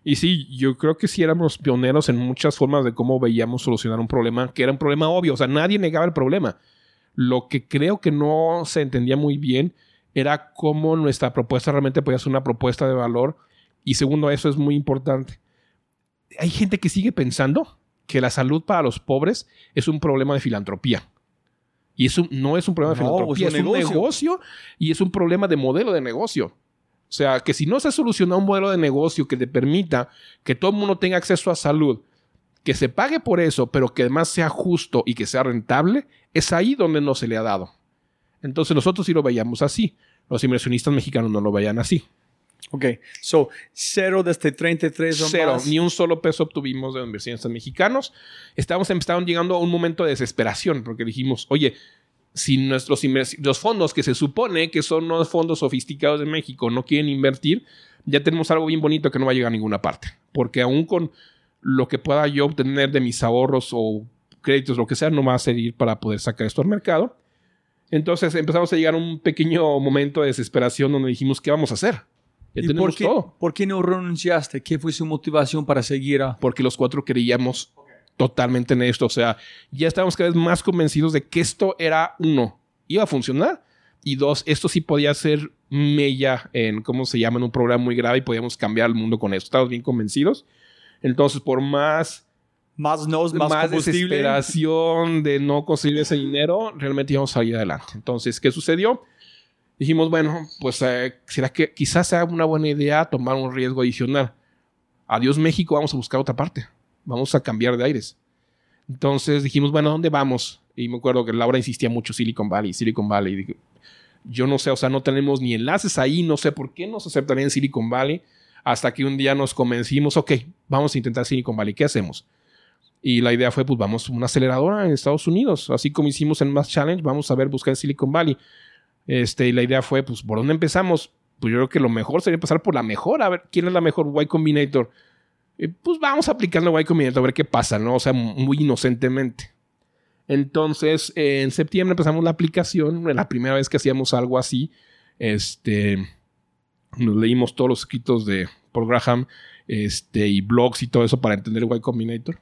Y sí, yo creo que sí éramos pioneros en muchas formas de cómo veíamos solucionar un problema, que era un problema obvio, o sea, nadie negaba el problema. Lo que creo que no se entendía muy bien era cómo nuestra propuesta realmente podía ser una propuesta de valor. Y segundo, eso es muy importante. Hay gente que sigue pensando que la salud para los pobres es un problema de filantropía. Y eso no es un problema de No, filantropía, es es un un negocio. negocio y es un problema de modelo de negocio. O sea, que si no se ha solucionado un modelo de negocio que te permita que todo el mundo tenga acceso a salud, que se pague por eso, pero que además sea justo y que sea rentable, es ahí donde no se le ha dado. Entonces nosotros sí lo veíamos así. Los inversionistas mexicanos no lo veían así. Ok, so cero desde 33 o Cero, más. ni un solo peso obtuvimos de inversionistas mexicanos. Estábamos, estaban llegando a un momento de desesperación porque dijimos, oye, si nuestros los fondos que se supone que son los fondos sofisticados de México no quieren invertir, ya tenemos algo bien bonito que no va a llegar a ninguna parte. Porque aún con lo que pueda yo obtener de mis ahorros o créditos, lo que sea, no va a servir para poder sacar esto al mercado. Entonces empezamos a llegar a un pequeño momento de desesperación donde dijimos, ¿qué vamos a hacer? Ya ¿Y tenemos por qué, todo por qué no renunciaste? ¿Qué fue su motivación para seguir a... porque los cuatro creíamos totalmente en esto. O sea, ya estábamos cada vez más convencidos de que esto era, uno, iba a funcionar. Y dos, esto sí podía ser mella en, ¿cómo se llama? En un problema muy grave y podíamos cambiar el mundo con esto. Estábamos bien convencidos. Entonces, por más, Más nos, más, más, desesperación de no conseguir ese dinero, realmente íbamos a salir adelante. Entonces, ¿qué sucedió? Dijimos, bueno, pues eh, será que quizás sea una buena idea tomar un riesgo adicional. Adiós México, vamos a buscar otra parte. Vamos a cambiar de aires. Entonces dijimos, bueno, ¿a dónde vamos? Y me acuerdo que Laura insistía mucho Silicon Valley, Silicon Valley. Yo no sé, o sea, no tenemos ni enlaces ahí, no sé por qué nos aceptarían en Silicon Valley. Hasta que un día nos convencimos, ok, vamos a intentar Silicon Valley, ¿qué hacemos? Y la idea fue, pues vamos a una aceleradora en Estados Unidos, así como hicimos en Mass Challenge, vamos a ver, buscar en Silicon Valley. Este, y la idea fue, pues, ¿por dónde empezamos? Pues yo creo que lo mejor sería empezar por la mejor, a ver quién es la mejor Y Combinator. pues vamos aplicando Y Combinator a ver qué pasa, ¿no? O sea, muy inocentemente. Entonces, en septiembre empezamos la aplicación, la primera vez que hacíamos algo así, este, nos leímos todos los escritos de por Graham, este, y blogs y todo eso para entender el Y Combinator.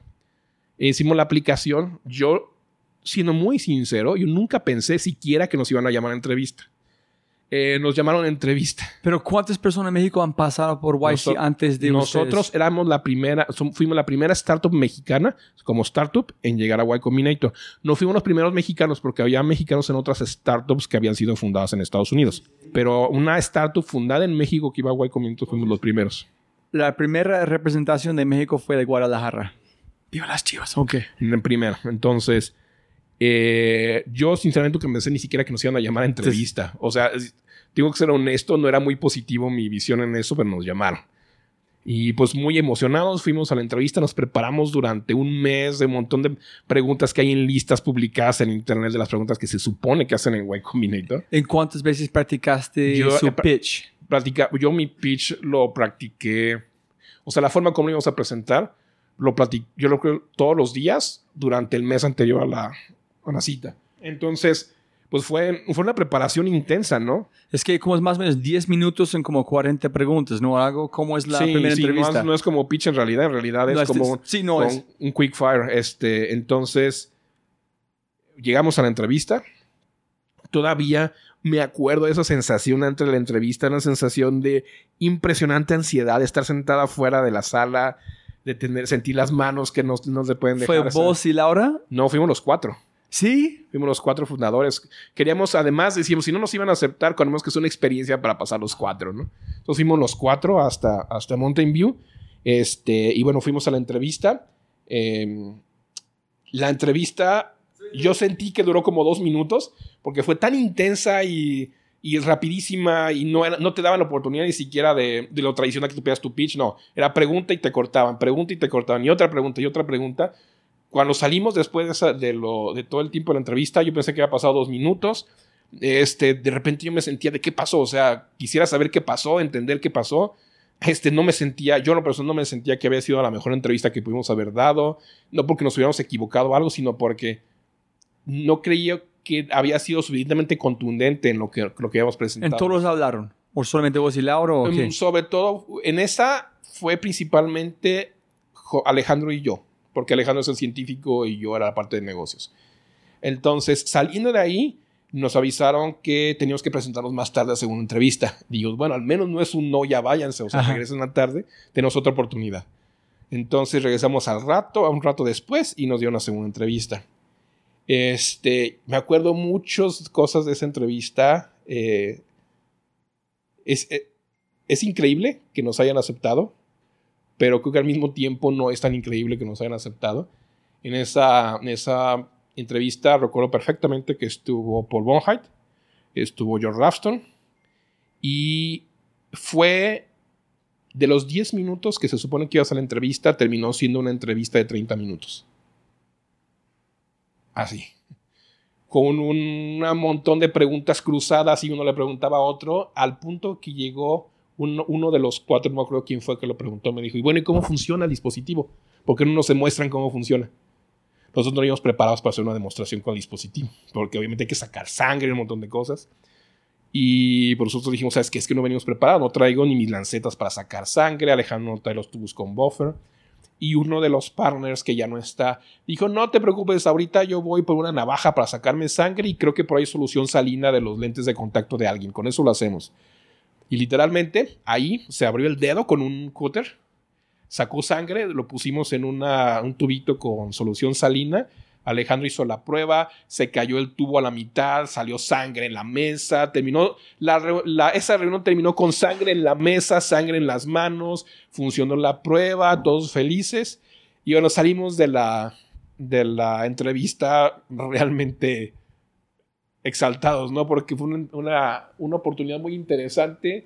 Hicimos la aplicación. Yo, siendo muy sincero, yo nunca pensé siquiera que nos iban a llamar a entrevista. Eh, nos llamaron a entrevista. Pero ¿cuántas personas en México han pasado por YC antes de Nosotros éramos la primera, fuimos la primera startup mexicana como startup en llegar a Y Combinator. No fuimos los primeros mexicanos porque había mexicanos en otras startups que habían sido fundadas en Estados Unidos. Pero una startup fundada en México que iba a Y Combinator fuimos los primeros. La primera representación de México fue de Guadalajara. Viva las chivas. Ok. En primera. Entonces, eh, yo sinceramente que pensé ni siquiera que nos iban a llamar a entrevista. O sea, tengo que ser honesto, no era muy positivo mi visión en eso, pero nos llamaron. Y pues muy emocionados fuimos a la entrevista, nos preparamos durante un mes de un montón de preguntas que hay en listas publicadas en internet de las preguntas que se supone que hacen en Y Combinator. ¿En cuántas veces practicaste su pitch? yo mi pitch lo practiqué, o sea, la forma como lo íbamos a presentar, lo platiqué, yo lo creo todos los días durante el mes anterior a la, a la cita. Entonces, pues fue, fue una preparación intensa, ¿no? Es que como es más o menos 10 minutos en como 40 preguntas, ¿no? Algo como es la primera entrevista. No es, no es, como pitch en realidad, en realidad es como no es. un quick fire. Este, entonces, llegamos a la entrevista. Todavía me acuerdo de esa sensación antes de la entrevista, una sensación de impresionante ansiedad de estar sentada fuera de la sala, de tener, sentir las manos que no, no se pueden dejar. ¿Fue vos y Laura? No, fuimos los cuatro. Sí. Fuimos los cuatro fundadores. Queríamos, además, decíamos, si no nos iban a aceptar, queremos que es una experiencia para pasar los cuatro, ¿no? Entonces fuimos los cuatro hasta, hasta Mountain View. Este, y bueno, fuimos a la entrevista. Em, la entrevista, yo sentí que duró como dos minutos, porque fue tan intensa y, y rapidísima y no, no te daban la oportunidad ni siquiera de, de lo tradicional que tú pidas tu pitch, no. Era pregunta y te cortaban, pregunta y te cortaban, y otra pregunta y otra pregunta cuando salimos después de, lo, de todo el tiempo de la entrevista, yo pensé que había pasado dos minutos. Este, de repente yo me sentía de qué pasó, o sea, quisiera saber qué pasó, entender qué pasó. Este, no me sentía, yo no, persona no me sentía que había sido la mejor entrevista que pudimos haber dado, no porque nos hubiéramos equivocado o algo, sino porque no creía que había sido suficientemente contundente en lo que, lo que habíamos presentado. ¿En todos hablaron? ¿O solamente vos y Laura? ¿o qué? Mm, sobre todo, en esa fue principalmente Alejandro y yo porque Alejandro es el científico y yo era la parte de negocios. Entonces, saliendo de ahí, nos avisaron que teníamos que presentarnos más tarde a segunda entrevista. Digo, bueno, al menos no es un no, ya váyanse, o sea, regresen a tarde, tenemos otra oportunidad. Entonces regresamos al rato, a un rato después, y nos dio una segunda entrevista. Este, me acuerdo muchas cosas de esa entrevista. Eh, es, eh, es increíble que nos hayan aceptado pero creo que al mismo tiempo no es tan increíble que nos hayan aceptado. En esa, en esa entrevista recuerdo perfectamente que estuvo Paul Bonheit, estuvo George Rafton y fue de los 10 minutos que se supone que iba a la entrevista, terminó siendo una entrevista de 30 minutos. Así. Con un montón de preguntas cruzadas y uno le preguntaba a otro, al punto que llegó uno, de los cuatro, no me acuerdo quién fue que lo preguntó, me dijo, y bueno, ¿y cómo funciona el dispositivo? ¿Por qué no nos demuestran cómo funciona? Nosotros no íbamos preparados para hacer una demostración con el dispositivo, porque obviamente hay que sacar sangre y un montón de cosas. Y por nosotros dijimos, ¿sabes qué? Es que no venimos preparados, no traigo ni mis lancetas para sacar sangre, Alejandro no trae los tubos con buffer. Y uno de los partners que ya no está dijo, no te preocupes, ahorita yo voy por una navaja para sacarme sangre y creo que por ahí solución salina de los lentes de contacto de alguien, con eso lo hacemos. Y literalmente ahí se abrió el dedo con un cúter, sacó sangre, lo pusimos en un tubito con solución salina. Alejandro hizo la prueba, se cayó el tubo a la mitad, salió sangre en la mesa, terminó, esa reunión terminó con sangre en la mesa, sangre en las manos, funcionó la prueba, todos felices. Y bueno, salimos de la, de la entrevista realmente exaltados, ¿no? Porque fue una, una, oportunidad muy interesante.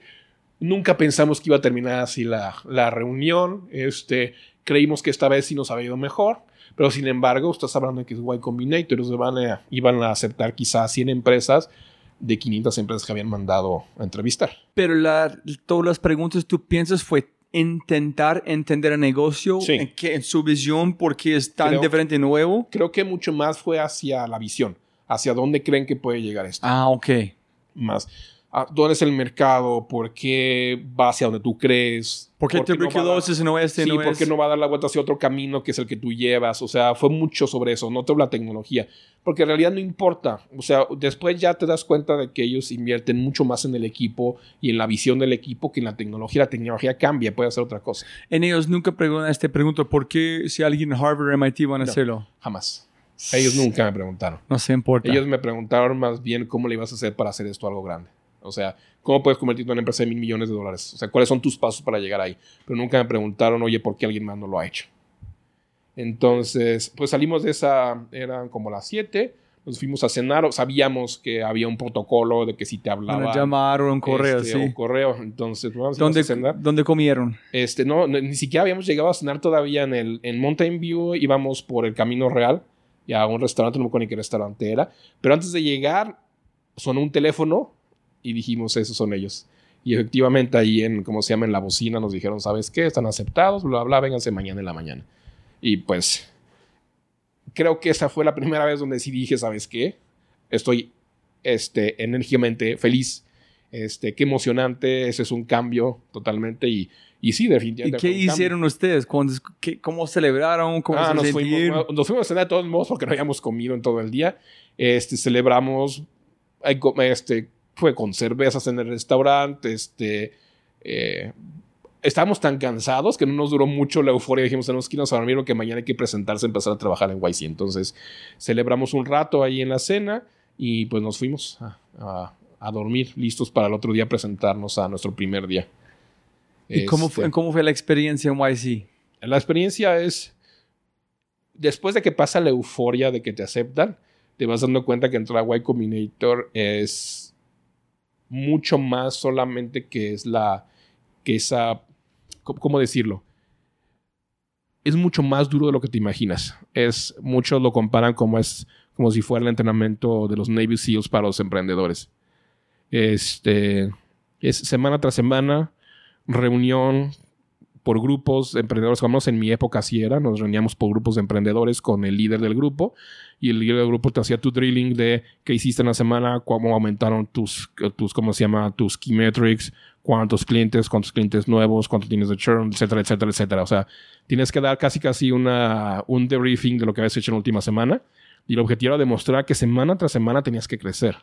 Nunca pensamos que iba a terminar así la, la reunión. Este, creímos que esta vez sí nos había ido mejor, pero sin embargo, estás hablando de que es Y Combinator, van a, iban a aceptar quizás 100 empresas de 500 empresas que habían mandado a entrevistar. Pero la, todas las preguntas tú piensas fue intentar entender el negocio Sí. en, que, en su visión porque es tan Creo- diferente y nuevo. Creo que mucho más fue hacia la visión, hacia dónde creen que puede llegar esto. Ah, ok. Más, ah, ¿dónde es el mercado? ¿Por qué va hacia donde tú crees? ¿Por qué no va a dar- tuberculosis no este Sí, no ¿por es? qué no va a dar la vuelta hacia otro camino que es el que tú llevas? O sea, fue mucho sobre eso, no toda la tecnología. Porque en realidad no importa. O sea, después ya te das cuenta de que ellos invierten mucho más en el equipo y en la visión del equipo que en la tecnología. La tecnología cambia, puede hacer otra cosa. En ellos nunca preguntan este pregunto ¿por qué si alguien en Harvard o MIT van a No. hacerlo? Jamás. Ellos nunca me preguntaron. No se importa. Ellos me preguntaron más bien cómo le ibas a hacer para hacer esto algo grande. O sea, ¿cómo puedes convertirte en una empresa de mil millones de dólares? O sea, ¿cuáles son tus pasos para llegar ahí? Pero nunca me preguntaron, oye, ¿por qué alguien más no lo ha hecho? Entonces, pues salimos de esa, eran como las 7, nos fuimos a cenar, sabíamos que había un protocolo de que si te Van hablaba... a llamar o un correo, este, sí. Un correo, entonces, pues, vamos ¿Dónde, a cenar. ¿Dónde comieron? Este, no, ni siquiera habíamos llegado a cenar todavía en el en Mountain View, íbamos por el Camino Real, ya a un restaurante, no me acuerdo ni qué restaurante era, pero antes de llegar sonó un teléfono y dijimos, esos son ellos. Y efectivamente ahí en, ¿cómo se llama? En la bocina nos dijeron, ¿sabes qué? Están aceptados, bla, bla, vénganse mañana en la mañana. Y pues, creo que esa fue la primera vez donde sí dije, ¿sabes qué? Estoy, este, enérgicamente feliz. Este, qué emocionante, ese es un cambio totalmente y, y sí, ¿Y definitivamente. qué un cambio. hicieron ustedes? ¿Cuándo- qué- ¿Cómo celebraron? ¿Cómo Ah, se nos fuimos, nos fuimos a cenar de todos modos porque no habíamos comido en todo el día. Este, celebramos, este, fue con cervezas en el restaurante, este, eh, estábamos tan cansados que no nos duró mucho la euforia. Dijimos, tenemos que irnos a dormir porque mañana hay que presentarse, empezar a trabajar en YC. Entonces, celebramos un rato ahí en la cena y pues nos fuimos a, a- a dormir, listos para el otro día presentarnos a nuestro primer día. ¿Y cómo Este, fue, cómo fue la experiencia en YC? la experiencia es, después de que pasa la euforia de que te aceptan, te vas dando cuenta que entrar a Y Combinator es mucho más solamente que es la, que esa, ¿cómo cómo decirlo? Es mucho más duro de lo que te imaginas. Es, muchos lo comparan como es, como si fuera el entrenamiento de los Navy SEALs para los emprendedores. Este, es semana tras semana, reunión por grupos de emprendedores, como en mi época así era, nos reuníamos por grupos de emprendedores con el líder del grupo y el líder del grupo te hacía tu drilling de qué hiciste en la semana, cómo aumentaron tus, tus ¿cómo se llama? Tus key metrics, cuántos clientes, cuántos clientes nuevos, cuánto tienes de churn, etcétera, etcétera, etcétera. O sea, tienes que dar casi casi una, un debriefing de lo que habías hecho en la última semana y el objetivo era demostrar que semana tras semana tenías que crecer.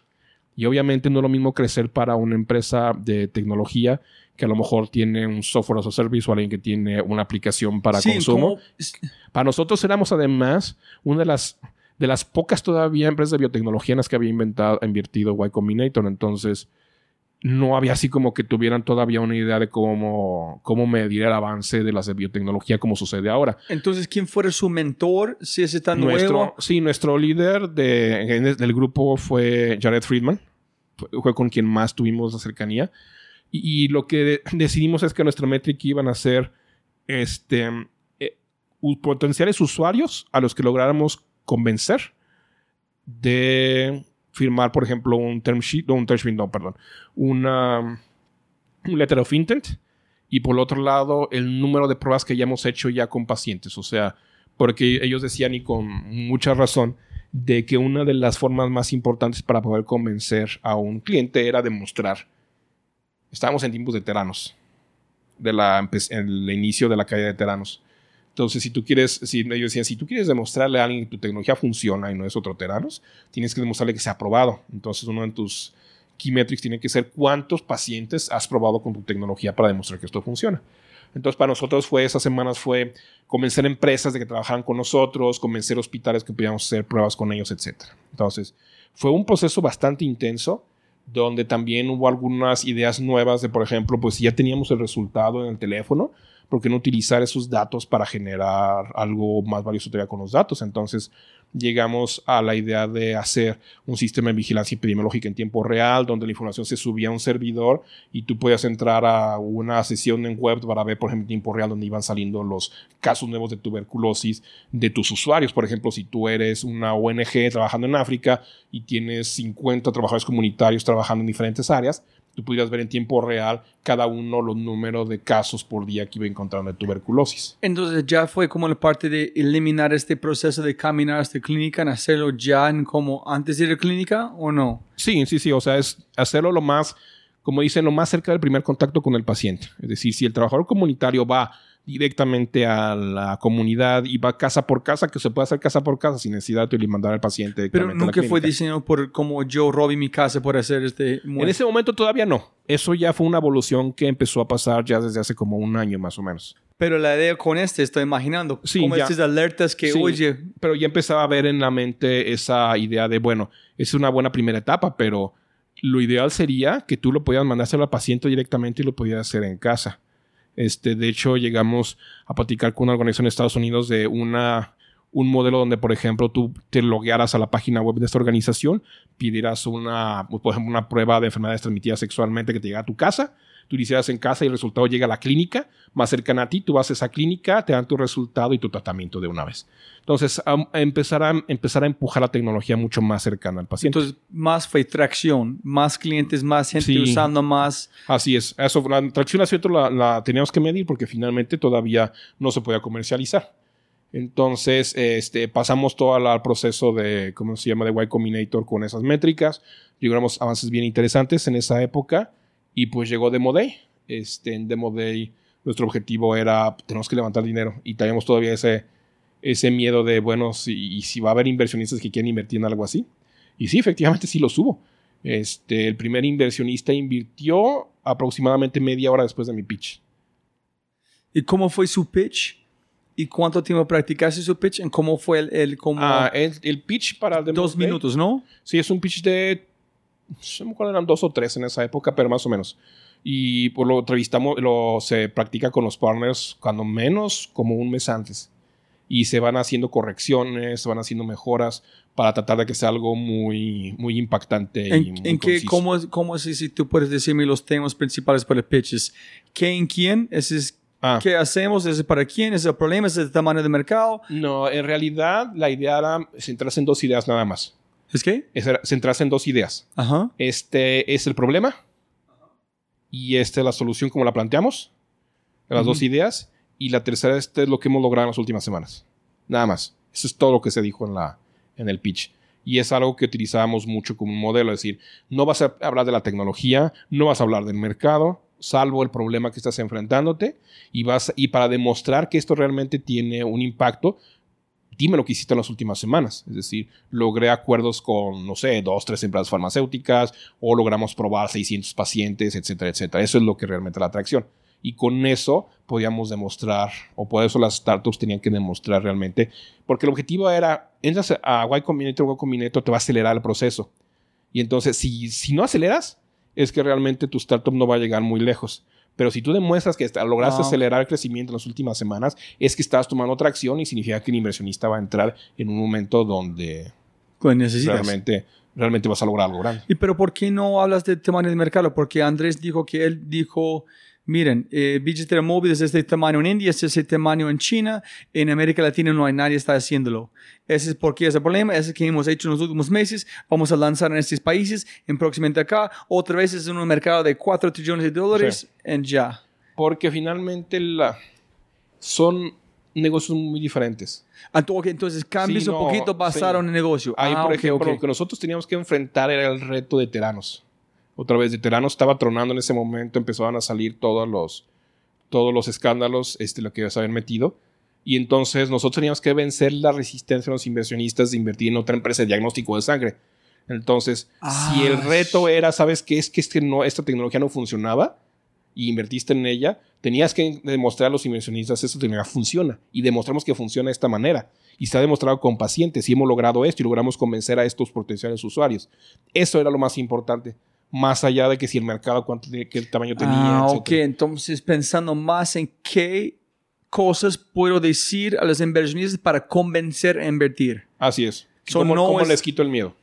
Y obviamente no es lo mismo crecer para una empresa de tecnología que a lo mejor tiene un software as a service o alguien que tiene una aplicación para Sí, consumo. ¿cómo- Para nosotros éramos además una de las, de las pocas todavía empresas de biotecnología en las que había inventado, invertido Y Combinator. Entonces, no había así como que tuvieran todavía una idea de cómo, cómo medir el avance de las de biotecnología como sucede ahora. Entonces, ¿quién fue su mentor? Si ese tan Nuestro, nuevo. sí, nuestro líder de, del grupo fue Jared Friedman. Fue con quien más tuvimos la cercanía. Y, lo que de- decidimos es que nuestra métrica iban a ser este, eh, potenciales usuarios a los que lográramos convencer de firmar, por ejemplo, un term sheet, no, un term sheet, no, perdón, una, un letter of intent. Y por el otro lado, el número de pruebas que ya hemos hecho ya con pacientes. O sea, porque ellos decían y con mucha razón de que una de las formas más importantes para poder convencer a un cliente era demostrar. Estábamos en tiempos de teranos, de el inicio de la caída de teranos. Entonces, si tú quieres, si ellos decían, si tú quieres demostrarle a alguien que tu tecnología funciona y no es otro teranos, tienes que demostrarle que se ha probado. Entonces, uno de tus key metrics tiene que ser cuántos pacientes has probado con tu tecnología para demostrar que esto funciona. Entonces, para nosotros fue, esas semanas fue convencer empresas de que trabajaran con nosotros, convencer hospitales que pudiéramos hacer pruebas con ellos, etc. Entonces, fue un proceso bastante intenso, donde también hubo algunas ideas nuevas de, por ejemplo, pues si ya teníamos el resultado en el teléfono, ¿por qué no utilizar esos datos para generar algo más valioso todavía con los datos? Entonces, llegamos a la idea de hacer un sistema de vigilancia epidemiológica en tiempo real, donde la información se subía a un servidor y tú podías entrar a una sesión en web para ver, por ejemplo, en tiempo real donde iban saliendo los casos nuevos de tuberculosis de tus usuarios. Por ejemplo, si tú eres una ONG trabajando en África y tienes 50 trabajadores comunitarios trabajando en diferentes áreas, tú pudieras ver en tiempo real cada uno los números de casos por día que iba encontrando de tuberculosis. Entonces ya fue como la parte de eliminar este proceso de caminar hasta clínica, en hacerlo ya en como antes de ir a clínica o no? Sí, sí, sí, o sea, es hacerlo lo más, como dicen, lo más cerca del primer contacto con el paciente. Es decir, si el trabajador comunitario va directamente a la comunidad y va casa por casa, que se puede hacer casa por casa sin necesidad de mandar al paciente. Pero nunca fue diseñado por como yo robé mi casa por hacer este. En ese momento todavía no. Eso ya fue una evolución que empezó a pasar ya desde hace como un año más o menos. Pero la idea con este, estoy imaginando, sí, como estas alertas que, oye... Pero ya empezaba a ver en la mente esa idea de, bueno, es una buena primera etapa, pero lo ideal sería que tú lo pudieras mandárselo al paciente directamente y lo pudieras hacer en casa. Este, de hecho, llegamos a platicar con una organización en Estados Unidos de una, un modelo donde, por ejemplo, tú te loguearas a la página web de esta organización, pidieras una, por ejemplo, una prueba de enfermedades transmitidas sexualmente que te llega a tu casa, tú lo hicieras en casa y el resultado llega a la clínica más cercana a ti, tú vas a esa clínica, te dan tu resultado y tu tratamiento de una vez. Entonces, empezar, a, empezar a empujar la tecnología mucho más cercana al paciente. Entonces, más fue tracción, más clientes, más gente usando más. Así es. Eso, la tracción la, la teníamos que medir porque finalmente todavía no se podía comercializar. Entonces, este, pasamos todo el proceso de, ¿cómo se llama?, de Y Combinator con esas métricas. Llegamos avances bien interesantes en esa época y pues llegó Demo Day. Este, en Demo Day nuestro objetivo era, tenemos que levantar dinero y teníamos todavía ese, ese miedo de, bueno, si, si va a haber inversionistas que quieren invertir en algo así. Y sí, efectivamente sí lo subo. Este, el primer inversionista invirtió aproximadamente media hora después de mi pitch. ¿Y cómo fue su pitch? ¿Y cuánto tiempo practicaste su pitch? ¿Y cómo fue el, el, ah, el, pitch para el Dos minutos, ¿no? Sí, es un pitch de... No me acuerdo, eran dos o tres en esa época, pero más o menos. Y por lo entrevistamos, lo, se practica con los partners cuando menos como un mes antes y se van haciendo correcciones, se van haciendo mejoras para tratar de que sea algo muy, muy impactante. ¿En, y muy en qué, cómo, cómo es, si tú puedes decirme los temas principales para el pitches? ¿Qué en quién? ¿Ese es, ah. ¿Qué hacemos? ¿Es para quién? ¿Es el problema? ¿Es el tamaño de mercado? No, en realidad la idea era centrarse en dos ideas nada más. ¿Es qué? Es centrarse en dos ideas. Ajá. Este es el problema y esta es la solución como la planteamos. Las dos ideas y la tercera, este es lo que hemos logrado en las últimas semanas. Nada más. Eso es todo lo que se dijo en, la, en el pitch. Y es algo que utilizábamos mucho como un modelo. Es decir, no vas a hablar de la tecnología, no vas a hablar del mercado, salvo el problema que estás enfrentándote. Y, vas, y para demostrar que esto realmente tiene un impacto, dime lo que hiciste en las últimas semanas. Es decir, logré acuerdos con, no sé, dos, tres empresas farmacéuticas o logramos probar 600 pacientes, etcétera, etcétera. Eso es lo que realmente la atracción y con eso podíamos demostrar, o por eso las startups tenían que demostrar realmente, porque el objetivo era, entras a Y Combinator, Y Combinator te va a acelerar el proceso. Y entonces, si, si no aceleras, es que realmente tu startup no va a llegar muy lejos. Pero si tú demuestras que lograste acelerar el crecimiento en las últimas semanas, es que estás tomando otra acción y significa que el inversionista va a entrar en un momento donde pues realmente, realmente vas a lograr algo grande. ¿Y pero por qué no hablas de tamaño de mercado? Porque Andrés dijo que él dijo Miren, eh, billetera móvil es este tamaño en India, es este tamaño en China, en América Latina no hay nadie está haciéndolo. Ese es porque es el problema, ese es que hemos hecho en los últimos meses, vamos a lanzar en estos países, en próximamente acá, otra vez es en un mercado de 4 trillones de dólares, en ya. Porque finalmente la, son negocios muy diferentes. Ah, entonces cambios un poquito pasaron en el negocio. Ahí, por ejemplo, lo que nosotros teníamos que enfrentar era el reto de Teranos otra vez de Terano estaba tronando en ese momento, empezaban a salir todos los, todos los escándalos, este, lo que se habían metido. Y entonces nosotros teníamos que vencer la resistencia de los inversionistas de invertir en otra empresa de diagnóstico de sangre. Entonces, si el reto era, ¿sabes qué? Es que este no, esta tecnología no funcionaba y invertiste en ella, tenías que demostrar a los inversionistas esta tecnología funciona y demostramos que funciona de esta manera. Y se ha demostrado con pacientes y hemos logrado esto y logramos convencer a estos potenciales usuarios. Eso era lo más importante más allá de que si el mercado, cuánto, qué tamaño tenía. Ah, ok, entonces pensando más en qué cosas puedo decir a los inversionistas para convencer a invertir. Así es. So, ¿Cómo, no cómo es- les quito el miedo?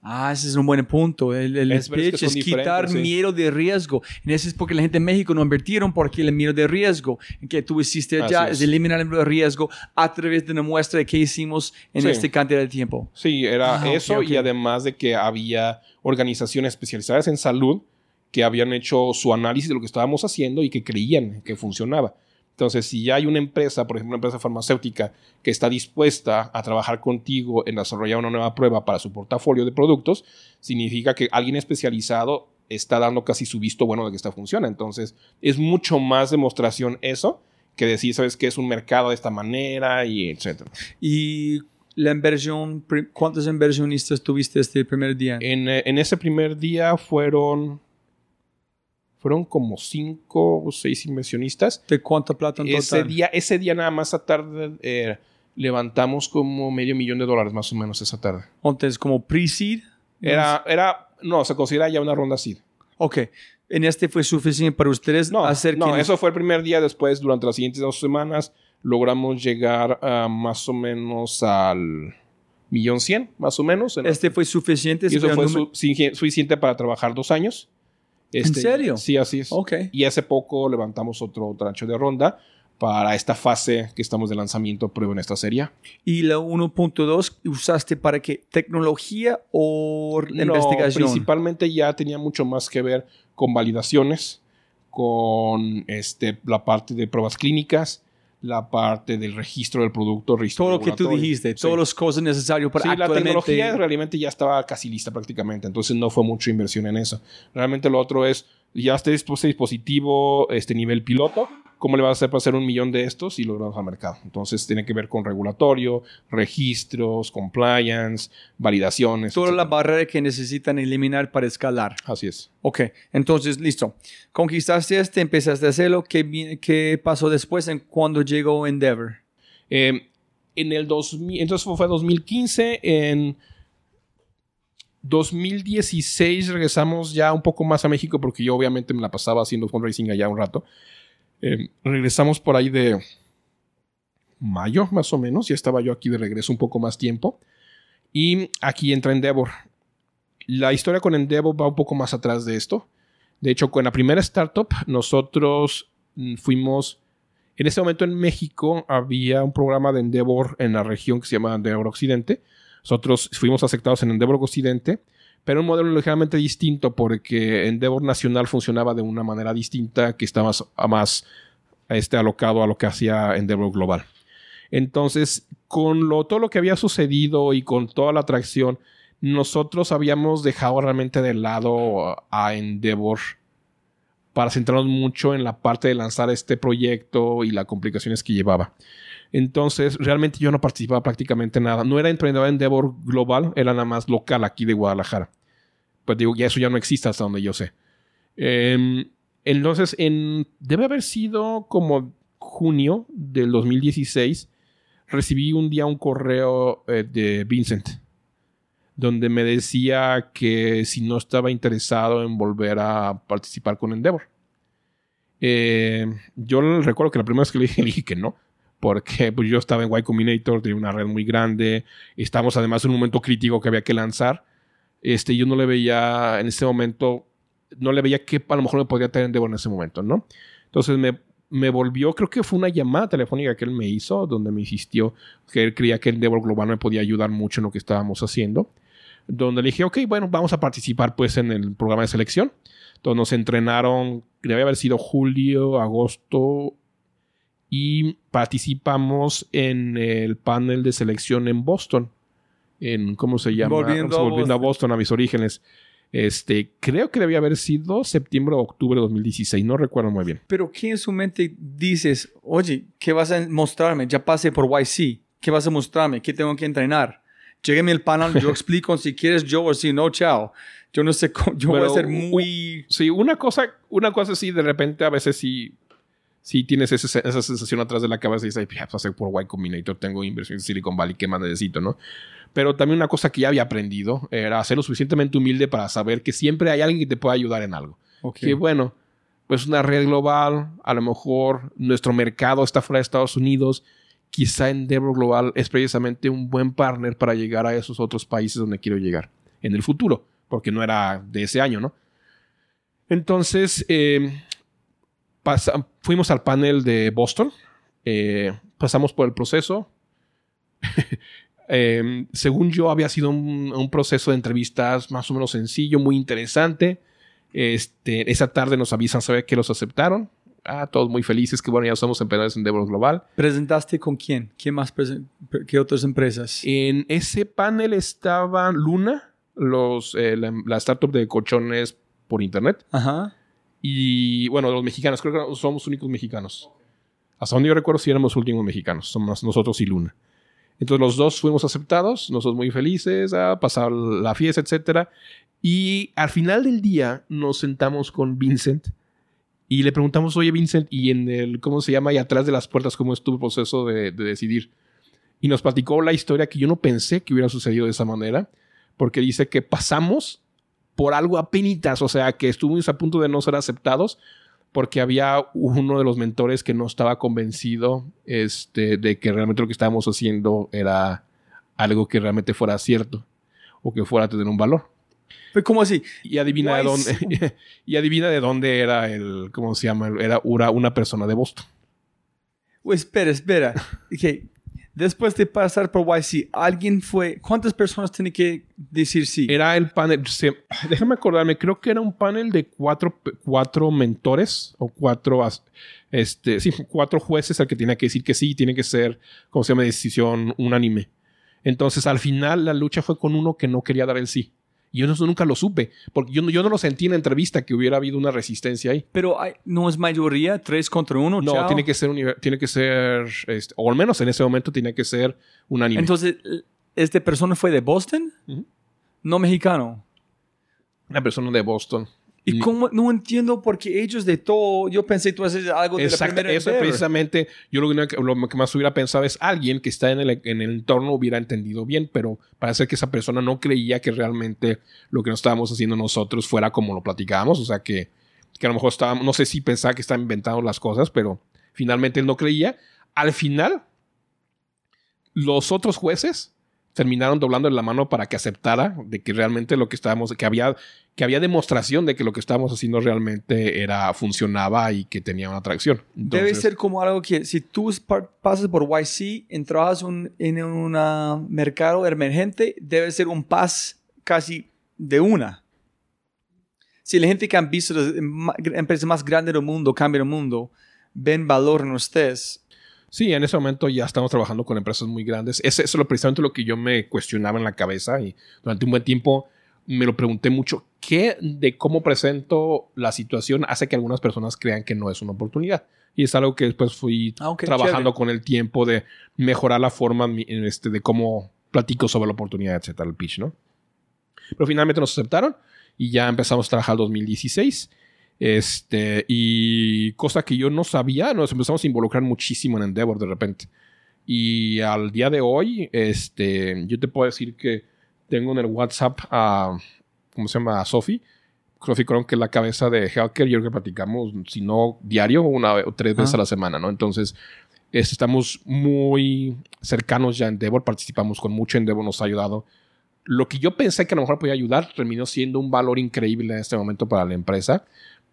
Ah, ese es un buen punto. El, el Es- pero es que quitar sí. miedo de riesgo. Y eso es porque la gente en México no invirtieron porque el miedo de riesgo que tú hiciste allá Así es. eliminar el miedo de riesgo a través de una muestra de qué hicimos en Sí. esta cantidad de tiempo. Sí, era Ah, eso ok. y además de que había organizaciones especializadas en salud que habían hecho su análisis de lo que estábamos haciendo y que creían que funcionaba. Entonces, si ya hay una empresa, por ejemplo, una empresa farmacéutica que está dispuesta a trabajar contigo en desarrollar una nueva prueba para su portafolio de productos, significa que alguien especializado está dando casi su visto bueno de que esta funciona. Entonces, es mucho más demostración eso que decir, sabes que es un mercado de esta manera y etcétera. Y la inversión, ¿cuántos inversionistas tuviste este primer día? En, eh, en ese primer día fueron. Fueron como cinco o seis inversionistas. ¿De cuánta plata en Ese total? día, ese día nada más a tarde eh, levantamos como medio millón de dólares más o menos esa tarde. Entonces, como pre-seed. Era, era, no, se considera ya una ronda así. Ok. ¿En este fue suficiente para ustedes No, hacer no, eso fue el primer día. Después, durante las siguientes dos semanas, logramos llegar a más o menos al millón cien, más o menos. en- este fue suficiente? y eso fue su- suficiente para trabajar dos años. Este, serio? Sí, así es. Ok. Y hace poco levantamos otro trancho de ronda para esta fase que estamos de lanzamiento prueba en esta serie. ¿Y la 1.2 usaste para qué? ¿Tecnología o No, investigación? Principalmente ya tenía mucho más que ver con validaciones, con este, la parte de pruebas clínicas, la parte del registro del producto, registro Todo lo que tú dijiste, Sí. todas las cosas necesarias para Sí, la actualmente... tecnología realmente ya estaba casi lista prácticamente, entonces no fue mucha inversión en eso. Realmente lo otro es, ya este este dispositivo, este nivel piloto, ¿cómo le vas a hacer para hacer un millón de estos y lograrlos al mercado? Entonces tiene que ver con regulatorio, registros, compliance, validaciones. Todas las etcétera. barreras que necesitan eliminar para escalar. Así es. Ok, entonces, listo. Conquistaste este, empezaste a hacerlo. ¿Qué, pasó después en cuando llegó Endeavor? Eh, en el 2000, entonces fue 2015, en 2016 regresamos ya un poco más a México porque yo obviamente me la pasaba haciendo fundraising allá un rato. Eh, regresamos por ahí de mayo más o menos, ya estaba yo aquí de regreso un poco más tiempo. Y aquí entra Endeavor. La historia con Endeavor va un poco más atrás de esto. De hecho, con la primera startup nosotros mm, fuimos... En ese momento en México había un programa de Endeavor en la región que se llama Endeavor Occidente. Nosotros fuimos aceptados en Endeavor Occidente, pero un modelo ligeramente distinto porque Endeavor Nacional funcionaba de una manera distinta que estaba más, este, alocado a lo que hacía Endeavor Global. Entonces, con lo, todo lo que había sucedido y con toda la atracción, nosotros habíamos dejado realmente de lado a Endeavor para centrarnos mucho en la parte de lanzar este proyecto y las complicaciones que llevaba. Entonces, realmente yo no participaba prácticamente en nada. No era emprendedor en Endeavor global, era nada más local aquí de Guadalajara. Pues digo, ya eso ya no existe hasta donde yo sé. Em, entonces, en, debe haber sido como junio del 2016, recibí un día un correo eh, de Vincent, donde me decía que si no estaba interesado en volver a participar con Endeavor. Eh, yo recuerdo que la primera vez que le dije, le dije que no, porque pues, yo estaba en Y Combinator, tenía una red muy grande, estamos además en un momento crítico que había que lanzar. Este, yo no le veía en ese momento, no le veía que a lo mejor me podría tener Endeavor en ese momento, ¿no? Entonces me, me volvió, creo que fue una llamada telefónica que él me hizo, donde me insistió que él creía que Endeavor Global me podía ayudar mucho en lo que estábamos haciendo. Donde le dije, ok, bueno, vamos a participar pues en el programa de selección. Entonces nos entrenaron, debe haber sido julio, agosto, y participamos en el panel de selección en Boston. En, ¿cómo se llama? Volviendo a Volviendo a Boston. Boston, a mis orígenes. Este, creo que debía haber sido septiembre o octubre de 2016, no recuerdo muy bien. Pero ¿qué en su mente dices? Oye, ¿qué vas a mostrarme? Ya pasé por YC. ¿Qué vas a mostrarme? ¿Qué tengo que entrenar? Llégueme el panel, yo explico si quieres yo o si no, chao. Yo no sé cómo, yo voy a Pero, ser muy... Sí, una cosa, una cosa sí, de repente a veces sí, sí tienes ese- esa sensación atrás de la cabeza y dices, "Ay, pues, hacer por Y Combinator, tengo inversión en Silicon Valley, ¿qué más necesito, no? Pero también una cosa que ya había aprendido era ser lo suficientemente humilde para saber que siempre hay alguien que te pueda ayudar en algo. Que bueno, pues una red global, a lo mejor nuestro mercado está fuera de Estados Unidos quizá Endeavor Global es precisamente un buen partner para llegar a esos otros países donde quiero llegar en el futuro, porque no era de ese año, ¿no? Entonces, eh, fuimos al panel de Boston, eh, pasamos por el proceso. Eh, según yo, había sido un, proceso de entrevistas más o menos sencillo, muy interesante. Este, esa tarde nos avisan saber que los aceptaron. Ah, todos muy felices, que bueno, ya somos emprendedores en Endeavor Global. ¿Presentaste con quién? ¿Quién más? ¿Qué otras empresas? En ese panel estaba Luna, los, eh, la, startup de colchones por internet. Ajá. Y bueno, los mexicanos, creo que somos únicos mexicanos. Hasta donde yo recuerdo, si éramos últimos mexicanos, somos nosotros y Luna. Entonces los dos fuimos aceptados, nosotros muy felices, a pasar la fiesta, etc. Y al final del día nos sentamos con Vincent y le preguntamos, oye Vincent, y en el, ¿cómo se llama? Y atrás de las puertas, ¿cómo estuvo el proceso de decidir? Y nos platicó la historia que yo no pensé que hubiera sucedido de esa manera, porque dice que pasamos por algo a penitas, o sea, que estuvimos a punto de no ser aceptados porque había uno de los mentores que no estaba convencido este, de que realmente lo que estábamos haciendo era algo que realmente fuera cierto o que fuera a tener un valor. ¿Cómo así? Y adivina de dónde y adivina de dónde era el ¿cómo se llama? Era una persona de Boston. Pues espera, espera. Okay después de pasar por YC, alguien fue. ¿Cuántas personas tiene que decir sí? Era el panel. déjame acordarme, creo que era un panel de cuatro, cuatro mentores o cuatro. Este, cuatro jueces al que tenía que decir que sí, tiene que ser, como se llama, decisión unánime. Entonces, al final, la lucha fue con uno que no quería dar el sí. Y yo eso nunca lo supe, porque yo, yo no lo sentí en la entrevista que hubiera habido una resistencia ahí. Pero hay, no es mayoría, tres contra uno. No, tiene que ser, tiene que ser, este, o al menos en ese momento tiene que ser unánime. Entonces, ¿este persona fue de Boston? No mexicano. Una persona de Boston. Y no entiendo porque ellos de todo, yo pensé tú haces algo de Exacto, la primera Eso precisamente, yo lo que, lo que, más hubiera pensado es alguien que está en el, en el entorno hubiera entendido bien, pero parece que esa persona no creía que realmente lo que nos estábamos haciendo nosotros fuera como lo platicábamos, o sea que, que a lo mejor estábamos, no sé si pensaba que estaban inventando las cosas, pero finalmente él no creía. Al final, los otros jueces terminaron doblando la mano para que aceptara de que realmente lo que estábamos, que había, que había demostración de que lo que estábamos haciendo realmente era, funcionaba y que tenía una atracción. Debe ser como algo que si tú pasas por YC, entras en un mercado emergente, debe ser un pas casi de una. Si la gente que han visto las empresas más grandes del mundo, cambian el mundo, ven valor en ustedes, Sí, en ese momento ya estamos trabajando con empresas muy grandes. Eso es precisamente lo que yo me cuestionaba en la cabeza y durante un buen tiempo me lo pregunté mucho. ¿Qué de cómo presento la situación hace que algunas personas crean que no es una oportunidad? Y es algo que después fui ah, trabajando con el tiempo de mejorar la forma este, de cómo platico sobre la oportunidad, etcétera, el pitch, ¿no? Pero finalmente nos aceptaron y ya empezamos a trabajar el 2016 este, y cosa que yo no sabía, nos empezamos a involucrar muchísimo en Endeavor de repente. Y al día de hoy, este, yo te puedo decir que tengo en el WhatsApp a, ¿cómo se llama? A Sophie. Sophie Cron, que es la cabeza de Healthcare, yo creo que platicamos, si no diario, una o tres veces a la semana, ¿no? Entonces, estamos muy cercanos ya en Endeavor, participamos con mucho Endeavor, nos ha ayudado. Lo que yo pensé que a lo mejor podía ayudar terminó siendo un valor increíble en este momento para la empresa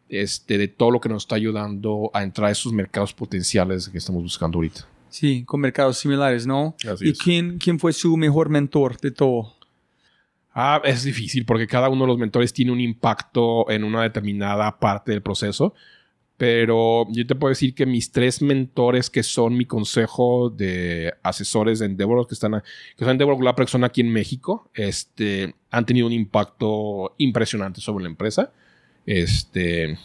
este, de todo lo que nos está ayudando a entrar a esos mercados potenciales que estamos buscando ahorita. Sí, con mercados similares, ¿no? ¿Y quién, quién fue su mejor mentor de todo? Ah, es difícil porque cada uno de los mentores tiene un impacto en una determinada parte del proceso. Pero yo te puedo decir que mis tres mentores que son mi consejo de asesores de Endeavor, que están, que son Endeavor la persona aquí en México, este, han tenido un impacto impresionante sobre la empresa. Este.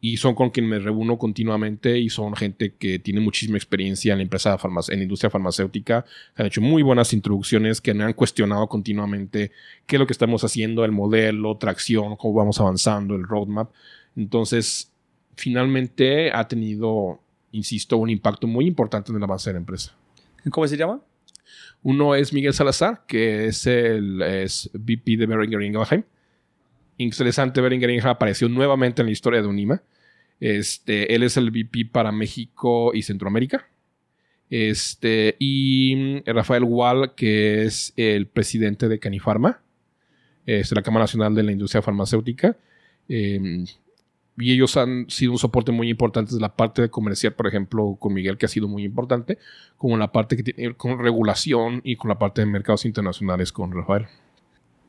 Y son con quien me reúno continuamente y son gente que tiene muchísima experiencia en la empresa en la industria farmacéutica. Han hecho muy buenas introducciones que me han cuestionado continuamente qué es lo que estamos haciendo, el modelo, tracción, cómo vamos avanzando, el roadmap. Entonces, finalmente ha tenido, insisto, un impacto muy importante en el avance de la empresa. ¿Cómo se llama? Uno es Miguel Salazar, que es el es VP de Beringer Ingelheim interesante ver Ingram apareció nuevamente en la historia de Unima. Este, él es el VP para México y Centroamérica. Este, y Rafael Wall, que es el presidente de Canifarma, es la Cámara Nacional de la Industria Farmacéutica. Eh, y ellos han sido un soporte muy importante desde la parte de comercial, por ejemplo, con Miguel, que ha sido muy importante, como la parte que tiene con regulación y con la parte de mercados internacionales con Rafael.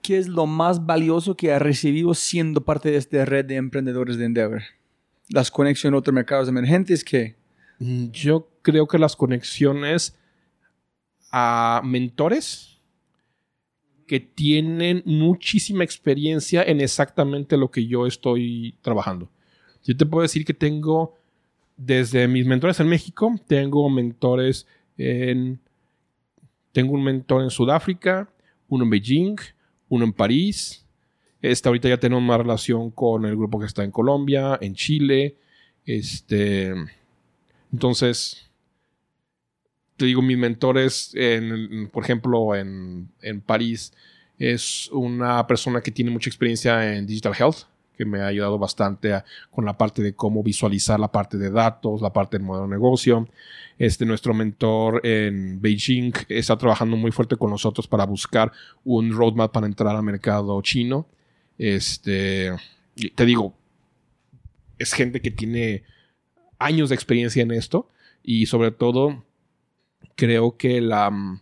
¿Qué es lo más valioso que ha recibido siendo parte de esta red de emprendedores de Endeavor? Las conexiones a otros mercados emergentes, ¿qué? Mm, Yo creo que las conexiones a mentores que tienen muchísima experiencia en exactamente lo que yo estoy trabajando. Yo te puedo decir que tengo, desde mis mentores en México, tengo mentores en... Tengo un mentor en Sudáfrica, uno en Beijing, uno en París. Este, ahorita ya tenemos más relación con el grupo que está en Colombia, en Chile. Este, entonces, te digo, mis mentores, en- por ejemplo, en, en París, es una persona que tiene mucha experiencia en Digital Health, que me ha ayudado bastante con la parte de cómo visualizar la parte de datos, la parte del modelo de negocio. Este, nuestro mentor en Beijing está trabajando muy fuerte con nosotros para buscar un roadmap para entrar al mercado chino. Este, te digo, es gente que tiene años de experiencia en esto y sobre todo creo que la mm,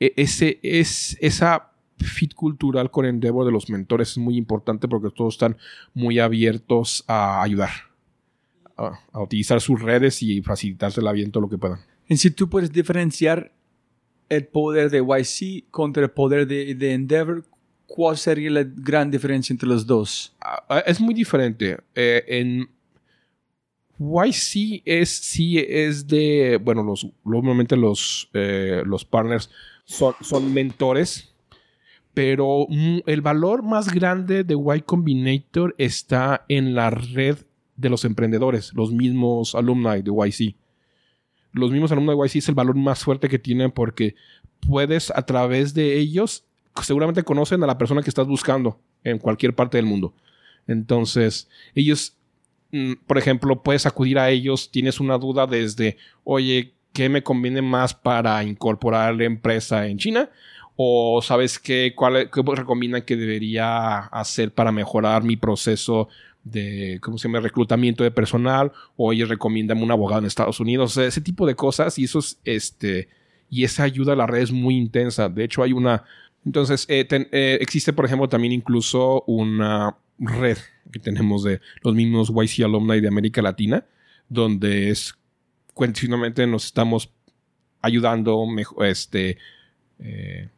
e- ese es esa fit cultural con Endeavor de los mentores es muy importante porque todos están muy abiertos a ayudar a, a utilizar sus redes y facilitársela bien todo lo que puedan. Y si tú puedes diferenciar el poder de YC contra el poder de, de Endeavor, ¿cuál sería la gran diferencia entre los dos? Ah, ah, es muy diferente. Eh, en YC es sí es de bueno los normalmente los eh, los partners son, son mentores pero mm, el valor más grande de Y Combinator está en la red de los emprendedores los mismos alumni de YC los mismos alumnos de YC es el valor más fuerte que tienen porque puedes a través de ellos seguramente conocen a la persona que estás buscando en cualquier parte del mundo entonces, ellos, mm, por ejemplo, puedes acudir a ellos, tienes una duda desde, oye, ¿qué me conviene más para incorporar la empresa en China? O sabes qué, cuál qué recomiendan que debería hacer para mejorar mi proceso de, ¿cómo se llama?, reclutamiento de personal. O ellos recomiendan un abogado en Estados Unidos. O sea, ese tipo de cosas. Y eso es, este, y esa ayuda a la red es muy intensa. De hecho, hay una, entonces, eh, eh, existe, por ejemplo, también incluso una red que tenemos de los mismos YC alumni de América Latina, donde es continuamente nos estamos ayudando, mejo- este, eh,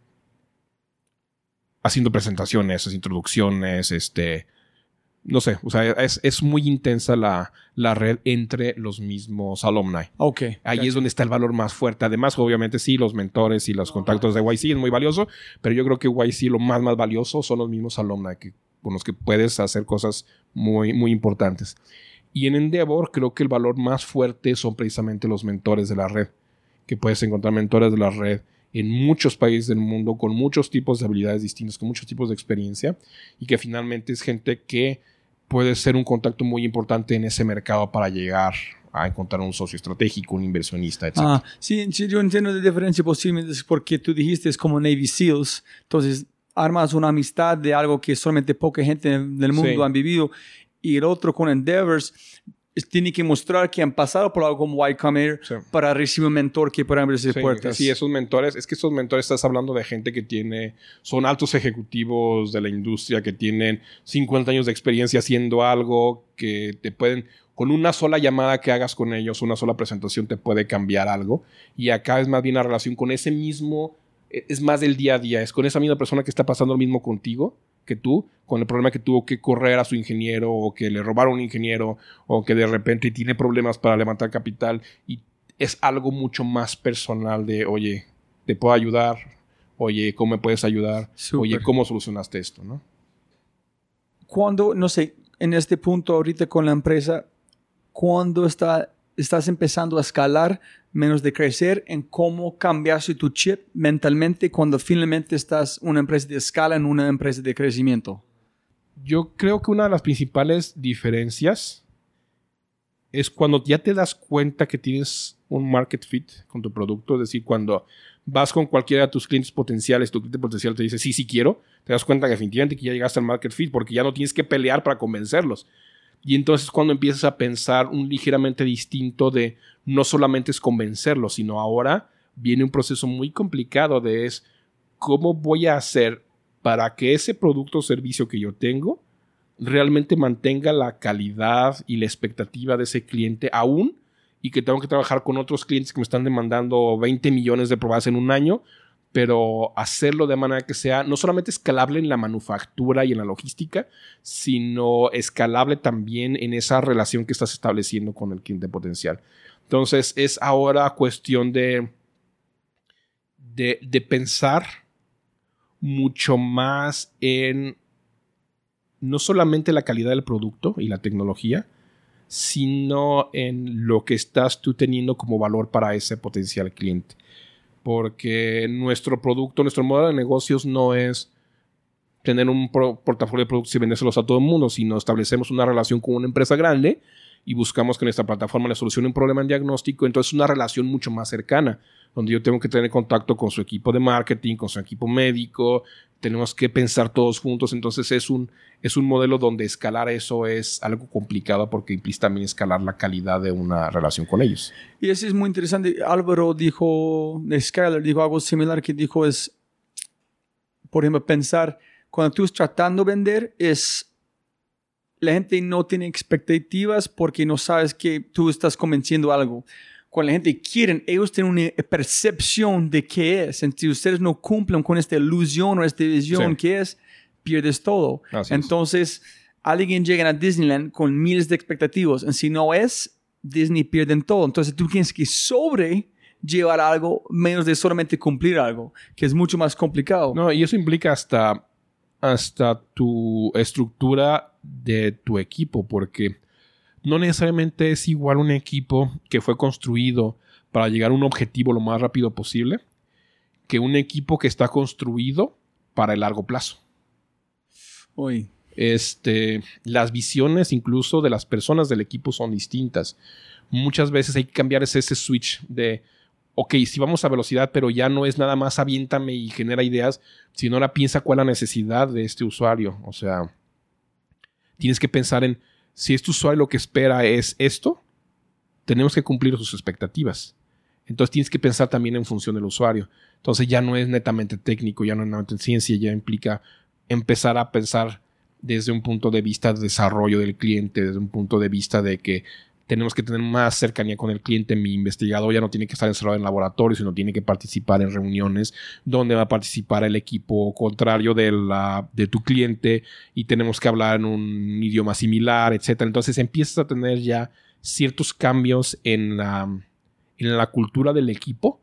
haciendo presentaciones, introducciones, este, no sé, o sea, es, es muy intensa la, la red entre los mismos alumni. Ok. Ahí es donde está el valor más fuerte. Además, obviamente, sí, los mentores y los contactos de YC es muy valioso, pero yo creo que YC lo más, más valioso son los mismos alumni que, con los que puedes hacer cosas muy, muy importantes. Y en Endeavor, creo que el valor más fuerte son precisamente los mentores de la red, que puedes encontrar mentores de la red en muchos países del mundo, con muchos tipos de habilidades distintas, con muchos tipos de experiencia, y que finalmente es gente que puede ser un contacto muy importante en ese mercado para llegar a encontrar un socio estratégico, un inversionista, etc. Ah, sí, yo entiendo la diferencia posiblemente es porque tú dijiste es como Navy SEALs, entonces armas una amistad de algo que solamente poca gente en el mundo Sí. han vivido y el otro con Endeavors tiene que mostrar que han pasado por algo como Y Combinator Sí. para recibir un mentor que pueda abrirse Sí, puertas. sí, esos mentores, es que esos mentores estás hablando de gente que tiene, son altos ejecutivos de la industria, que tienen 50 años de experiencia haciendo algo, que te pueden, con una sola llamada que hagas con ellos, una sola presentación te puede cambiar algo. Y acá es más bien la relación con ese mismo, eh, es más del día a día, es con esa misma persona que está pasando lo mismo contigo que tú, con el problema que tuvo que correr a su ingeniero o que le robaron un ingeniero o que de repente tiene problemas para levantar capital y es algo mucho más personal de, oye, te puedo ayudar, oye, ¿cómo me puedes ayudar? Oye, ¿cómo solucionaste esto? ¿no? Cuando, no sé, en este punto ahorita con la empresa, cuando está, estás empezando a escalar, menos de crecer, en cómo cambiaste tu chip mentalmente cuando finalmente estás una empresa de escala en una empresa de crecimiento? Yo creo que una de las principales diferencias es cuando ya te das cuenta que tienes un market fit con tu producto, es decir, cuando vas con cualquiera de tus clientes potenciales, tu cliente potencial te dice, sí, sí quiero, te das cuenta que definitivamente ya llegaste al market fit porque ya no tienes que pelear para convencerlos. Y entonces cuando empiezas a pensar un ligeramente distinto de no solamente es convencerlos, sino ahora viene un proceso muy complicado de es cómo voy a hacer para que ese producto o servicio que yo tengo realmente mantenga la calidad y la expectativa de ese cliente aún y que tengo que trabajar con otros clientes que me están demandando 20 millones de pruebas en un año, pero hacerlo de manera que sea no solamente escalable en la manufactura y en la logística, sino escalable también en esa relación que estás estableciendo con el cliente potencial. Entonces es ahora cuestión de, de, pensar mucho más en no solamente la calidad del producto y la tecnología, sino en lo que estás tú teniendo como valor para ese potencial cliente. Porque nuestro producto, nuestro modelo de negocios no es tener un portafolio de productos y vendérselos a todo el mundo, sino establecemos una relación con una empresa grande y buscamos que nuestra plataforma le solucione un problema en diagnóstico. Entonces, es una relación mucho más cercana, donde yo tengo que tener contacto con su equipo de marketing, con su equipo médico, tenemos que pensar todos juntos. Entonces, es un, es un modelo donde escalar eso es algo complicado porque implica también escalar la calidad de una relación con ellos. Y eso es muy interesante. Álvaro dijo, Skyler, dijo algo similar que dijo es, por ejemplo, pensar, cuando tú estás tratando de vender, es la gente no tiene expectativas porque no sabes que tú estás convenciendo algo. Cuando la gente quiere, ellos tienen una percepción de qué es. Si ustedes no cumplen con esta ilusión o esta visión que es, pierdes todo. Entonces, alguien llega a Disneyland con miles de expectativas. Y si no es, Disney pierden todo. Entonces, tú tienes que sobre llevar algo menos de solamente cumplir algo, que es mucho más complicado. No, y eso implica hasta hasta tu estructura de tu equipo, porque no necesariamente es igual un equipo que fue construido para llegar a un objetivo lo más rápido posible que un equipo que está construido para el largo plazo. Este, las visiones incluso de las personas del equipo son distintas. Muchas veces hay que cambiar ese switch de ok, si vamos a velocidad, pero ya no es nada más aviéntame y genera ideas, sino ahora piensa cuál es la necesidad de este usuario. O sea, tienes que pensar en si este usuario lo que espera es esto, tenemos que cumplir sus expectativas. Entonces tienes que pensar también en función del usuario. Entonces ya no es netamente técnico, ya no es netamente ciencia, ya implica empezar a pensar desde un punto de vista de desarrollo del cliente, desde un punto de vista de que tenemos que tener más cercanía con el cliente. Mi investigador ya no tiene que estar encerrado en laboratorio, sino tiene que participar en reuniones donde va a participar el equipo contrario de, la, de tu cliente y tenemos que hablar en un idioma similar, etc. Entonces empiezas a tener ya ciertos cambios en la, en la cultura del equipo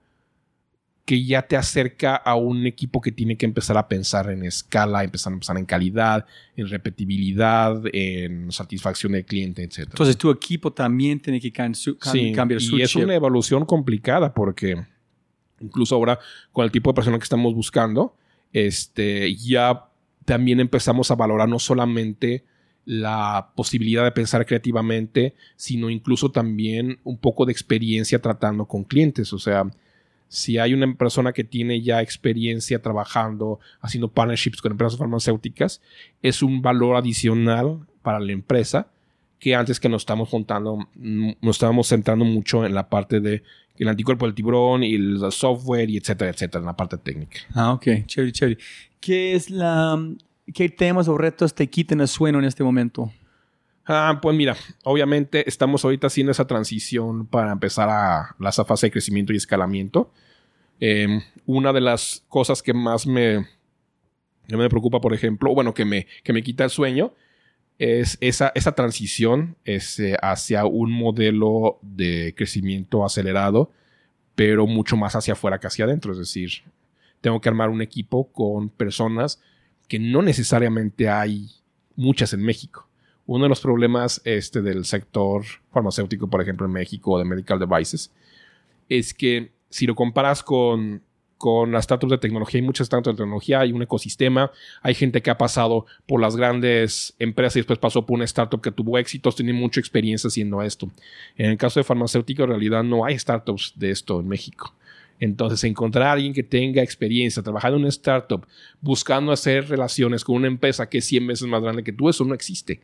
que ya te acerca a un equipo que tiene que empezar a pensar en escala, empezar a pensar en calidad, en repetibilidad, en satisfacción del cliente, etc. Entonces tu equipo también tiene que cambiar su Y es una evolución complicada porque incluso ahora con el tipo de persona que estamos buscando, este, ya también empezamos a valorar no solamente la posibilidad de pensar creativamente, sino incluso también un poco de experiencia tratando con clientes. O sea, si hay una persona que tiene ya experiencia trabajando, haciendo partnerships con empresas farmacéuticas, es un valor adicional para la empresa que antes que nos estamos juntando, nos estábamos centrando mucho en la parte de el anticuerpo del tiburón y el software y etcétera, etcétera, en la parte técnica. Ah, ok, chévere, chévere. ¿Qué es la, qué temas o retos te quitan el sueño en este momento? Ah, pues mira, obviamente estamos ahorita haciendo esa transición para empezar a la fase de crecimiento y escalamiento. Em, una de las cosas que más me, me preocupa, por ejemplo, bueno, que me, que me quita el sueño, es esa, esa transición hacia un modelo de crecimiento acelerado, pero mucho más hacia afuera que hacia adentro. Es decir, tengo que armar un equipo con personas que no necesariamente hay muchas en México. Uno de los problemas este, del sector farmacéutico, por ejemplo, en México, de medical devices, es que si lo comparas con con las startups de tecnología. Hay muchas startups de tecnología, hay un ecosistema, hay gente que ha pasado por las grandes empresas y después pasó por una startup que tuvo éxitos, tiene mucha experiencia haciendo esto. En el caso de farmacéutico, en realidad no hay startups de esto en México. Entonces, encontrar a alguien que tenga experiencia, trabajar en una startup, buscando hacer relaciones con una empresa que es 100 veces más grande que tú, eso no existe.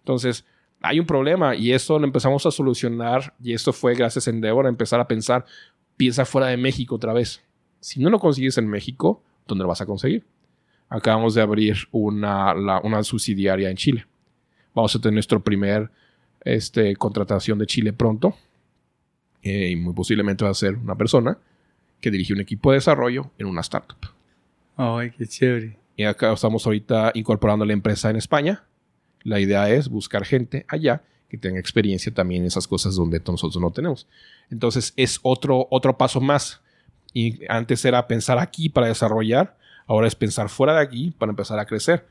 Entonces, hay un problema y eso lo empezamos a solucionar y esto fue gracias a Endeavor a empezar a pensar, piensa fuera de México otra vez. Si no lo consigues en México, ¿dónde lo vas a conseguir? Acabamos de abrir una, una subsidiaria en Chile. Vamos a tener nuestro primer este, contratación de Chile pronto. Eh, y muy posiblemente va a ser una persona que dirige un equipo de desarrollo en una startup. Ay, qué chévere. Y acá estamos ahorita incorporando la empresa en España. La idea es buscar gente allá que tenga experiencia también en esas cosas donde nosotros no tenemos. Entonces es otro, otro paso más. Y antes era pensar aquí para desarrollar, ahora es pensar fuera de aquí para empezar a crecer.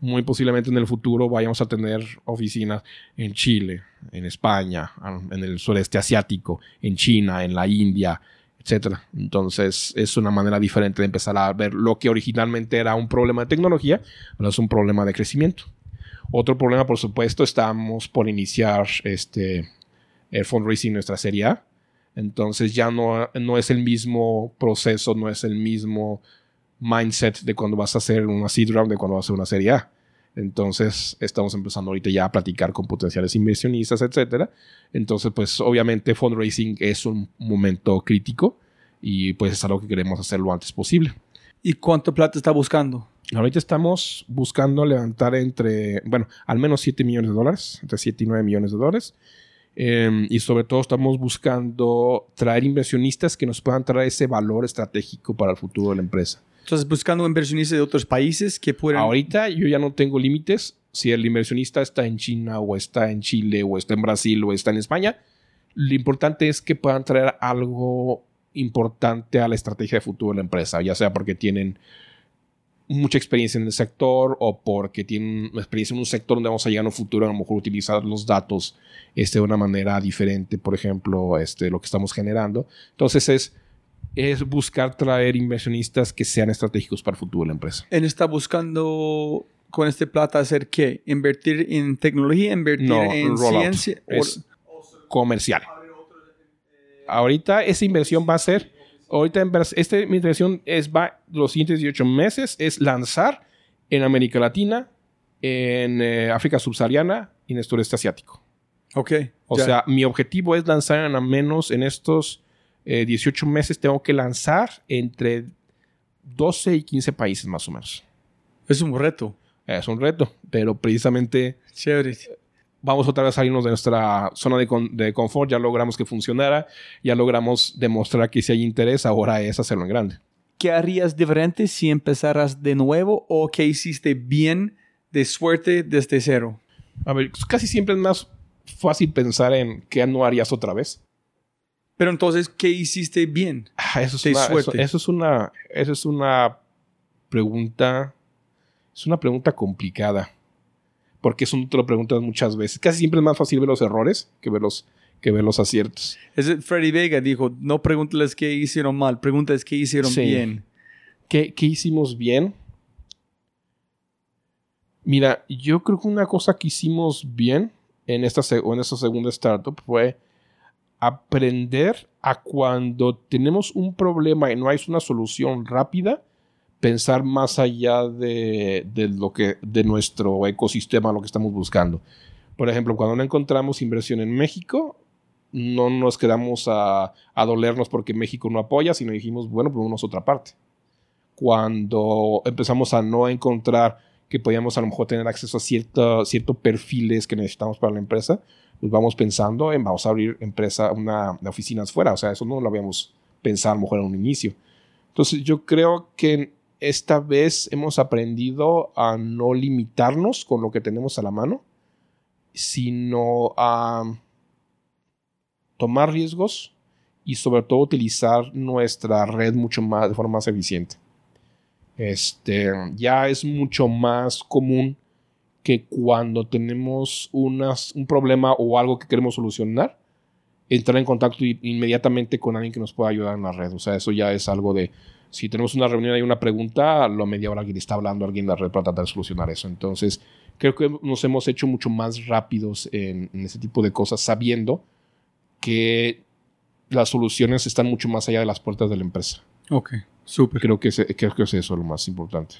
Muy posiblemente en el futuro vayamos a tener oficinas en Chile, en España, en el sureste asiático, en China, en la India, etcétera. Entonces es una manera diferente de empezar a ver lo que originalmente era un problema de tecnología, ahora es un problema de crecimiento. Otro problema, por supuesto, estamos por iniciar este el fundraising nuestra serie A. Entonces ya no, no es el mismo proceso, no es el mismo mindset de cuando vas a hacer una seed round de cuando vas a hacer una serie A. Entonces estamos empezando ahorita ya a platicar con potenciales inversionistas, etcétera. Entonces, pues obviamente fundraising es un momento crítico y pues es algo que queremos hacer lo antes posible. ¿Y cuánto plata está buscando? Ahorita estamos buscando levantar entre, bueno, al menos 7 millones de dólares, entre 7 y 9 millones de dólares. Em, y sobre todo estamos buscando traer inversionistas que nos puedan traer ese valor estratégico para el futuro de la empresa. Entonces, buscando inversionistas de otros países que puedan... Ahorita yo ya no tengo límites. Si el inversionista está en China o está en Chile o está en Brasil o está en España, lo importante es que puedan traer algo importante a la estrategia de futuro de la empresa, ya sea porque tienen mucha experiencia en el sector o porque tienen experiencia en un sector donde vamos a llegar en un futuro a lo mejor utilizar los datos este, de una manera diferente, por ejemplo, este, lo que estamos generando. Entonces es, es buscar traer inversionistas que sean estratégicos para el futuro de la empresa. ¿Él está buscando con este plata hacer qué? ¿Invertir en tecnología? ¿Invertir en ciencia? Es comercial. Ahorita esa inversión va a ser ahorita esta inversión es va los siguientes 18 meses es lanzar en América Latina, en eh, África subsahariana y en el sureste asiático. Ok. O sea, mi objetivo es lanzar en al menos en estos 18 eh, meses tengo que lanzar entre 12 y 15 países más o menos. Es un reto. Es un reto, pero precisamente Chévere vamos otra vez a salirnos de nuestra zona de, confort, ya logramos que funcionara, ya logramos demostrar que si hay interés, ahora es hacerlo en grande. ¿Qué harías diferente si empezaras de nuevo o qué hiciste bien de suerte desde cero? A ver, casi siempre es más fácil pensar en qué no harías otra vez. Pero entonces, ¿qué hiciste bien? Ah, eso, es una, eso, es una, eso es una pregunta, es una pregunta complicada porque eso no te lo preguntas muchas veces. Casi siempre es más fácil ver los errores que ver los, que ver los aciertos. Es Freddy Vega dijo, no pregúntales qué hicieron mal, pregúntales qué hicieron bien. ¿Qué, ¿Qué, hicimos bien? Mira, yo creo que una cosa que hicimos bien en esta, en esta segunda startup fue aprender a cuando tenemos un problema y no hay una solución rápida, pensar más allá de, lo que, de nuestro ecosistema, lo que estamos buscando. Por ejemplo, cuando no encontramos inversión en México, no nos quedamos a, dolernos porque México no apoya, sino dijimos, bueno, pues otra parte. Cuando empezamos a no encontrar que podíamos a lo mejor tener acceso a ciertos perfiles que necesitamos para la empresa, pues vamos pensando en vamos a abrir empresa, una oficinas fuera. O sea, eso no lo habíamos pensado a lo mejor en un inicio. Entonces yo creo que esta vez hemos aprendido a no limitarnos con lo que tenemos a la mano, sino a tomar riesgos y sobre todo utilizar nuestra red mucho más de forma más eficiente. Este ya es mucho más común que cuando tenemos un problema o algo que queremos solucionar, entrar en contacto inmediatamente con alguien que nos pueda ayudar en la red. O sea, eso ya es algo de Si tenemos una reunión y hay una pregunta, a la media hora alguien está hablando, alguien en la red para tratar de solucionar eso. Entonces, creo que nos hemos hecho mucho más rápidos en, en ese tipo de cosas, sabiendo que las soluciones están mucho más allá de las puertas de la empresa. Ok, súper. Creo que, es, creo que es eso lo más importante.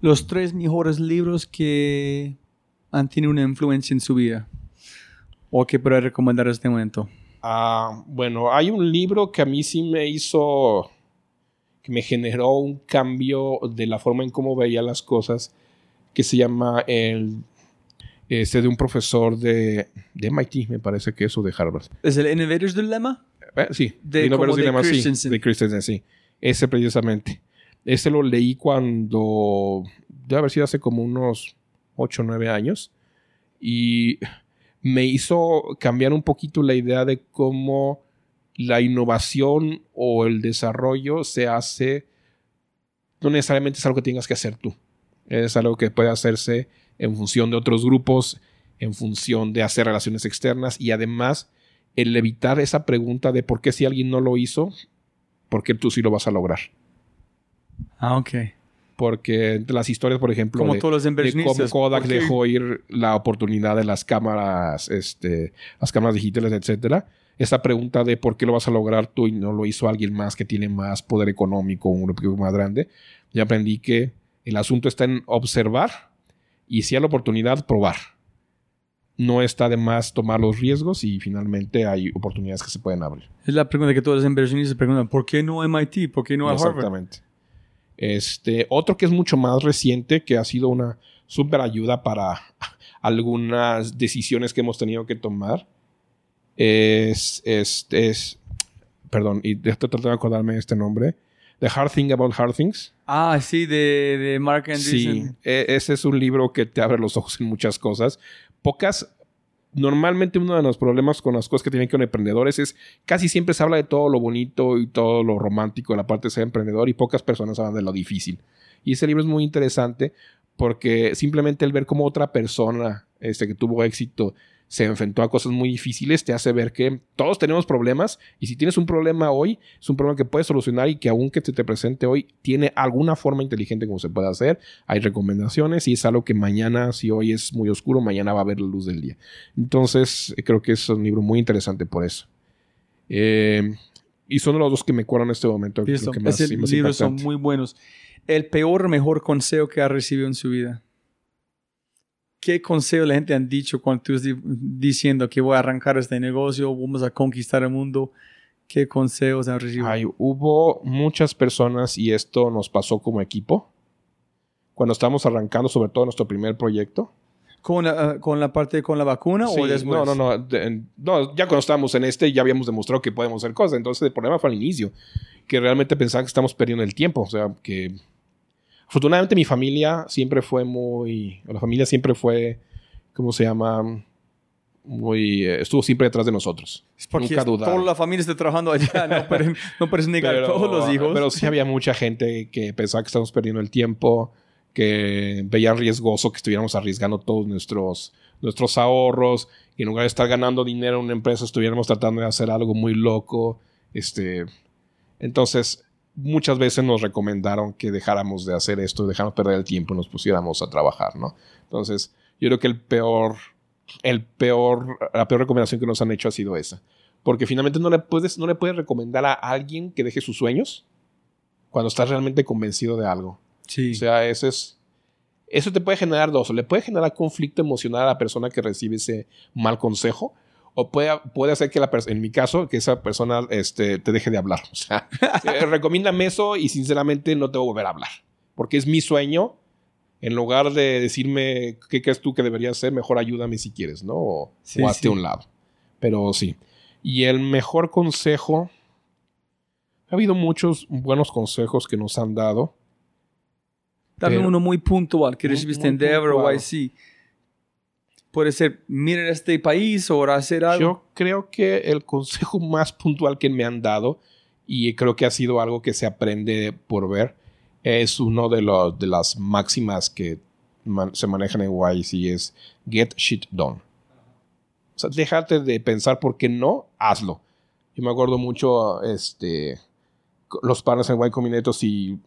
Los tres mejores libros que han tenido una influencia en su vida o que puede recomendar en este momento. Ah, bueno, hay un libro que a mí sí me hizo, que me generó un cambio de la forma en cómo veía las cosas, que se llama el, este de un profesor de, de MIT, me parece que es, o de Harvard. ¿Es el Innovators Dilemma? Eh, sí, De- Innovators de Dilemma, sí, Christensen. de Christensen, sí. Ese precisamente. Ese lo leí cuando, debe haber sido hace como unos 8 o 9 años. Y me hizo cambiar un poquito la idea de cómo la innovación o el desarrollo se hace, no necesariamente es algo que tengas que hacer tú. Es algo que puede hacerse en función de otros grupos, en función de hacer relaciones externas y además el evitar esa pregunta de por qué si alguien no lo hizo, por qué tú sí lo vas a lograr. Ah, ok. Porque entre las historias, por ejemplo, Como de, todos los de cómo. Kodak dejó ir la oportunidad de las cámaras, este, las cámaras digitales, etcétera. Esa pregunta de por qué lo vas a lograr tú y no lo hizo alguien más que tiene más poder económico, un grupo más grande. Ya aprendí que el asunto está en observar y si hay la oportunidad, probar. No está de más tomar los riesgos y finalmente hay oportunidades que se pueden abrir. Es la pregunta que todos los inversionistas preguntan. ¿Por qué no MIT? ¿Por qué no Harvard? Exactamente. Este, otro que es mucho más reciente, que ha sido una súper ayuda para algunas decisiones que hemos tenido que tomar, es, es, es perdón, y estoy tratando de acordarme de este nombre, The Hard Thing About Hard Things. Ah, sí, de, de Mark Sí, Andreessen. e- ese es un libro que te abre los ojos en muchas cosas. Pocas, normalmente uno de los problemas con las cosas que tienen que ver con emprendedores es casi siempre se habla de todo lo bonito y todo lo romántico de la parte de ser emprendedor y pocas personas hablan de lo difícil. Y ese libro es muy interesante porque simplemente el ver cómo otra persona este, que tuvo éxito se enfrentó a cosas muy difíciles te hace ver que todos tenemos problemas y si tienes un problema hoy, es un problema que puedes solucionar y que aunque se te presente hoy, tiene alguna forma inteligente como se puede hacer. Hay recomendaciones y es algo que mañana, si hoy es muy oscuro, mañana va a ver la luz del día. Entonces, eh, creo que es un libro muy interesante por eso. Eh, y son los dos que me acuerdo en este momento. Sí, lo son- que más- ese más libros son muy buenos. El peor mejor consejo que ha recibido en su vida. ¿Qué consejo la gente han dicho cuando tú estás di- diciendo que voy a arrancar este negocio, vamos a conquistar el mundo? ¿Qué consejos han recibido? Ay, hubo muchas personas y esto nos pasó como equipo. Cuando estábamos arrancando, sobre todo nuestro primer proyecto. ¿Con, la, ah, ¿Con la parte con la vacuna Sí, o después? No, no, no, de- no. Ya cuando estábamos en este, ya habíamos demostrado que podemos hacer cosas. Entonces, el problema fue al inicio. Que realmente pensaban que estamos perdiendo el tiempo. O sea, que. Afortunadamente, mi familia siempre fue muy. La familia siempre fue. ¿Cómo se llama? Muy. eh, estuvo siempre detrás de nosotros. Es porque Nunca es- dudaron. toda la familia está trabajando allá. No puedes, no negar a todos los hijos. Pero sí había mucha gente que pensaba que estábamos perdiendo el tiempo, que veían riesgoso que estuviéramos arriesgando todos nuestros, nuestros ahorros, y en lugar de estar ganando dinero en una empresa, estuviéramos tratando de hacer algo muy loco. Este, entonces, muchas veces nos recomendaron que dejáramos de hacer esto, dejáramos perder el tiempo y nos pusiéramos a trabajar, ¿no? Entonces, yo creo que el peor, el peor, la peor recomendación que nos han hecho ha sido esa. Porque finalmente no le puedes, no le puedes recomendar a alguien que deje sus sueños cuando estás realmente convencido de algo. sí. O sea, eso es. Eso te puede generar dos. Le puede generar conflicto emocional a la persona que recibe ese mal consejo. O puede, puede hacer que la persona, en mi caso, que esa persona este, te deje de hablar. O sea, eh, recomiéndame eso y sinceramente no te voy a volver a hablar. Porque es mi sueño. En lugar de decirme qué crees tú que debería hacer, mejor ayúdame si quieres, ¿no? O, Sí, o hazte sí. a un lado. Pero sí. Y el mejor consejo. Ha habido muchos buenos consejos que nos han dado. Dame uno muy puntual que recibiste en Endeavor o puntual. Puede ser, miren este país o hacer algo. Yo creo que el consejo más puntual que me han dado, y creo que ha sido algo que se aprende por ver, es uno de, los, de las máximas que se manejan en YC, es get shit done. O sea, déjate de pensar por qué no, hazlo. Yo me acuerdo mucho, este, los partners en Y Combinator, si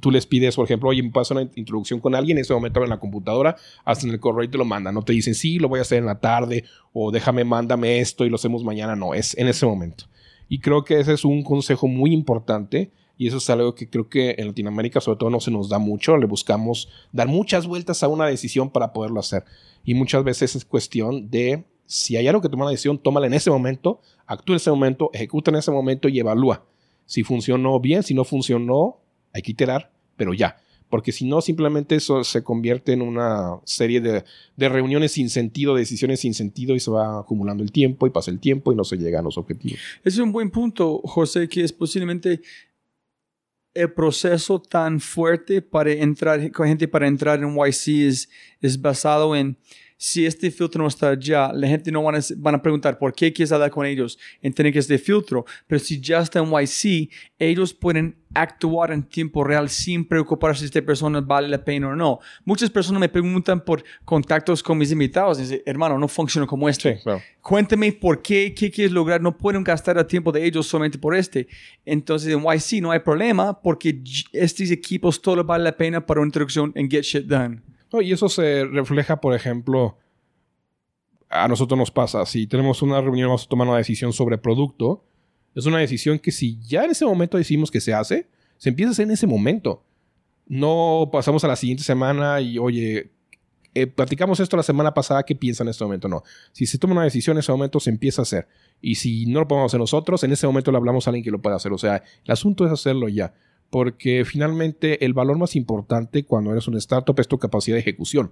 tú les pides, por ejemplo, oye, me pasa una introducción con alguien, en ese momento en la computadora, hacen el correo y te lo mandan. No te dicen, sí, lo voy a hacer en la tarde, o déjame, mándame esto y lo hacemos mañana. No, es en ese momento. Y creo que ese es un consejo muy importante. Y eso es algo que creo que en Latinoamérica sobre todo no se nos da mucho. Le buscamos dar muchas vueltas a una decisión para poderlo hacer. Y muchas veces es cuestión de si hay algo que toma una decisión, tómala en ese momento, actúa en ese momento, ejecuta en ese momento y evalúa. Si funcionó bien, si no funcionó, hay que iterar, pero ya. Porque si no, simplemente eso se convierte en una serie de, reuniones sin sentido, decisiones sin sentido y se va acumulando el tiempo y pasa el tiempo y no se llega a los objetivos. Es un buen punto, José, que es posiblemente el proceso tan fuerte para entrar, con gente para entrar en YC es, es basado en si este filtro no está ya, la gente no van a, van a preguntar por qué quieres hablar con ellos en tener que este filtro. Pero si ya está en YC, ellos pueden actuar en tiempo real sin preocuparse si esta persona vale la pena o no. Muchas personas me preguntan por contactos con mis invitados. Dicen, hermano, no funciona como este. Cuéntame por qué, qué quieres lograr. No pueden gastar el tiempo de ellos solamente por este. Entonces en YC no hay problema porque estos equipos todo vale la pena para una introducción en Get Shit Done y eso se refleja, por ejemplo, a nosotros nos pasa, si tenemos una reunión, vamos a tomar una decisión sobre producto, es una decisión que si ya en ese momento decimos que se hace, se empieza a hacer en ese momento. No pasamos a la siguiente semana y, oye, eh, platicamos esto la semana pasada, ¿qué piensan en este momento? No. Si se toma una decisión en ese momento, se empieza a hacer. Y si no lo podemos hacer nosotros, en ese momento le hablamos a alguien que lo pueda hacer. O sea, el asunto es hacerlo ya porque finalmente el valor más importante cuando eres un startup es tu capacidad de ejecución.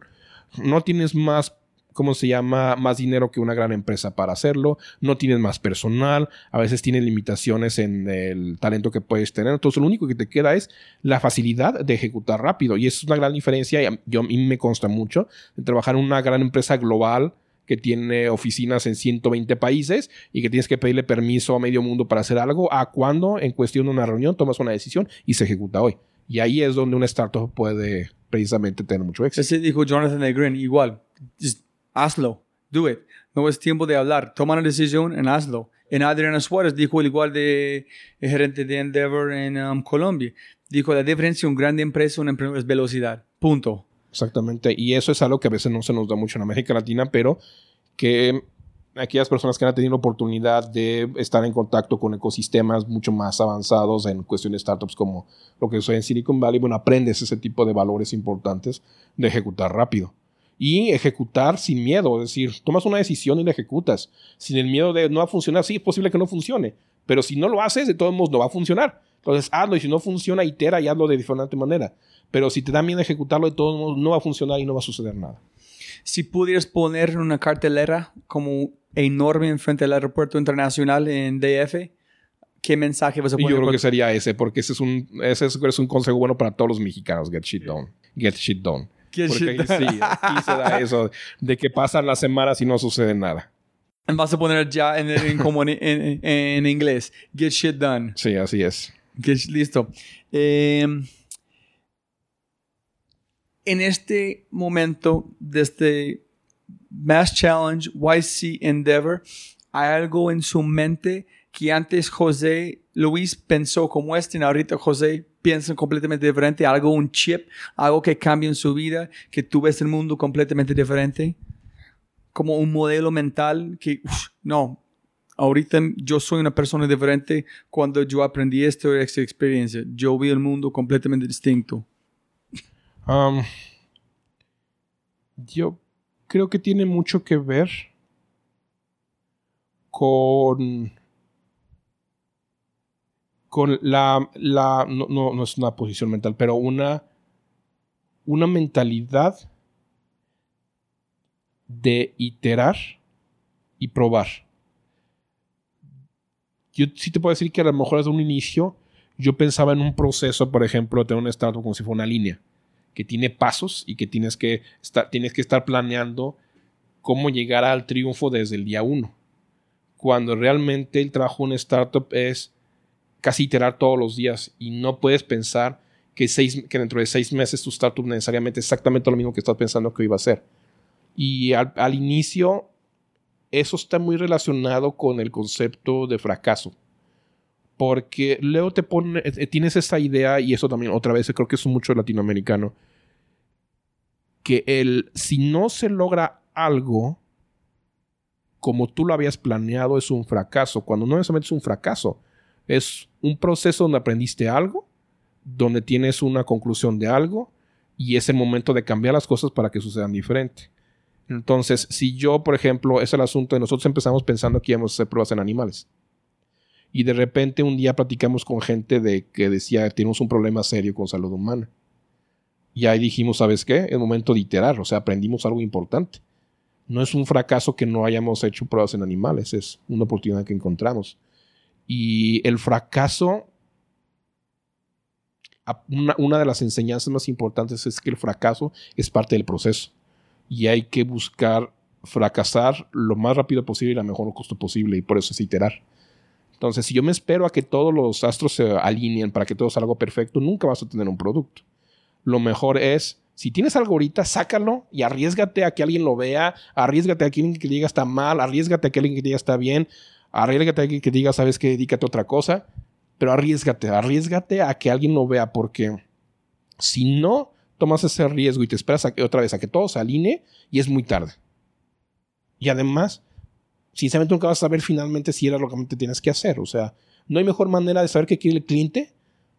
No tienes más ¿cómo se llama? Más dinero que una gran empresa para hacerlo, no tienes más personal, a veces tienes limitaciones en el talento que puedes tener, entonces lo único que te queda es la facilidad de ejecutar rápido y es una gran diferencia, yo, a mí me consta mucho, de trabajar en una gran empresa global que tiene oficinas en 120 países y que tienes que pedirle permiso a medio mundo para hacer algo, a cuando en cuestión de una reunión tomas una decisión y se ejecuta hoy. Y ahí es donde una startup puede precisamente tener mucho éxito. Ese dijo Jonathan de Green, igual, hazlo, do it. No es tiempo de hablar, toma una decisión y hazlo. En Adriana Suárez dijo el igual de el gerente de Endeavor en um, Colombia. Dijo la diferencia una grande empresa, una empresa es velocidad. Punto. Exactamente. Y eso es algo que a veces no se nos da mucho en América Latina, pero que aquellas personas que han tenido la oportunidad de estar en contacto con ecosistemas mucho más avanzados en cuestiones de startups como lo que soy en Silicon Valley, bueno, aprendes ese tipo de valores importantes de ejecutar rápido. Y ejecutar sin miedo, es decir, tomas una decisión y la ejecutas, sin el miedo de no va a funcionar. Sí, es posible que no funcione, pero si no lo haces, de todos modos no va a funcionar. Entonces hazlo y si no funciona, itera y hazlo de diferente manera. Pero si te da miedo ejecutarlo, de todos modos no va a funcionar y no va a suceder nada. Si pudieras poner una cartelera como enorme enfrente del aeropuerto internacional en DF, ¿qué mensaje vas a poner? Yo creo que sería ese, porque ese es un, ese es un consejo bueno para todos los mexicanos. Get shit done. Get shit done. Get porque shit done. sí, aquí se da eso de que pasan las semanas y no sucede nada. Vas a poner ya en, en, en, inglés. Get shit done. Sí, así es. Get, listo. Eh, en este momento de este Mass Challenge YC Endeavor, hay algo en su mente que antes José Luis pensó como este, y ahorita José piensa completamente diferente, algo, un chip, algo que cambia en su vida, que tú ves el mundo completamente diferente, como un modelo mental que, no, ahorita yo soy una persona diferente cuando yo aprendí esto, esta experiencia, yo vi el mundo completamente distinto. Um, yo creo que tiene mucho que ver con con la, la no, no, es una posición mental, pero una, una mentalidad de iterar y probar. Yo sí te puedo decir que a lo mejor desde un inicio yo pensaba en un proceso, por ejemplo, de tener un startup como si fuera una línea que tiene pasos y que tienes que estar, tienes que estar planeando cómo llegar al triunfo desde el día uno. Cuando realmente el trabajo en una startup es casi iterar todos los días y no puedes pensar que, seis, que dentro de seis meses tu startup necesariamente es exactamente lo mismo que estás pensando que iba a ser. Y al inicio eso está muy relacionado con el concepto de fracaso Porque luego te pone, eh, tienes esta idea, y eso también otra vez creo que es mucho latinoamericano, que el, si no se logra algo como tú lo habías planeado, es un fracaso. Cuando no necesariamente es un fracaso, es un proceso donde aprendiste algo, donde tienes una conclusión de algo, y es el momento de cambiar las cosas para que sucedan diferente. Entonces, si yo, por ejemplo, es el asunto de nosotros empezamos pensando que íbamos a hacer pruebas en animales. Y de repente un día platicamos con gente de que decía, tenemos un problema serio con salud humana. Y ahí dijimos, ¿sabes qué? Es momento de iterar, o sea, aprendimos algo importante. No es un fracaso que no hayamos hecho pruebas en animales, es una oportunidad que encontramos. Y el fracaso, una, una de las enseñanzas más importantes es que el fracaso es parte del proceso y hay que buscar fracasar lo más rápido posible y a mejor costo posible y por eso es iterar. Entonces, si yo me espero a que todos los astros se alineen para que todo salga perfecto, nunca vas a tener un producto. Lo mejor es, si tienes algo ahorita, sácalo y arriesgate a que alguien lo vea, arriesgate a que alguien que diga está mal, arriesgate a que alguien que diga está bien, arriesgate a que diga, sabes que dedícate a otra cosa, pero arriesgate, arriesgate a que alguien lo vea porque si no, tomas ese riesgo y te esperas a que, otra vez a que todo se alinee y es muy tarde. Y además, sinceramente nunca vas a saber finalmente si era lo que te tienes que hacer. O sea, no hay mejor manera de saber qué quiere el cliente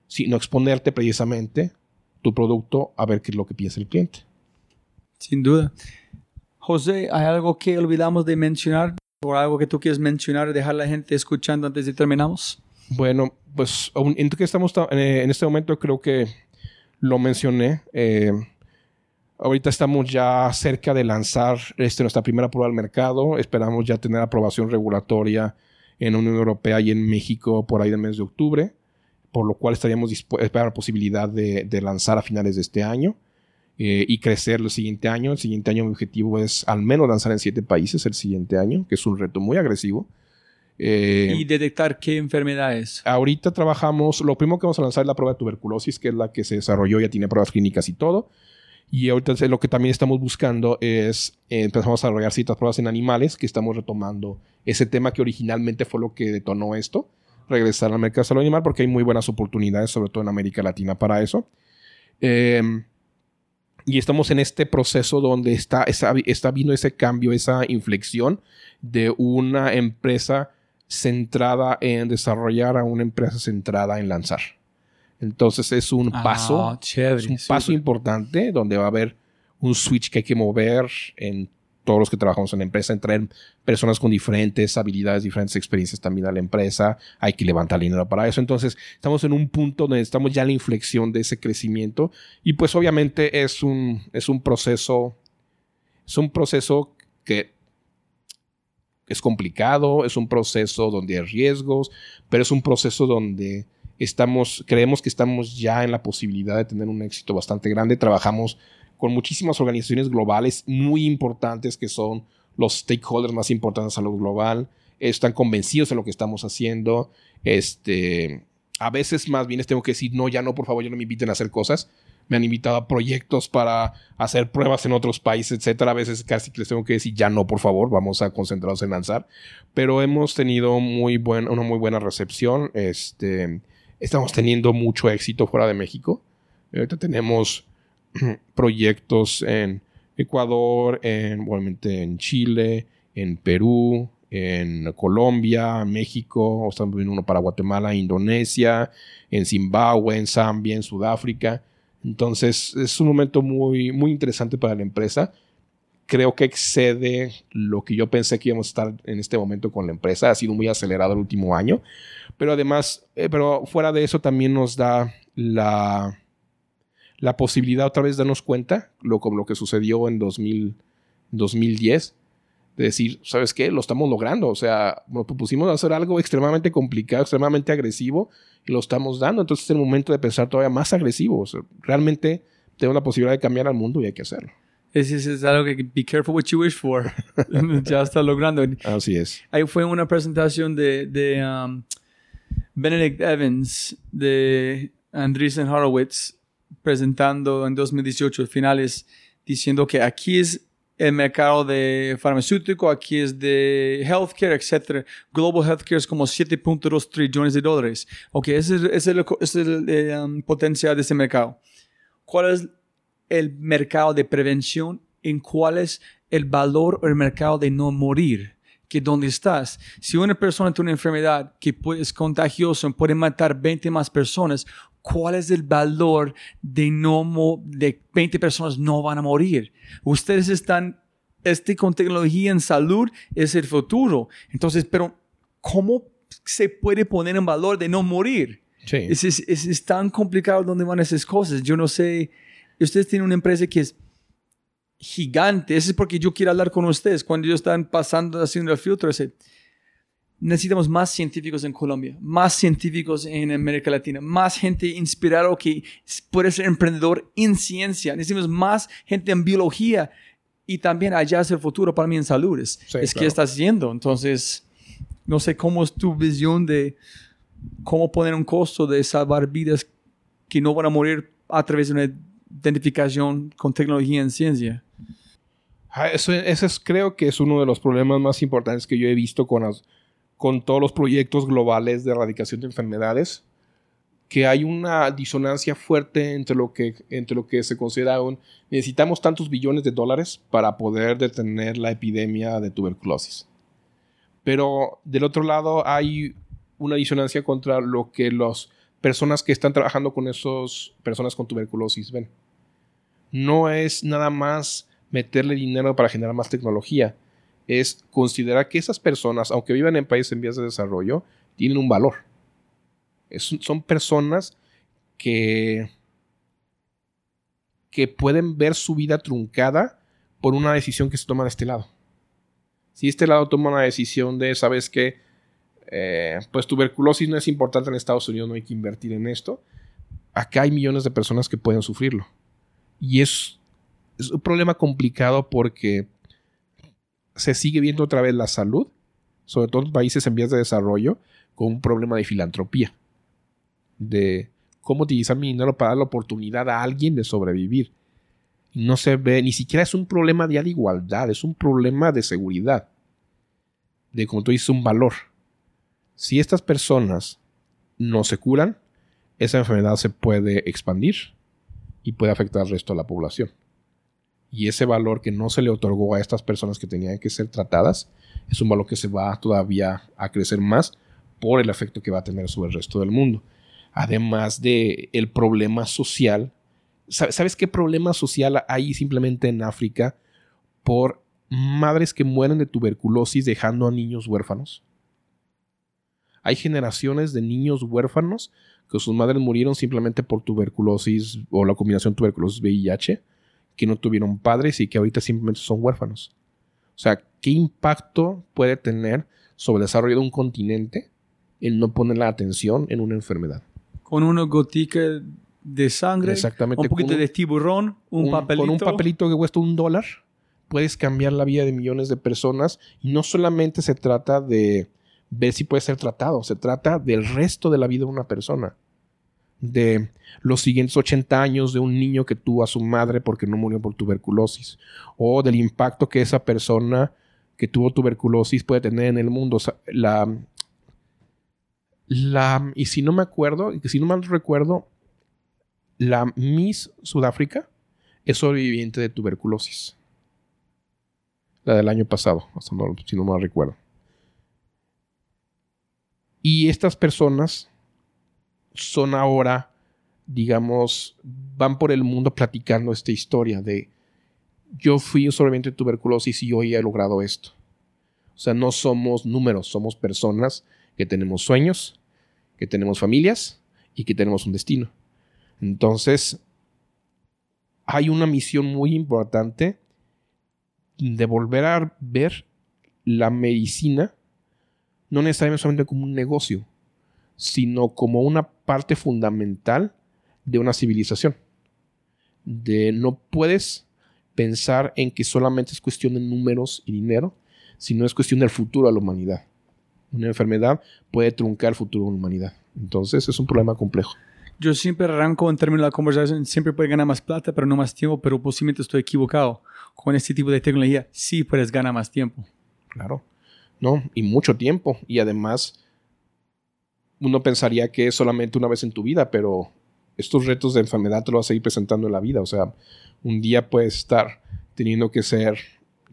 sino exponerte precisamente tu producto a ver qué es lo que piensa el cliente. Sin duda. José, ¿hay algo que olvidamos de mencionar o algo que tú quieres mencionar dejar a la gente escuchando antes de terminamos? Bueno, pues en, que estamos eh, en este momento creo que lo mencioné. Eh, ahorita estamos ya cerca de lanzar este, nuestra primera prueba al mercado. Esperamos ya tener aprobación regulatoria en Unión Europea y en México por ahí del mes de octubre, por lo cual estaríamos esperando la posibilidad de, lanzar a finales de este año eh, y crecer el siguiente año. El siguiente año mi objetivo es al menos lanzar en siete países el siguiente año, que es un reto muy agresivo. Eh, y detectar qué enfermedades. Ahorita trabajamos, lo primero que vamos a lanzar es la prueba de tuberculosis, que es la que se desarrolló, ya tiene pruebas clínicas y todo. Y ahorita lo que también estamos buscando es, eh, empezamos a desarrollar ciertas pruebas en animales, que estamos retomando ese tema que originalmente fue lo que detonó esto, regresar al mercado de salud animal, porque hay muy buenas oportunidades, sobre todo en América Latina, para eso. Em, y estamos en este proceso donde está, está, está viendo ese cambio, esa inflexión de una empresa centrada en desarrollar a una empresa centrada en lanzar. Entonces es un ah, paso, es un paso importante donde va a haber un switch que hay que mover en todos los que trabajamos en la empresa, entrar personas con diferentes habilidades, diferentes experiencias también a la empresa, hay que levantar dinero para eso. Entonces, estamos en un punto donde estamos ya en la inflexión de ese crecimiento y pues obviamente es un, es un proceso, es un proceso que es complicado, es un proceso donde hay riesgos, pero es un proceso donde estamos, creemos que estamos ya en la posibilidad de tener un éxito bastante grande. Trabajamos con muchísimas organizaciones globales muy importantes que son los stakeholders más importantes a lo global. Están convencidos de lo que estamos haciendo. Este, a veces más bien les tengo que decir, no, ya no, por favor, ya no me inviten a hacer cosas me han invitado a proyectos para hacer pruebas en otros países, etcétera. A veces casi les tengo que decir ya no, por favor, vamos a concentrarnos en lanzar. Pero hemos tenido muy buen, una muy buena recepción. Este, estamos teniendo mucho éxito fuera de México. Ahorita tenemos proyectos en Ecuador, en, obviamente en Chile, en Perú, en Colombia, México, estamos viendo uno para Guatemala, Indonesia, en Zimbabue, en Zambia, en Sudáfrica. Entonces es un momento muy, muy interesante para la empresa. Creo que excede lo que yo pensé que íbamos a estar en este momento con la empresa. Ha sido muy acelerado el último año. Pero además, eh, pero fuera de eso también nos da la, la posibilidad otra vez de darnos cuenta, lo, como lo que sucedió en 2000, 2010, de decir, ¿sabes qué? Lo estamos logrando. O sea, nos propusimos hacer algo extremadamente complicado, extremadamente agresivo y lo estamos dando. Entonces es el momento de pensar todavía más agresivo. realmente tenemos la posibilidad de cambiar al mundo y hay que hacerlo. Es, es, algo que be careful what you wish for. ya está logrando. Así es. Ahí fue una presentación de, de um, Benedict Evans, de Andreessen Horowitz, presentando en 2018 finales, diciendo que aquí es el mercado de farmacéutico, aquí es de healthcare, etc. Global healthcare es como 7.2 trillones de dólares. Ok, ese, es el, eh, um, potencial de ese mercado. ¿Cuál es el mercado de prevención? ¿En cuál es el valor o el mercado de no morir? que dónde estás. Si una persona tiene una enfermedad que es contagiosa, puede matar 20 más personas, ¿cuál es el valor de no de 20 personas no van a morir? Ustedes están este con tecnología en salud es el futuro. Entonces, pero ¿cómo se puede poner en valor de no morir? Sí. Es, es, es, tan complicado donde van esas cosas. Yo no sé. Ustedes tienen una empresa que es gigante. Eso es porque yo quiero hablar con ustedes. Cuando ellos están pasando, haciendo el filtro, ese, necesitamos más científicos en Colombia, más científicos en América Latina, más gente inspirada que puede ser emprendedor en ciencia. Necesitamos más gente en biología y también allá es el futuro para mí en salud. Es, que estás haciendo. Entonces, no sé cómo es tu visión de cómo poner un costo de salvar vidas que no van a morir a través de una identificación con tecnología en ciencia. Ah, eso, ese es, creo que es uno de los problemas más importantes que yo he visto con, con todos los proyectos globales de erradicación de enfermedades, que hay una disonancia fuerte entre lo que, entre lo que se considera un necesitamos tantos billones de dólares para poder detener la epidemia de tuberculosis. Pero del otro lado hay una disonancia contra lo que las personas que están trabajando con esas personas con tuberculosis ven. No es nada más meterle dinero para generar más tecnología. Es considerar que esas personas, aunque vivan en países en vías de desarrollo, tienen un valor. son personas que, que pueden ver su vida truncada por una decisión que se toma de este lado. Si este lado toma una decisión de, ¿sabes qué? Eh, pues tuberculosis no es importante en Estados Unidos, no hay que invertir en esto. Acá hay millones de personas que pueden sufrirlo. Y es es un problema complicado porque se sigue viendo otra vez la salud, sobre todo en países en vías de desarrollo, con un problema de filantropía. De cómo utilizar mi dinero para dar la oportunidad a alguien de sobrevivir. No se ve, ni siquiera es un problema de igualdad, es un problema de seguridad. De como tú dices, un valor. Si estas personas no se curan, esa enfermedad se puede expandir y puede afectar al resto de la población y ese valor que no se le otorgó a estas personas que tenían que ser tratadas es un valor que se va todavía a crecer más por el efecto que va a tener sobre el resto del mundo. Además de el problema social, ¿sabes qué problema social hay simplemente en África por madres que mueren de tuberculosis dejando a niños huérfanos? Hay generaciones de niños huérfanos que sus madres murieron simplemente por tuberculosis o la combinación tuberculosis-VIH que no tuvieron padres y que ahorita simplemente son huérfanos. O sea, ¿qué impacto puede tener sobre el desarrollo de un continente el no poner la atención en una enfermedad? Con una gotica de sangre, Exactamente, un poquito de tiburón, un, papelito. Con un papelito que cuesta un dólar, puedes cambiar la vida de millones de personas y no solamente se trata de ver si puede ser tratado, se trata del resto de la vida de una persona de los siguientes 80 años de un niño que tuvo a su madre porque no murió por tuberculosis, o del impacto que esa persona que tuvo tuberculosis puede tener en el mundo. la, la, y si no me acuerdo, si no mal recuerdo, la Miss Sudáfrica es sobreviviente de tuberculosis. La del año pasado, si no mal recuerdo. Y estas personas son ahora, digamos, van por el mundo platicando esta historia de yo fui de tuberculosis y hoy he logrado esto. O sea, no somos números, somos personas que tenemos sueños, que tenemos familias y que tenemos un destino. Entonces, hay una misión muy importante de volver a ver la medicina, no necesariamente solamente como un negocio, sino como una parte fundamental de una civilización. De no puedes pensar en que solamente es cuestión de números y dinero, sino es cuestión del futuro de la humanidad. Una enfermedad puede truncar el futuro de la humanidad. Entonces es un problema complejo. Yo siempre arranco en términos de la conversación, siempre puede ganar más plata, pero no más tiempo, pero posiblemente estoy equivocado. con este tipo de tecnología sí puedes ganar más tiempo. Claro. No, y mucho tiempo. Y además, uno pensaría que es solamente una vez en tu vida, pero estos retos de enfermedad te lo vas a ir presentando en la vida. O sea, un día puedes estar teniendo que ser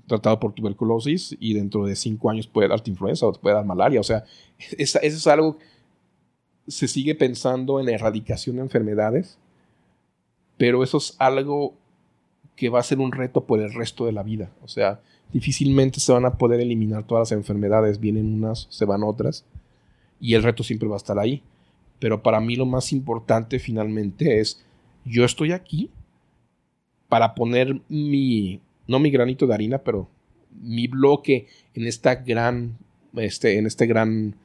tratado por tuberculosis y dentro de cinco años puede darte influenza o te puede dar malaria. O sea, eso es algo, se sigue pensando en la erradicación de enfermedades, pero eso es algo que va a ser un reto por el resto de la vida. O sea, difícilmente se van a poder eliminar todas las enfermedades. Vienen unas, se van otras, y el reto siempre va a estar ahí. Pero para mí lo más importante finalmente es, yo estoy aquí para poner mi, no mi granito de harina, pero mi bloque en esta gran, este, en este gran,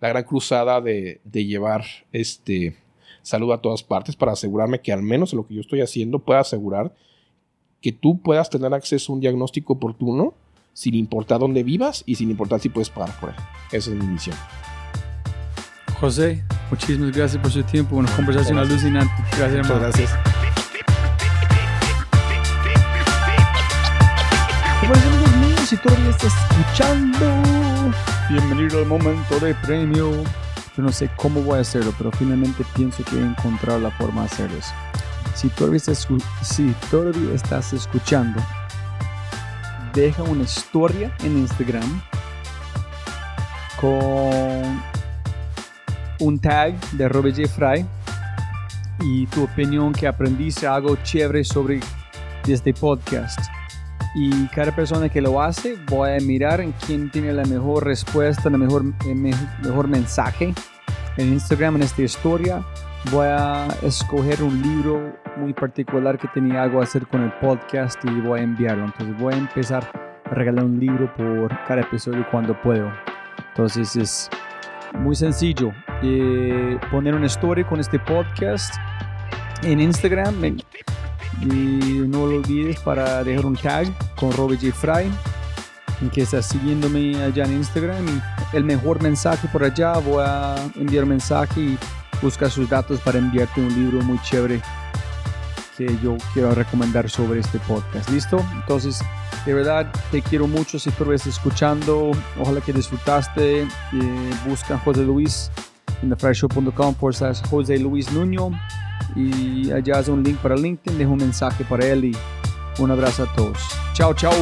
la gran cruzada de, de llevar este salud a todas partes para asegurarme que al menos lo que yo estoy haciendo pueda asegurar que tú puedas tener acceso a un diagnóstico oportuno sin importar dónde vivas y sin importar si puedes pagar por él. Esa es mi misión. José, muchísimas gracias por su tiempo. Una conversación alucinante. Gracias, hermano. Muchas gracias. amigos míos, si todavía estás escuchando, bienvenido al momento de premio. Yo no sé cómo voy a hacerlo, pero finalmente pienso que he encontrado la forma de hacer eso. Si todavía, estás, si todavía estás escuchando, deja una historia en Instagram con un tag de Robert J. Y tu opinión que aprendiste algo chévere sobre este podcast. Y cada persona que lo hace, voy a mirar en quién tiene la mejor respuesta, el mejor, el mejor mensaje en Instagram en esta historia voy a escoger un libro muy particular que tenía algo a hacer con el podcast y voy a enviarlo. Entonces voy a empezar a regalar un libro por cada episodio cuando puedo. Entonces es muy sencillo. Eh, poner una story con este podcast en Instagram. Y no lo olvides para dejar un tag con Robert J. Fry. En que estás siguiéndome allá en Instagram. El mejor mensaje por allá. Voy a enviar mensaje y busca sus datos para enviarte un libro muy chévere que yo quiero recomendar sobre este podcast. ¿Listo? Entonces, de verdad, te quiero mucho si tú estás escuchando. Ojalá que disfrutaste. Eh, busca José Luis en thefryshow.com por José Luis Nuño y allá hace un link para LinkedIn. Dejo un mensaje para él y un abrazo a todos. Chao, chao.